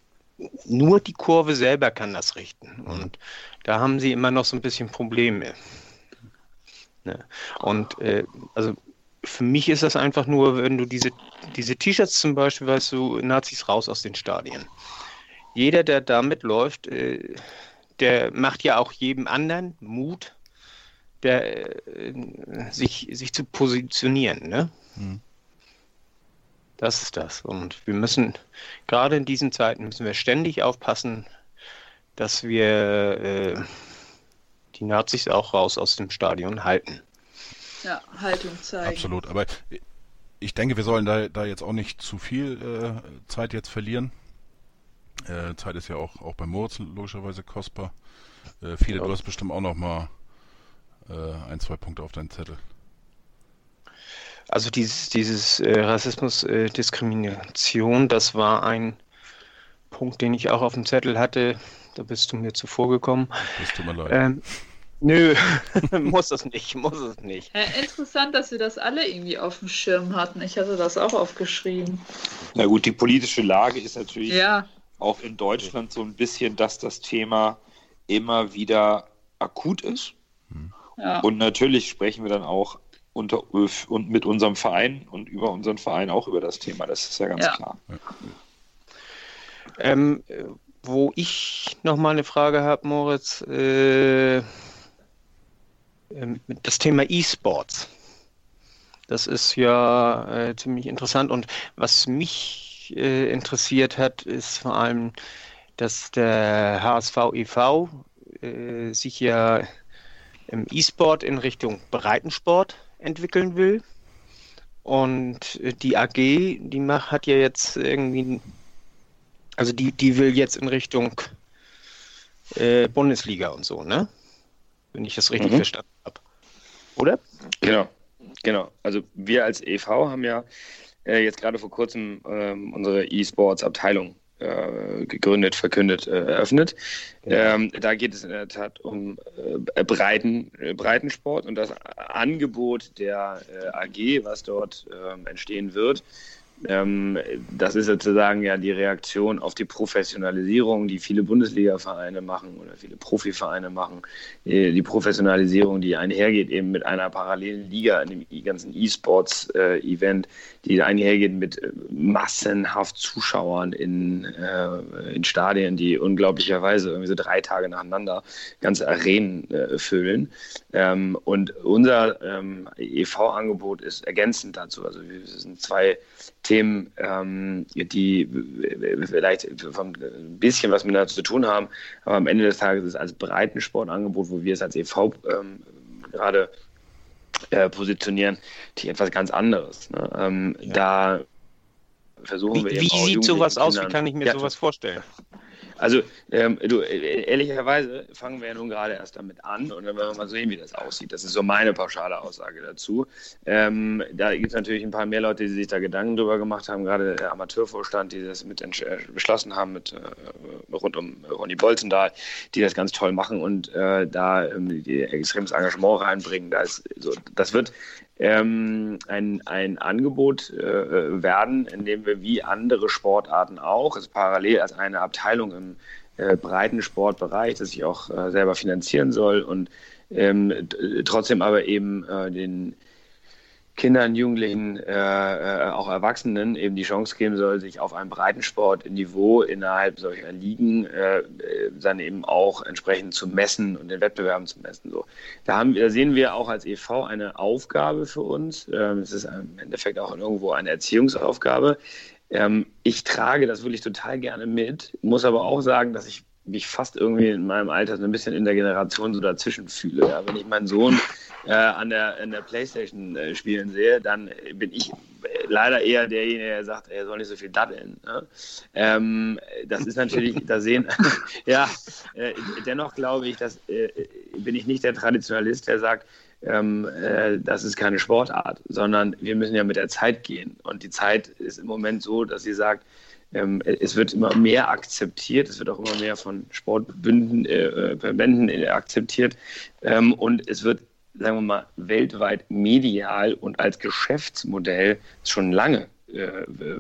nur die Kurve selber kann das richten. Und da haben sie immer noch so ein bisschen Probleme. Ne? Und äh, also für mich ist das einfach nur, wenn du diese, diese T-Shirts zum Beispiel, weißt du, Nazis raus aus den Stadien. Jeder, der damit läuft, äh, der macht ja auch jedem anderen Mut, der, äh, sich, sich zu positionieren. Ne? Mhm. Das ist das. Und wir müssen, gerade in diesen Zeiten, müssen wir ständig aufpassen, dass wir äh, die Nazis auch raus aus dem Stadion halten. Ja, Haltung zeigen. Absolut. Aber ich denke, wir sollen da, da jetzt auch nicht zu viel äh, Zeit jetzt verlieren. Äh, Zeit ist ja auch, auch bei Moritz logischerweise kostbar. Äh, viele, Ja. du hast bestimmt auch noch mal äh, ein, zwei Punkte auf deinen Zettel. Also dieses, dieses äh, Rassismus, äh, Diskrimination, das war ein Punkt, den ich auch auf dem Zettel hatte. Da bist du mir zuvor gekommen. Das tut mir leid. Ähm, nö, muss es nicht, muss es nicht. Äh, interessant, dass wir das alle irgendwie auf dem Schirm hatten. Ich hatte das auch aufgeschrieben. Na gut, die politische Lage ist natürlich Ja, auch in Deutschland so ein bisschen, dass das Thema immer wieder akut ist. Ja. Und natürlich sprechen wir dann auch unter, und mit unserem Verein und über unseren Verein auch über das Thema. Das ist ja ganz Ja. klar. Ähm, äh, wo ich noch mal eine Frage habe, Moritz, äh, ähm, das Thema E-Sports. Das ist ja äh, ziemlich interessant und was mich äh, interessiert hat, ist vor allem, dass der HSV e.V. Äh, sich ja im E-Sport in Richtung Breitensport entwickeln will. Und äh, die AG, die macht, hat ja jetzt irgendwie also die, die will jetzt in Richtung äh, Bundesliga und so, ne? Wenn ich das richtig Mhm. verstanden habe. Oder? Genau, genau. Also wir als e.V. haben ja äh, jetzt gerade vor kurzem ähm, unsere E-Sports-Abteilung äh, gegründet, verkündet, äh, eröffnet. Ähm, da geht es in der Tat um äh, Breiten, äh, Breitensport und das Angebot der äh, AG, was dort ähm, entstehen wird, das ist sozusagen ja die Reaktion auf die Professionalisierung, die viele Bundesliga-Vereine machen oder viele Profivereine machen. Äh, die Professionalisierung, die einhergeht eben mit einer parallelen Liga, einem ganzen E-Sports-Event, die einhergeht mit äh, massenhaft Zuschauern in, äh, in Stadien, die unglaublicherweise irgendwie so drei Tage nacheinander ganze Arenen äh, füllen. Ähm, und unser ähm, EV-Angebot ist ergänzend dazu. Also wir sind zwei Themen, ähm, die vielleicht ein bisschen was miteinander zu tun haben, aber am Ende des Tages ist es als Breitensportangebot, wo wir es als EV ähm, gerade äh, positionieren, die etwas ganz anderes. Ne? Ähm, ja. Da versuchen wie, wir Wie sieht sowas aus? Wie kann ich mir ja, sowas vorstellen? Also, ähm, du, äh, ehrlicherweise fangen wir ja nun gerade erst damit an und dann werden wir mal sehen, wie das aussieht. Das ist so meine pauschale Aussage dazu. Ähm, da gibt es natürlich ein paar mehr Leute, die sich da Gedanken drüber gemacht haben, gerade der Amateurvorstand, die das mit äh, beschlossen haben, mit äh, rund um Ronny Bolzendahl, die das ganz toll machen und äh, da ähm, extremes Engagement reinbringen. Da ist, so, das wird ähm, ein, ein Angebot äh, werden, in dem wir wie andere Sportarten auch, also parallel als eine Abteilung im äh, breiten Sportbereich, das ich auch äh, selber finanzieren soll und ähm, trotzdem aber eben äh, den Kindern, Jugendlichen, äh, äh, auch Erwachsenen eben die Chance geben soll, sich auf einem Breitensportniveau innerhalb solcher Ligen äh, dann eben auch entsprechend zu messen und den Wettbewerben zu messen. So. Da, haben, da sehen wir auch als EV eine Aufgabe für uns. Ähm, es ist im Endeffekt auch irgendwo eine Erziehungsaufgabe. Ähm, ich trage das wirklich total gerne mit, muss aber auch sagen, dass ich mich fast irgendwie in meinem Alter so ein bisschen in der Generation so dazwischen fühle. Ja. Wenn ich meinen Sohn äh, an, der, an der Playstation äh, spielen sehe, dann bin ich leider eher derjenige, der sagt, er soll nicht so viel daddeln. Ne? Ähm, das ist natürlich, da sehen, ja, äh, dennoch glaube ich, dass äh, bin ich nicht der Traditionalist, der sagt, ähm, äh, das ist keine Sportart, sondern wir müssen ja mit der Zeit gehen. Und die Zeit ist im Moment so, dass sie sagt, ähm, es wird immer mehr akzeptiert, es wird auch immer mehr von Sportbünden, äh, Verbänden äh, akzeptiert ähm, und es wird, sagen wir mal, weltweit medial und als Geschäftsmodell schon lange äh,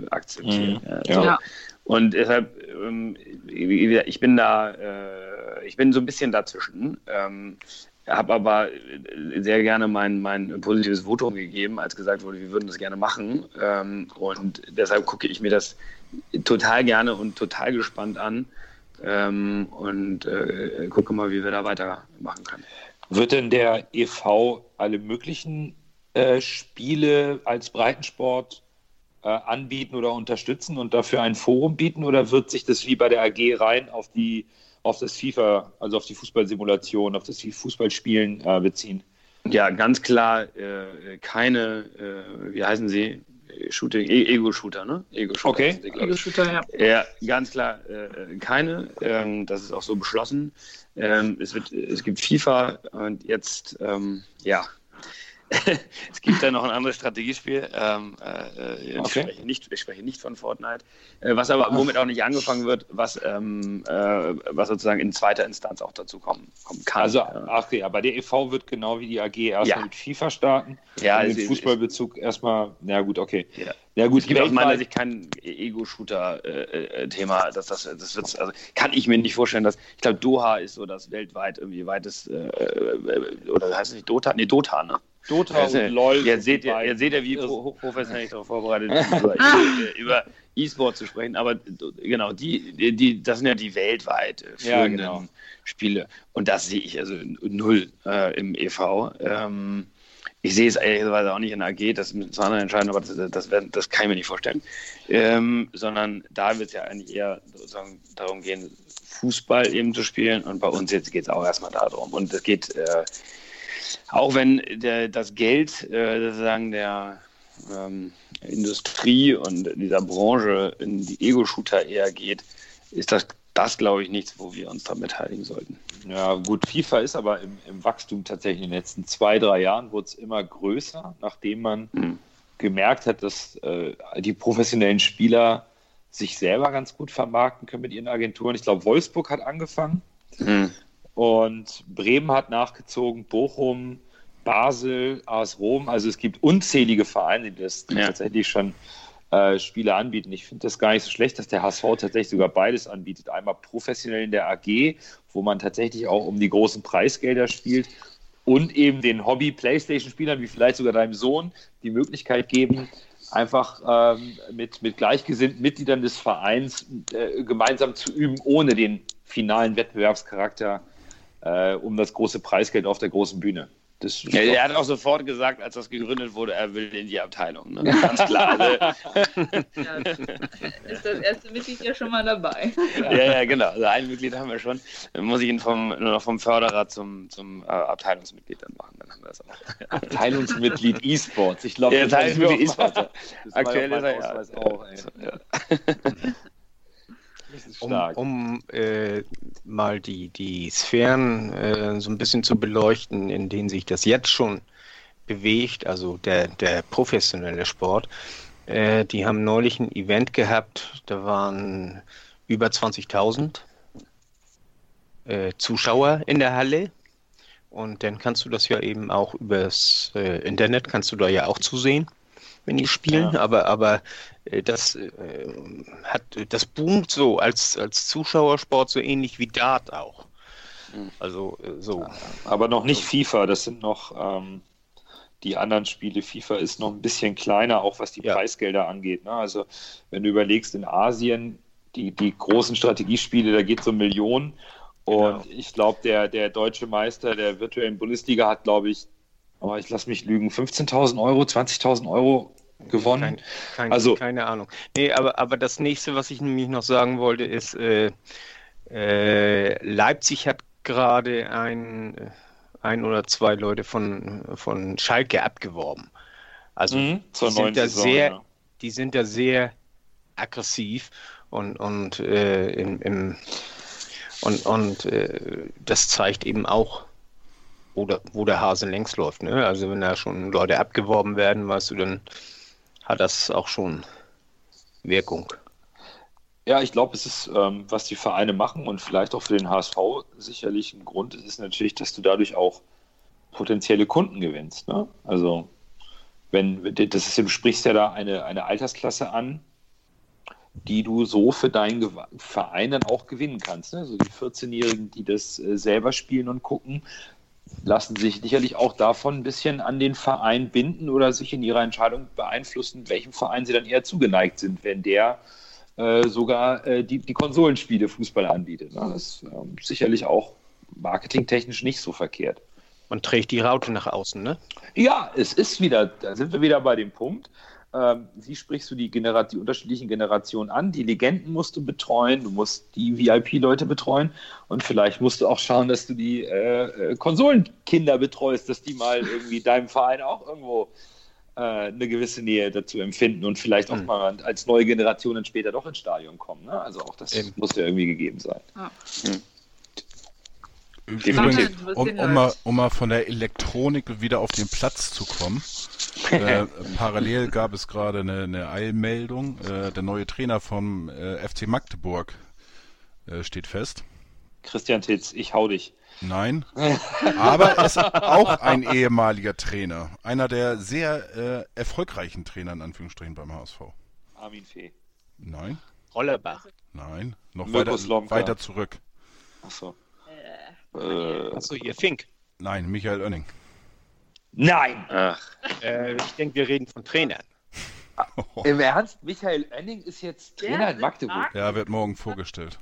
akzeptiert. Mhm. Ja, so. ja. Und deshalb, ähm, ich bin da, äh, ich bin so ein bisschen dazwischen. Ähm, habe aber sehr gerne mein, mein positives Votum gegeben, als gesagt wurde, wir würden das gerne machen. Ähm, und deshalb gucke ich mir das total gerne und total gespannt an ähm, und äh, gucke mal, wie wir da weitermachen können. Wird denn der EV alle möglichen äh, Spiele als Breitensport äh, anbieten oder unterstützen und dafür ein Forum bieten oder wird sich das wie bei der AG rein auf die auf das FIFA, also auf die Fußballsimulation, auf das Fußballspielen äh, beziehen? Ja, ganz klar äh, keine, äh, wie heißen sie? Shooting, e Ego-Shooter, ne? Ego-Shooter. Okay. Ego-Shooter, ja. Ja, ganz klar äh, keine. Ähm, das ist auch so beschlossen. Ähm, es, wird, es gibt FIFA und jetzt, ähm, ja, es gibt da noch ein anderes Strategiespiel. Ähm, äh, ich, okay. spreche nicht, ich, spreche nicht, von Fortnite, äh, was aber womit auch nicht angefangen wird, was, ähm, äh, was sozusagen in zweiter Instanz auch dazu kommen, kommen kann. Also, ach ja, bei der EV wird genau wie die AG erstmal ja. mit FIFA starten. Ja, mit Fußballbezug erstmal, na gut, okay. Ja. Ja gut, es gibt aus meiner Sicht kein Ego-Shooter-Thema. das, das, das wird, also kann ich mir nicht vorstellen, dass ich glaube, Doha ist so das weltweit irgendwie weites äh, äh, oder heißt es nicht Dota? Nee, Dota, ne? Dota und LOL. Jetzt seht, ihr, jetzt seht ihr, wie hochprofessionell ich darauf vorbereitet bin, über E-Sport zu sprechen. Aber genau, die, die, das sind ja die weltweit führenden ja, genau. Spiele. Und das sehe ich also null äh, im EV. Ähm, ich sehe es ehrlicherweise auch nicht in der AG, das müssen zwei andere entscheiden, aber das, das, werden, das kann ich mir nicht vorstellen. Ähm, sondern da wird es ja eigentlich eher sozusagen darum gehen, Fußball eben zu spielen. Und bei uns jetzt geht es auch erstmal darum. Und es geht, äh, auch wenn der, das Geld äh, sozusagen der ähm, Industrie und dieser Branche in die Ego-Shooter eher geht, ist das, das glaube ich, nichts, wo wir uns daran beteiligen sollten. Ja, gut, FIFA ist aber im, im Wachstum tatsächlich in den letzten zwei, drei Jahren wurde es immer größer, nachdem man hm. gemerkt hat, dass äh, die professionellen Spieler sich selber ganz gut vermarkten können mit ihren Agenturen. Ich glaube, Wolfsburg hat angefangen hm. Und Bremen hat nachgezogen, Bochum, Basel, AS Rom. Also es gibt unzählige Vereine, die das ja. tatsächlich schon äh, Spiele anbieten. Ich finde das gar nicht so schlecht, dass der HSV tatsächlich sogar beides anbietet. Einmal professionell in der AG, wo man tatsächlich auch um die großen Preisgelder spielt und eben den Hobby-Playstation-Spielern, wie vielleicht sogar deinem Sohn, die Möglichkeit geben, einfach ähm, mit, mit gleichgesinnten Mitgliedern des Vereins äh, gemeinsam zu üben, ohne den finalen Wettbewerbscharakter äh, um das große Preisgeld auf der großen Bühne. Das ja, er hat auch sofort gesagt, als das gegründet wurde, er will in die Abteilung. Ne? Ganz klar. Ne? ja, ist das erste Mitglied ja schon mal dabei. Ja, ja, genau. Also ein Mitglied haben wir schon. Dann muss ich ihn vom, nur noch vom Förderer zum, zum äh, Abteilungsmitglied dann machen. Dann haben wir das auch. Abteilungsmitglied E-Sports. Ich glaube, ja, Abteilungsmitglied E-Sports. Aktuell ist er ja. Auch, ja. Um, um äh, mal die, die Sphären äh, so ein bisschen zu beleuchten, in denen sich das jetzt schon bewegt, also der, der professionelle Sport. Äh, die haben neulich ein Event gehabt, da waren über 20.000 äh, Zuschauer in der Halle. Und dann kannst du das ja eben auch übers äh, Internet, kannst du da ja auch zusehen wenn die spielen, ja. aber, aber äh, das äh, hat das boomt so als, als Zuschauersport so ähnlich wie Dart auch. Hm. Also äh, so. Aber noch nicht FIFA, das sind noch ähm, die anderen Spiele. FIFA ist noch ein bisschen kleiner, auch was die ja. Preisgelder angeht. Ne? Also wenn du überlegst, in Asien, die, die großen Strategiespiele, da geht es um Millionen. Und genau. ich glaube, der, der deutsche Meister der virtuellen Bundesliga hat, glaube ich, aber ich lasse mich lügen, 15.000 Euro, 20.000 Euro gewonnen. Kein, kein, also, keine Ahnung. Nee, aber, aber das nächste, was ich nämlich noch sagen wollte, ist, äh, äh, Leipzig hat gerade ein, ein oder zwei Leute von, von Schalke abgeworben. Also mhm, die, sind da Saison, sehr, ja. die sind da sehr aggressiv und, und, äh, im, im, und, und äh, das zeigt eben auch, wo der, wo der Hase längs läuft. Ne? Also wenn da schon Leute abgeworben werden, weißt du, dann hat das auch schon Wirkung. Ja, ich glaube, es ist, ähm, was die Vereine machen und vielleicht auch für den HSV sicherlich ein Grund ist, ist natürlich, dass du dadurch auch potenzielle Kunden gewinnst. Ne? Also, wenn, das ist, du sprichst ja da eine, eine Altersklasse an, die du so für deinen Verein dann auch gewinnen kannst. Ne? Also die 14-Jährigen, die das äh, selber spielen und gucken, lassen sich sicherlich auch davon ein bisschen an den Verein binden oder sich in ihrer Entscheidung beeinflussen, welchem Verein sie dann eher zugeneigt sind, wenn der äh, sogar äh, die, die Konsolenspiele Fußball anbietet. Ne? Das ist ähm, sicherlich auch marketingtechnisch nicht so verkehrt. Man trägt die Raute nach außen, ne? Ja, es ist wieder, da sind wir wieder bei dem Punkt. Ähm, wie sprichst du die, Genera die unterschiedlichen Generationen an? Die Legenden musst du betreuen, du musst die VIP-Leute betreuen und vielleicht musst du auch schauen, dass du die äh, äh, Konsolenkinder betreust, dass die mal irgendwie deinem Verein auch irgendwo äh, eine gewisse Nähe dazu empfinden und vielleicht auch mhm. mal als neue Generationen später doch ins Stadion kommen. Ne? Also auch das Eben. muss ja irgendwie gegeben sein. Ja. Mhm. Übrigens, um, um, mal, um mal von der Elektronik wieder auf den Platz zu kommen. Äh, parallel gab es gerade eine, eine Eilmeldung. Äh, der neue Trainer vom äh, FC Magdeburg äh, steht fest. Christian Titz, ich hau dich. Nein, aber er ist auch ein ehemaliger Trainer. Einer der sehr äh, erfolgreichen Trainer in Anführungsstrichen beim HSV. Armin Fee. Nein. Rollerbach. Nein, noch weiter, weiter zurück. Achso. Äh, Achso, ihr Fink. Nein, Michael Oenning. Nein! Ach. Äh, ich denke, wir reden von Trainern. Im Ernst? Michael Oenning ist jetzt Trainer ja, in Magdeburg? Ja, wird morgen vorgestellt.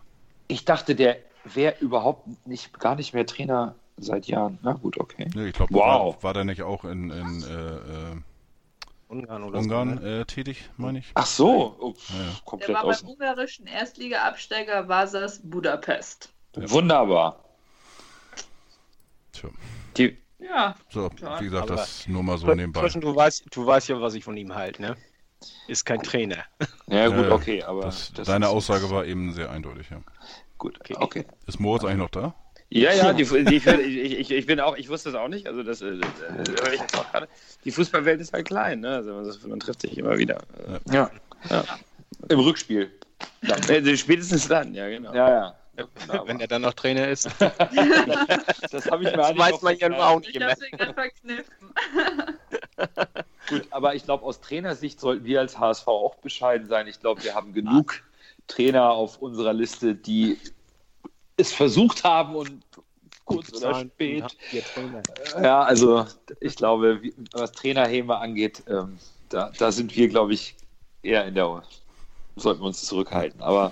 Ich dachte, der wäre überhaupt nicht, gar nicht mehr Trainer seit Jahren. Na gut, okay. Nee, ich glaube, wow. war, war der nicht auch in, in äh, äh Ungarn, oder Ungarn so, ne? äh, tätig, meine ich. Ach so, oh, ja. komplett Der war beim ungarischen Erstliga-Absteiger Vasas Budapest. Wunderbar. Tja. Die, ja. So, klar. wie gesagt, das nur mal so nebenbei. Zwischen, du weißt, du weißt ja, was ich von ihm halte, ne? Ist kein Trainer. Ja, gut, okay, aber. Das, das deine Aussage war eben sehr eindeutig, ja. Gut, okay. okay. Ist Moritz eigentlich noch da? Ja, ja, die, die, ich, ich, ich, bin auch, ich wusste es auch nicht, also das, auch gerade. Die Fußballwelt ist halt klein, ne? Also man trifft sich immer wieder. Ja. ja. Im Rückspiel. Dann. Äh, spätestens dann, ja, genau. Ja, ja. Wenn er dann noch Trainer ist. das habe ich mir das weiß man ja nur auch nicht mehr. Ich verkniffen. Gut, aber ich glaube, aus Trainersicht sollten wir als HSV auch bescheiden sein. Ich glaube, wir haben genug Trainer auf unserer Liste, die es versucht haben und kurz oder spät. Ja, also ich glaube, was Trainerhäme angeht, ähm, da, da sind wir, glaube ich, eher in der, sollten wir uns zurückhalten. Aber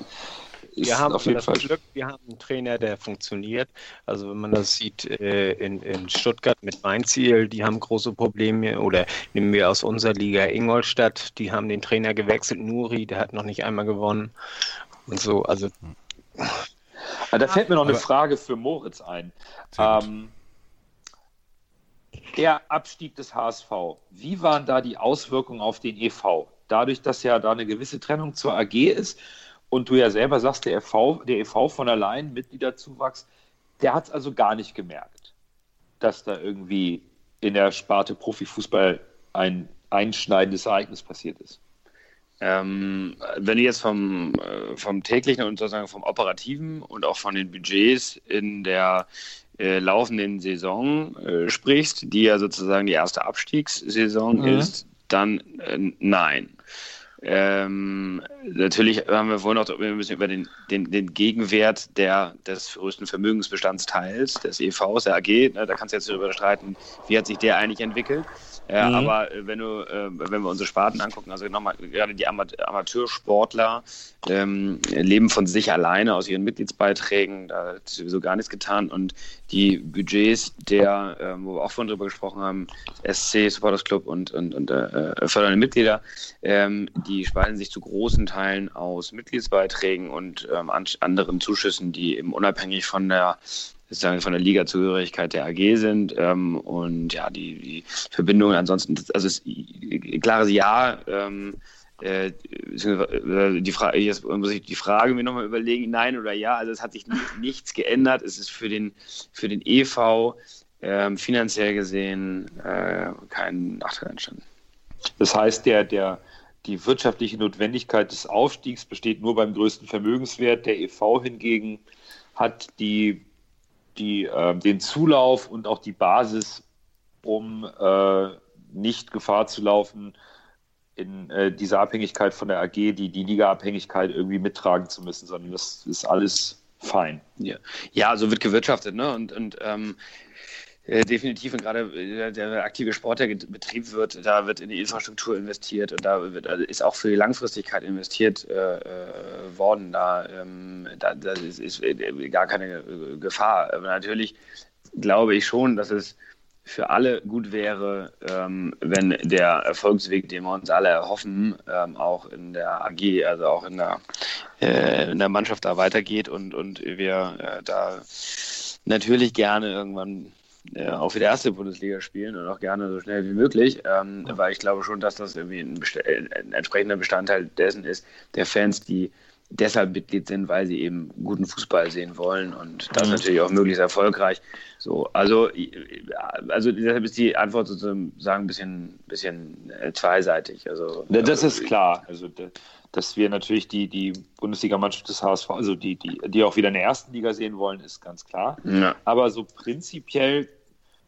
wir haben auf jeden Fall Glück, wir haben einen Trainer, der funktioniert. Also wenn man das sieht äh, in, in Stuttgart mit Mainziel, die haben große Probleme. Oder nehmen wir aus unserer Liga Ingolstadt, die haben den Trainer gewechselt, Nuri, der hat noch nicht einmal gewonnen. Und so, also. Ah, da fällt mir noch eine Frage für Moritz ein. Ähm, der Abstieg des HSV, wie waren da die Auswirkungen auf den EV? Dadurch, dass ja da eine gewisse Trennung zur AG ist, und du ja selber sagst, der EV, der EV von allein, Mitgliederzuwachs, der hat es also gar nicht gemerkt, dass da irgendwie in der Sparte Profifußball ein einschneidendes Ereignis passiert ist. Ähm, wenn du jetzt vom, äh, vom täglichen und sozusagen vom operativen und auch von den Budgets in der äh, laufenden Saison äh, sprichst, die ja sozusagen die erste Abstiegssaison mhm. ist, dann äh, nein. Ähm, natürlich haben wir vorhin auch ein bisschen über den, den, den Gegenwert der, des größten Vermögensbestandsteils des EVs, der AG. Ne, da kannst du jetzt darüber streiten, wie hat sich der eigentlich entwickelt. Ja, mhm. Aber äh, wenn du, äh, wenn wir unsere Sparten angucken, also nochmal gerade die Amateursportler ähm, leben von sich alleine aus ihren Mitgliedsbeiträgen, da hat sowieso gar nichts getan und die Budgets der, äh, wo wir auch vorhin drüber gesprochen haben, SC, Supporters Club und, und, und äh, fördernde Mitglieder, ähm, die speisen sich zu großen Teilen aus Mitgliedsbeiträgen und ähm, anderen Zuschüssen, die eben unabhängig von der sozusagen von der Ligazugehörigkeit der AG sind. Ähm, und ja, die, die Verbindungen ansonsten, also ist klares Ja. Ähm, äh, die Frage, jetzt muss ich die Frage mir nochmal überlegen, nein oder ja, also es hat sich nichts geändert. Es ist für den, für den EV äh, finanziell gesehen äh, kein Nachteil entstanden. Das heißt, der, der, die wirtschaftliche Notwendigkeit des Aufstiegs besteht nur beim größten Vermögenswert. Der EV hingegen hat die die, äh, den Zulauf und auch die Basis, um äh, nicht Gefahr zu laufen, in äh, dieser Abhängigkeit von der AG, die, die Liga-Abhängigkeit irgendwie mittragen zu müssen, sondern das ist alles fein. Ja, ja so wird gewirtschaftet. Ne? Und, und ähm, äh, definitiv und gerade äh, der aktive Sport, der betrieben wird, da wird in die Infrastruktur investiert und da wird, also ist auch für die Langfristigkeit investiert äh, äh worden. Da, ähm, da, da ist, ist, gar keine Gefahr. Aber natürlich glaube ich schon, dass es für alle gut wäre, ähm, wenn der Erfolgsweg, den wir uns alle erhoffen, ähm, auch in der AG, also auch in der, äh, in der Mannschaft da weitergeht und, und wir äh, da natürlich gerne irgendwann äh, auch für die erste Bundesliga spielen und auch gerne so schnell wie möglich, ähm, weil ich glaube schon, dass das irgendwie ein, ein, entsprechender Bestandteil dessen ist, der Fans, die deshalb Mitglied sind, weil sie eben guten Fußball sehen wollen und das mhm. natürlich auch möglichst erfolgreich. So, also, also deshalb ist die Antwort sozusagen ein bisschen, bisschen äh, zweiseitig. Also, das ist klar. Also, dass wir natürlich die, die Bundesligamannschaft des HSV, also die, die, die auch wieder in der ersten Liga sehen wollen, ist ganz klar. Ja. Aber so prinzipiell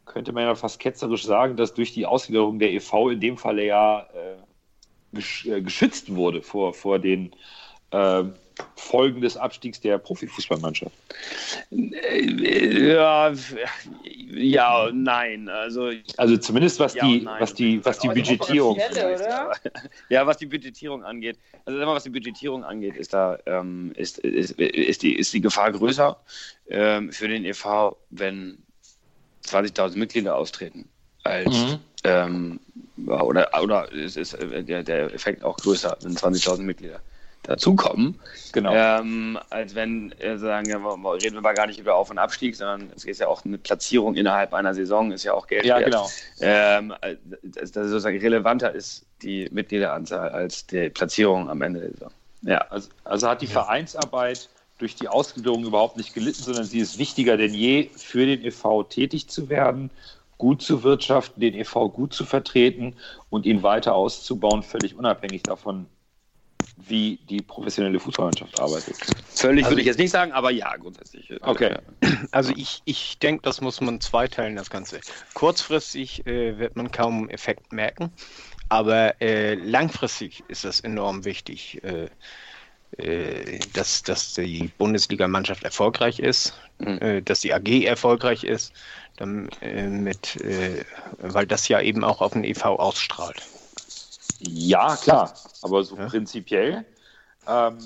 könnte man ja fast ketzerisch sagen, dass durch die Ausgliederung der EV in dem Falle ja äh, äh, geschützt wurde vor, vor den äh, Folgen des Abstiegs der Profifußballmannschaft? Ja, ja, nein. Also, also zumindest was ja die, was die, was die Budgetierung Ja, was die Budgetierung angeht. Also was die Budgetierung angeht, ist da ähm, ist, ist, ist, die, ist die Gefahr größer ähm, für den EV, wenn 20.000 Mitglieder austreten, als mhm. ähm, oder, oder ist, ist der, der Effekt auch größer, wenn 20.000 Mitglieder dazukommen. Genau. Ähm, als wenn äh, sagen, ja, reden wir mal gar nicht über Auf- und Abstieg, sondern es ist ja auch eine Platzierung innerhalb einer Saison, ist ja auch Geld. Ja, genau. Ähm, dass, dass sozusagen relevanter ist die Mitgliederanzahl als die Platzierung am Ende der Saison. Ja, also, also hat die. Vereinsarbeit durch die Ausgliederung überhaupt nicht gelitten, sondern sie ist wichtiger denn je, für den e.V. tätig zu werden, gut zu wirtschaften, den e.V. gut zu vertreten und ihn weiter auszubauen, völlig unabhängig davon, wie die professionelle Fußballmannschaft arbeitet. Völlig also würde ich jetzt nicht sagen, aber ja, grundsätzlich. Okay. Also ich, ich denke, das muss man zweiteilen, das Ganze. Kurzfristig äh, wird man kaum Effekt merken. Aber äh, langfristig ist das enorm wichtig, äh, äh, dass, dass die Bundesligamannschaft erfolgreich ist, Mhm. äh, dass die AG erfolgreich ist, dann, äh, mit, äh, weil das ja eben auch auf den EV ausstrahlt. Ja, klar. Aber so Ja. prinzipiell ähm,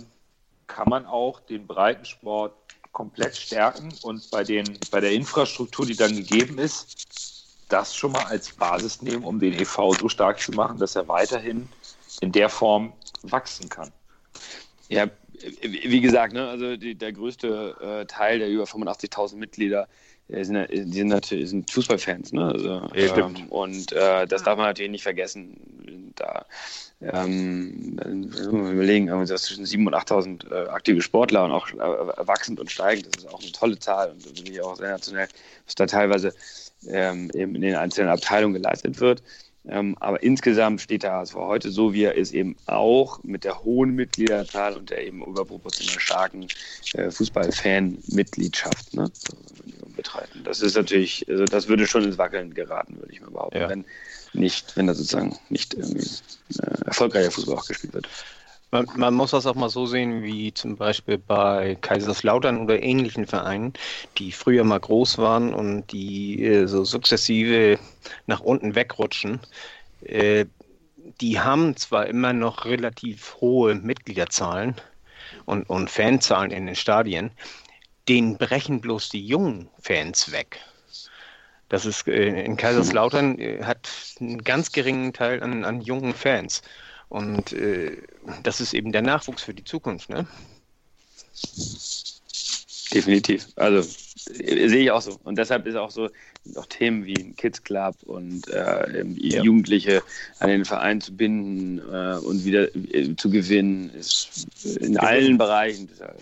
kann man auch den Breitensport komplett stärken und bei, den, bei der Infrastruktur, die dann gegeben ist, das schon mal als Basis nehmen, um den EV so stark zu machen, dass er weiterhin in der Form wachsen kann. Ja, wie gesagt, ne, also die, der größte äh, Teil der über 85.000 Mitglieder äh, sind, die sind natürlich sind Fußballfans. Ne? Also, Ja, stimmt. ähm, und äh, das darf man natürlich nicht vergessen. Da ähm, wir überlegen, wir das zwischen 7.000 und 8.000 äh, aktive Sportler und auch äh, wachsend und steigend. Das ist auch eine tolle Zahl und da bin ich auch sensationell, was da teilweise ähm, eben in den einzelnen Abteilungen geleistet wird. Ähm, aber insgesamt steht der HSV heute so, wie er ist, eben auch mit der hohen Mitgliederzahl und der eben überproportional starken äh, Fußballfan-Mitgliedschaft ne? so, betreiben. Das ist natürlich, also das würde schon ins Wackeln geraten, würde ich mal behaupten, Ja. wenn nicht, wenn da sozusagen nicht irgendwie äh, erfolgreicher Fußball auch gespielt wird. Man, man muss das auch mal so sehen, wie zum Beispiel bei Kaiserslautern oder ähnlichen Vereinen, die früher mal groß waren und die äh, so sukzessive nach unten wegrutschen. Äh, die haben zwar immer noch relativ hohe Mitgliederzahlen und, und Fanzahlen in den Stadien, denen brechen bloß die jungen Fans weg. Das ist äh, in Kaiserslautern äh, hat einen ganz geringen Teil an, an jungen Fans. Und äh, das ist eben der Nachwuchs für die Zukunft, ne? Definitiv. Also sehe ich auch so. Und deshalb ist auch so, auch Themen wie ein Kids Club und äh, Ja. Jugendliche an den Verein zu binden äh, und wieder äh, zu gewinnen, ist in allen Bereichen. Das, äh,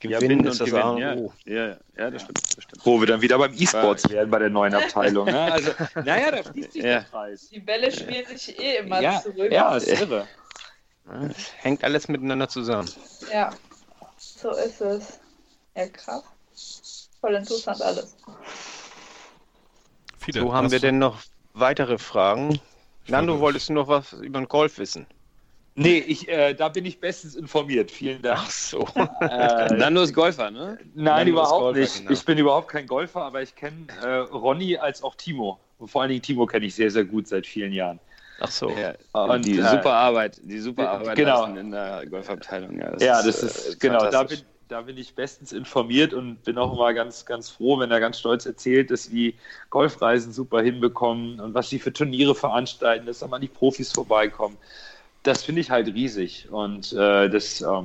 Gewinnen ist das und ja. O. Ja, ja, ja, das stimmt. Das stimmt. Wo wir dann wieder beim E-Sports werden bei der neuen Abteilung. Ne? Also, naja, da schließt sich Ja. der Kreis. Die Bälle spielen sich eh immer Ja, zurück. ja, ist irre. Es hängt alles miteinander zusammen. Ja, so ist es. Ja, krass. Voll interessant alles. Viele. So haben wir denn noch weitere Fragen. Nando, wollte- wolltest du noch was über den Golf wissen? Nee, ich, äh, da bin ich bestens informiert. Vielen Dank. Ach so. Äh, Nando ist Golfer, ne? Nein, Nando ist überhaupt Golfer, nicht. genau. Ich bin überhaupt kein Golfer, aber ich kenne äh, Ronny als auch Timo. Und vor allen Dingen Timo kenne ich sehr, sehr gut seit vielen Jahren. Ach so. Ja, Und, die äh, super Arbeit, die super Arbeit genau. in der Golfabteilung. Ja, das Ja, das äh, ist, genau, da bin, da bin ich bestens informiert und bin auch immer ganz, ganz froh, wenn er ganz stolz erzählt, dass die Golfreisen super hinbekommen und was sie für Turniere veranstalten, dass da mal die Profis vorbeikommen. Das finde ich halt riesig und äh, das ähm,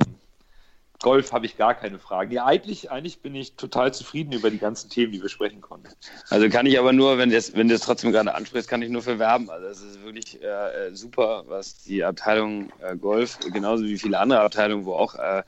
Golf habe ich gar keine Fragen. Ja, eigentlich, eigentlich bin ich total zufrieden über die ganzen Themen, die wir sprechen konnten. Also kann ich aber nur, wenn du es wenn trotzdem gerade ansprichst, kann ich nur für werben. Also es ist wirklich äh, super, was die Abteilung äh, Golf, genauso wie viele andere Abteilungen, wo auch äh,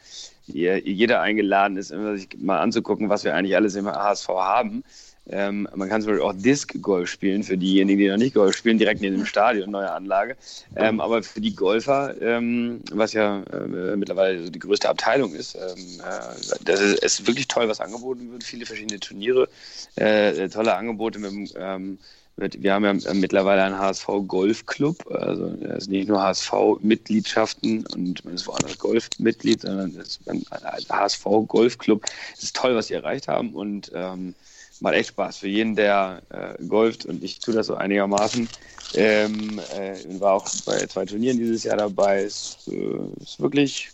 je- jeder eingeladen ist, immer sich mal anzugucken, was wir eigentlich alles im HSV haben. Ähm, man kann zum Beispiel auch Disc-Golf spielen, für diejenigen, die noch nicht Golf spielen, direkt neben dem Stadion, neue Anlage. Ähm, aber für die Golfer, ähm, was ja äh, mittlerweile so die größte Abteilung ist, ähm, äh, das ist, ist wirklich toll, was angeboten wird. Viele verschiedene Turniere, äh, tolle Angebote mit dem ähm, wir haben ja mittlerweile einen HSV Golfclub, also es ist nicht nur HSV-Mitgliedschaften und man ist woanders Golfmitglied, sondern es ist ein HSV Golfclub. Es ist toll, was sie erreicht haben und ähm, macht echt Spaß für jeden, der äh, golft und ich tue das so einigermaßen. Ähm, äh, war auch bei zwei Turnieren dieses Jahr dabei. Ist, äh, ist wirklich,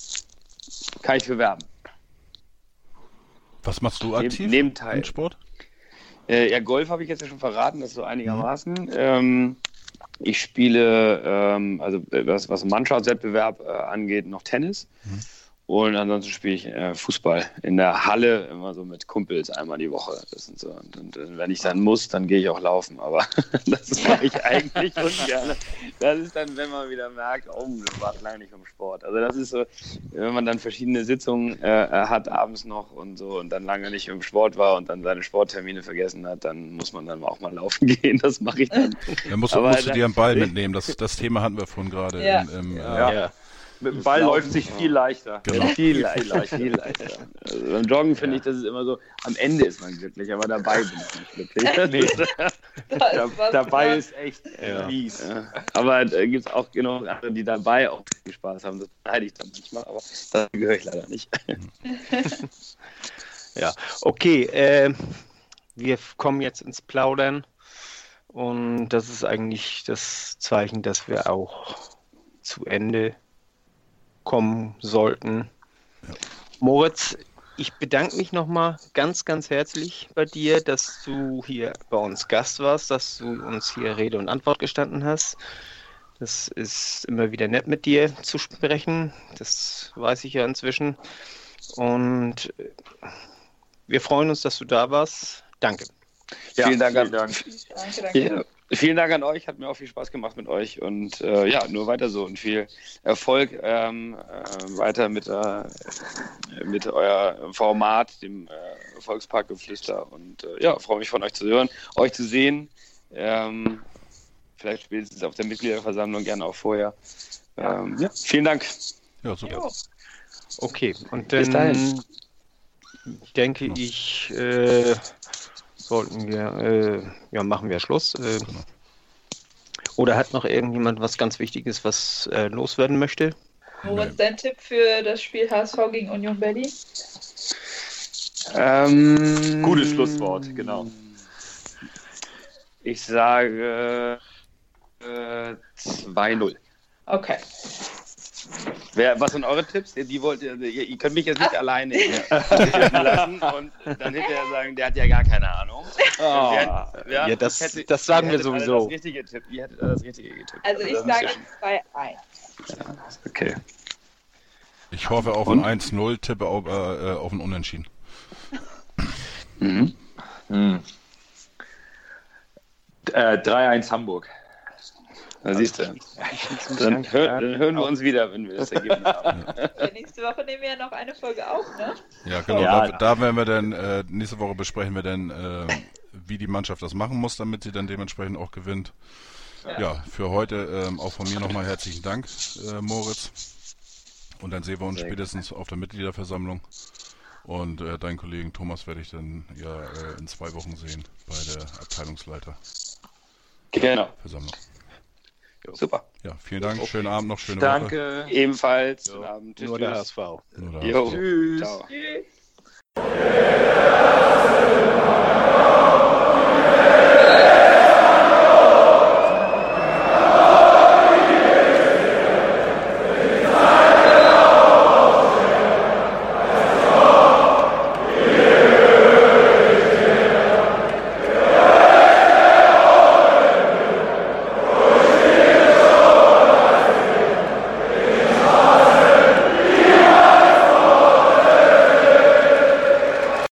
kann ich bewerben. Was machst du aktiv neben Teil. im Sport? Äh, ja, Golf habe ich jetzt ja schon verraten, das so einigermaßen. Ähm, ich spiele, ähm, also äh, was, was Mannschaftswettbewerb äh, angeht, noch Tennis. Und ansonsten spiele ich äh, Fußball in der Halle, immer so mit Kumpels einmal die Woche. Das sind so, und, und, und wenn ich dann muss, dann gehe ich auch laufen. Aber das mache ich eigentlich ungern. Das ist dann, wenn man wieder merkt, oh, das war lange nicht vom Sport. Also das ist so, wenn man dann verschiedene Sitzungen äh, hat abends noch und so und dann lange nicht im Sport war und dann seine Sporttermine vergessen hat, dann muss man dann auch mal laufen gehen. Das mache ich dann. Da musst, Aber musst du dir einen Ball mitnehmen. Das, das Thema hatten wir vorhin gerade. Ja. im- im, äh, Ja. Ja. Mit dem Ball Laufen, läuft sich ja. viel leichter. Genau. Viel leichter, viel leichter. Also beim Joggen finde ich, das ist immer so, am Ende ist man glücklich, aber dabei bin ich nicht glücklich. Nee. Da ist dabei dran. ist echt Ja. mies. Ja. Aber da gibt es auch genug andere, die dabei auch viel Spaß haben. Das beneide ich dann manchmal, aber da gehöre ich leider nicht. Ja, okay. Äh, wir kommen jetzt ins Plaudern. Und das ist eigentlich das Zeichen, dass wir auch zu Ende kommen sollten. Moritz, ich bedanke mich nochmal ganz, ganz herzlich bei dir, dass du hier bei uns Gast warst, dass du uns hier Rede und Antwort gestanden hast. Das ist immer wieder nett mit dir zu sprechen. Das weiß ich ja inzwischen. Und wir freuen uns, dass du da warst. Danke. Ja, vielen Dank, vielen an, Dank. Danke, danke. Ja, vielen Dank an euch. Hat mir auch viel Spaß gemacht mit euch. Und äh, ja, nur weiter so und viel Erfolg ähm, äh, weiter mit, äh, mit euer Format, dem äh, Volksparkgeflüster. Und äh, ja, freue mich von euch zu hören, euch zu sehen. Ähm, vielleicht spätestens auf der Mitgliederversammlung, gerne auch vorher. Ähm, ja, vielen Dank. Ja, super. Jo. Okay, und Bis dann dahin. denke ich, sollten wir, äh, ja, machen wir Schluss. Äh, oder hat noch irgendjemand was ganz Wichtiges, was äh, loswerden möchte? Moritz, dein Tipp für das Spiel HSV gegen Union Berlin? Ähm, Gutes Schlusswort, genau. Ich sage äh, 2-0. Okay. Wer, was sind eure Tipps? Die wollt ihr, ihr, könnt mich jetzt nicht alleine hier lassen und dann hinterher sagen, der hat ja gar keine Ahnung. Ah. Wer- wer- Ja, das- ich hätte- das sagen wir sowieso. Das richtige Tipp. Ihr hättet das richtige getippt. Also ich das müsst sage ihr schon- 2-1. Okay. Ich hoffe auf Und? ein 1-0, tippe auf, äh, auf ein Unentschieden. Mhm. Hm. Äh, 3-1 Hamburg. Da siehst du. Dann, hör, dann hören wir uns wieder, wenn wir das Ergebnis haben. Ja, nächste Woche nehmen wir ja noch eine Folge auf, ne? Ja, genau. Ja. da, da werden wir dann, äh, nächste Woche besprechen wir dann, äh, wie die Mannschaft das machen muss, damit sie dann dementsprechend auch gewinnt. Ja, für heute ähm, auch von mir nochmal herzlichen Dank, äh, Moritz. Und dann sehen wir uns Sehr spätestens auf der Mitgliederversammlung. Und äh, deinen Kollegen Thomas werde ich dann ja äh, in zwei Wochen sehen bei der Abteilungsleiterversammlung. Genau. Super. Ja, vielen Dank. Schönen Abend noch. Schöne Danke. Woche. Ebenfalls. Jo. Schönen Abend. Tschüss. Nur der HSV. Nur der HSV. Tschüss. Ciao. Tschüss.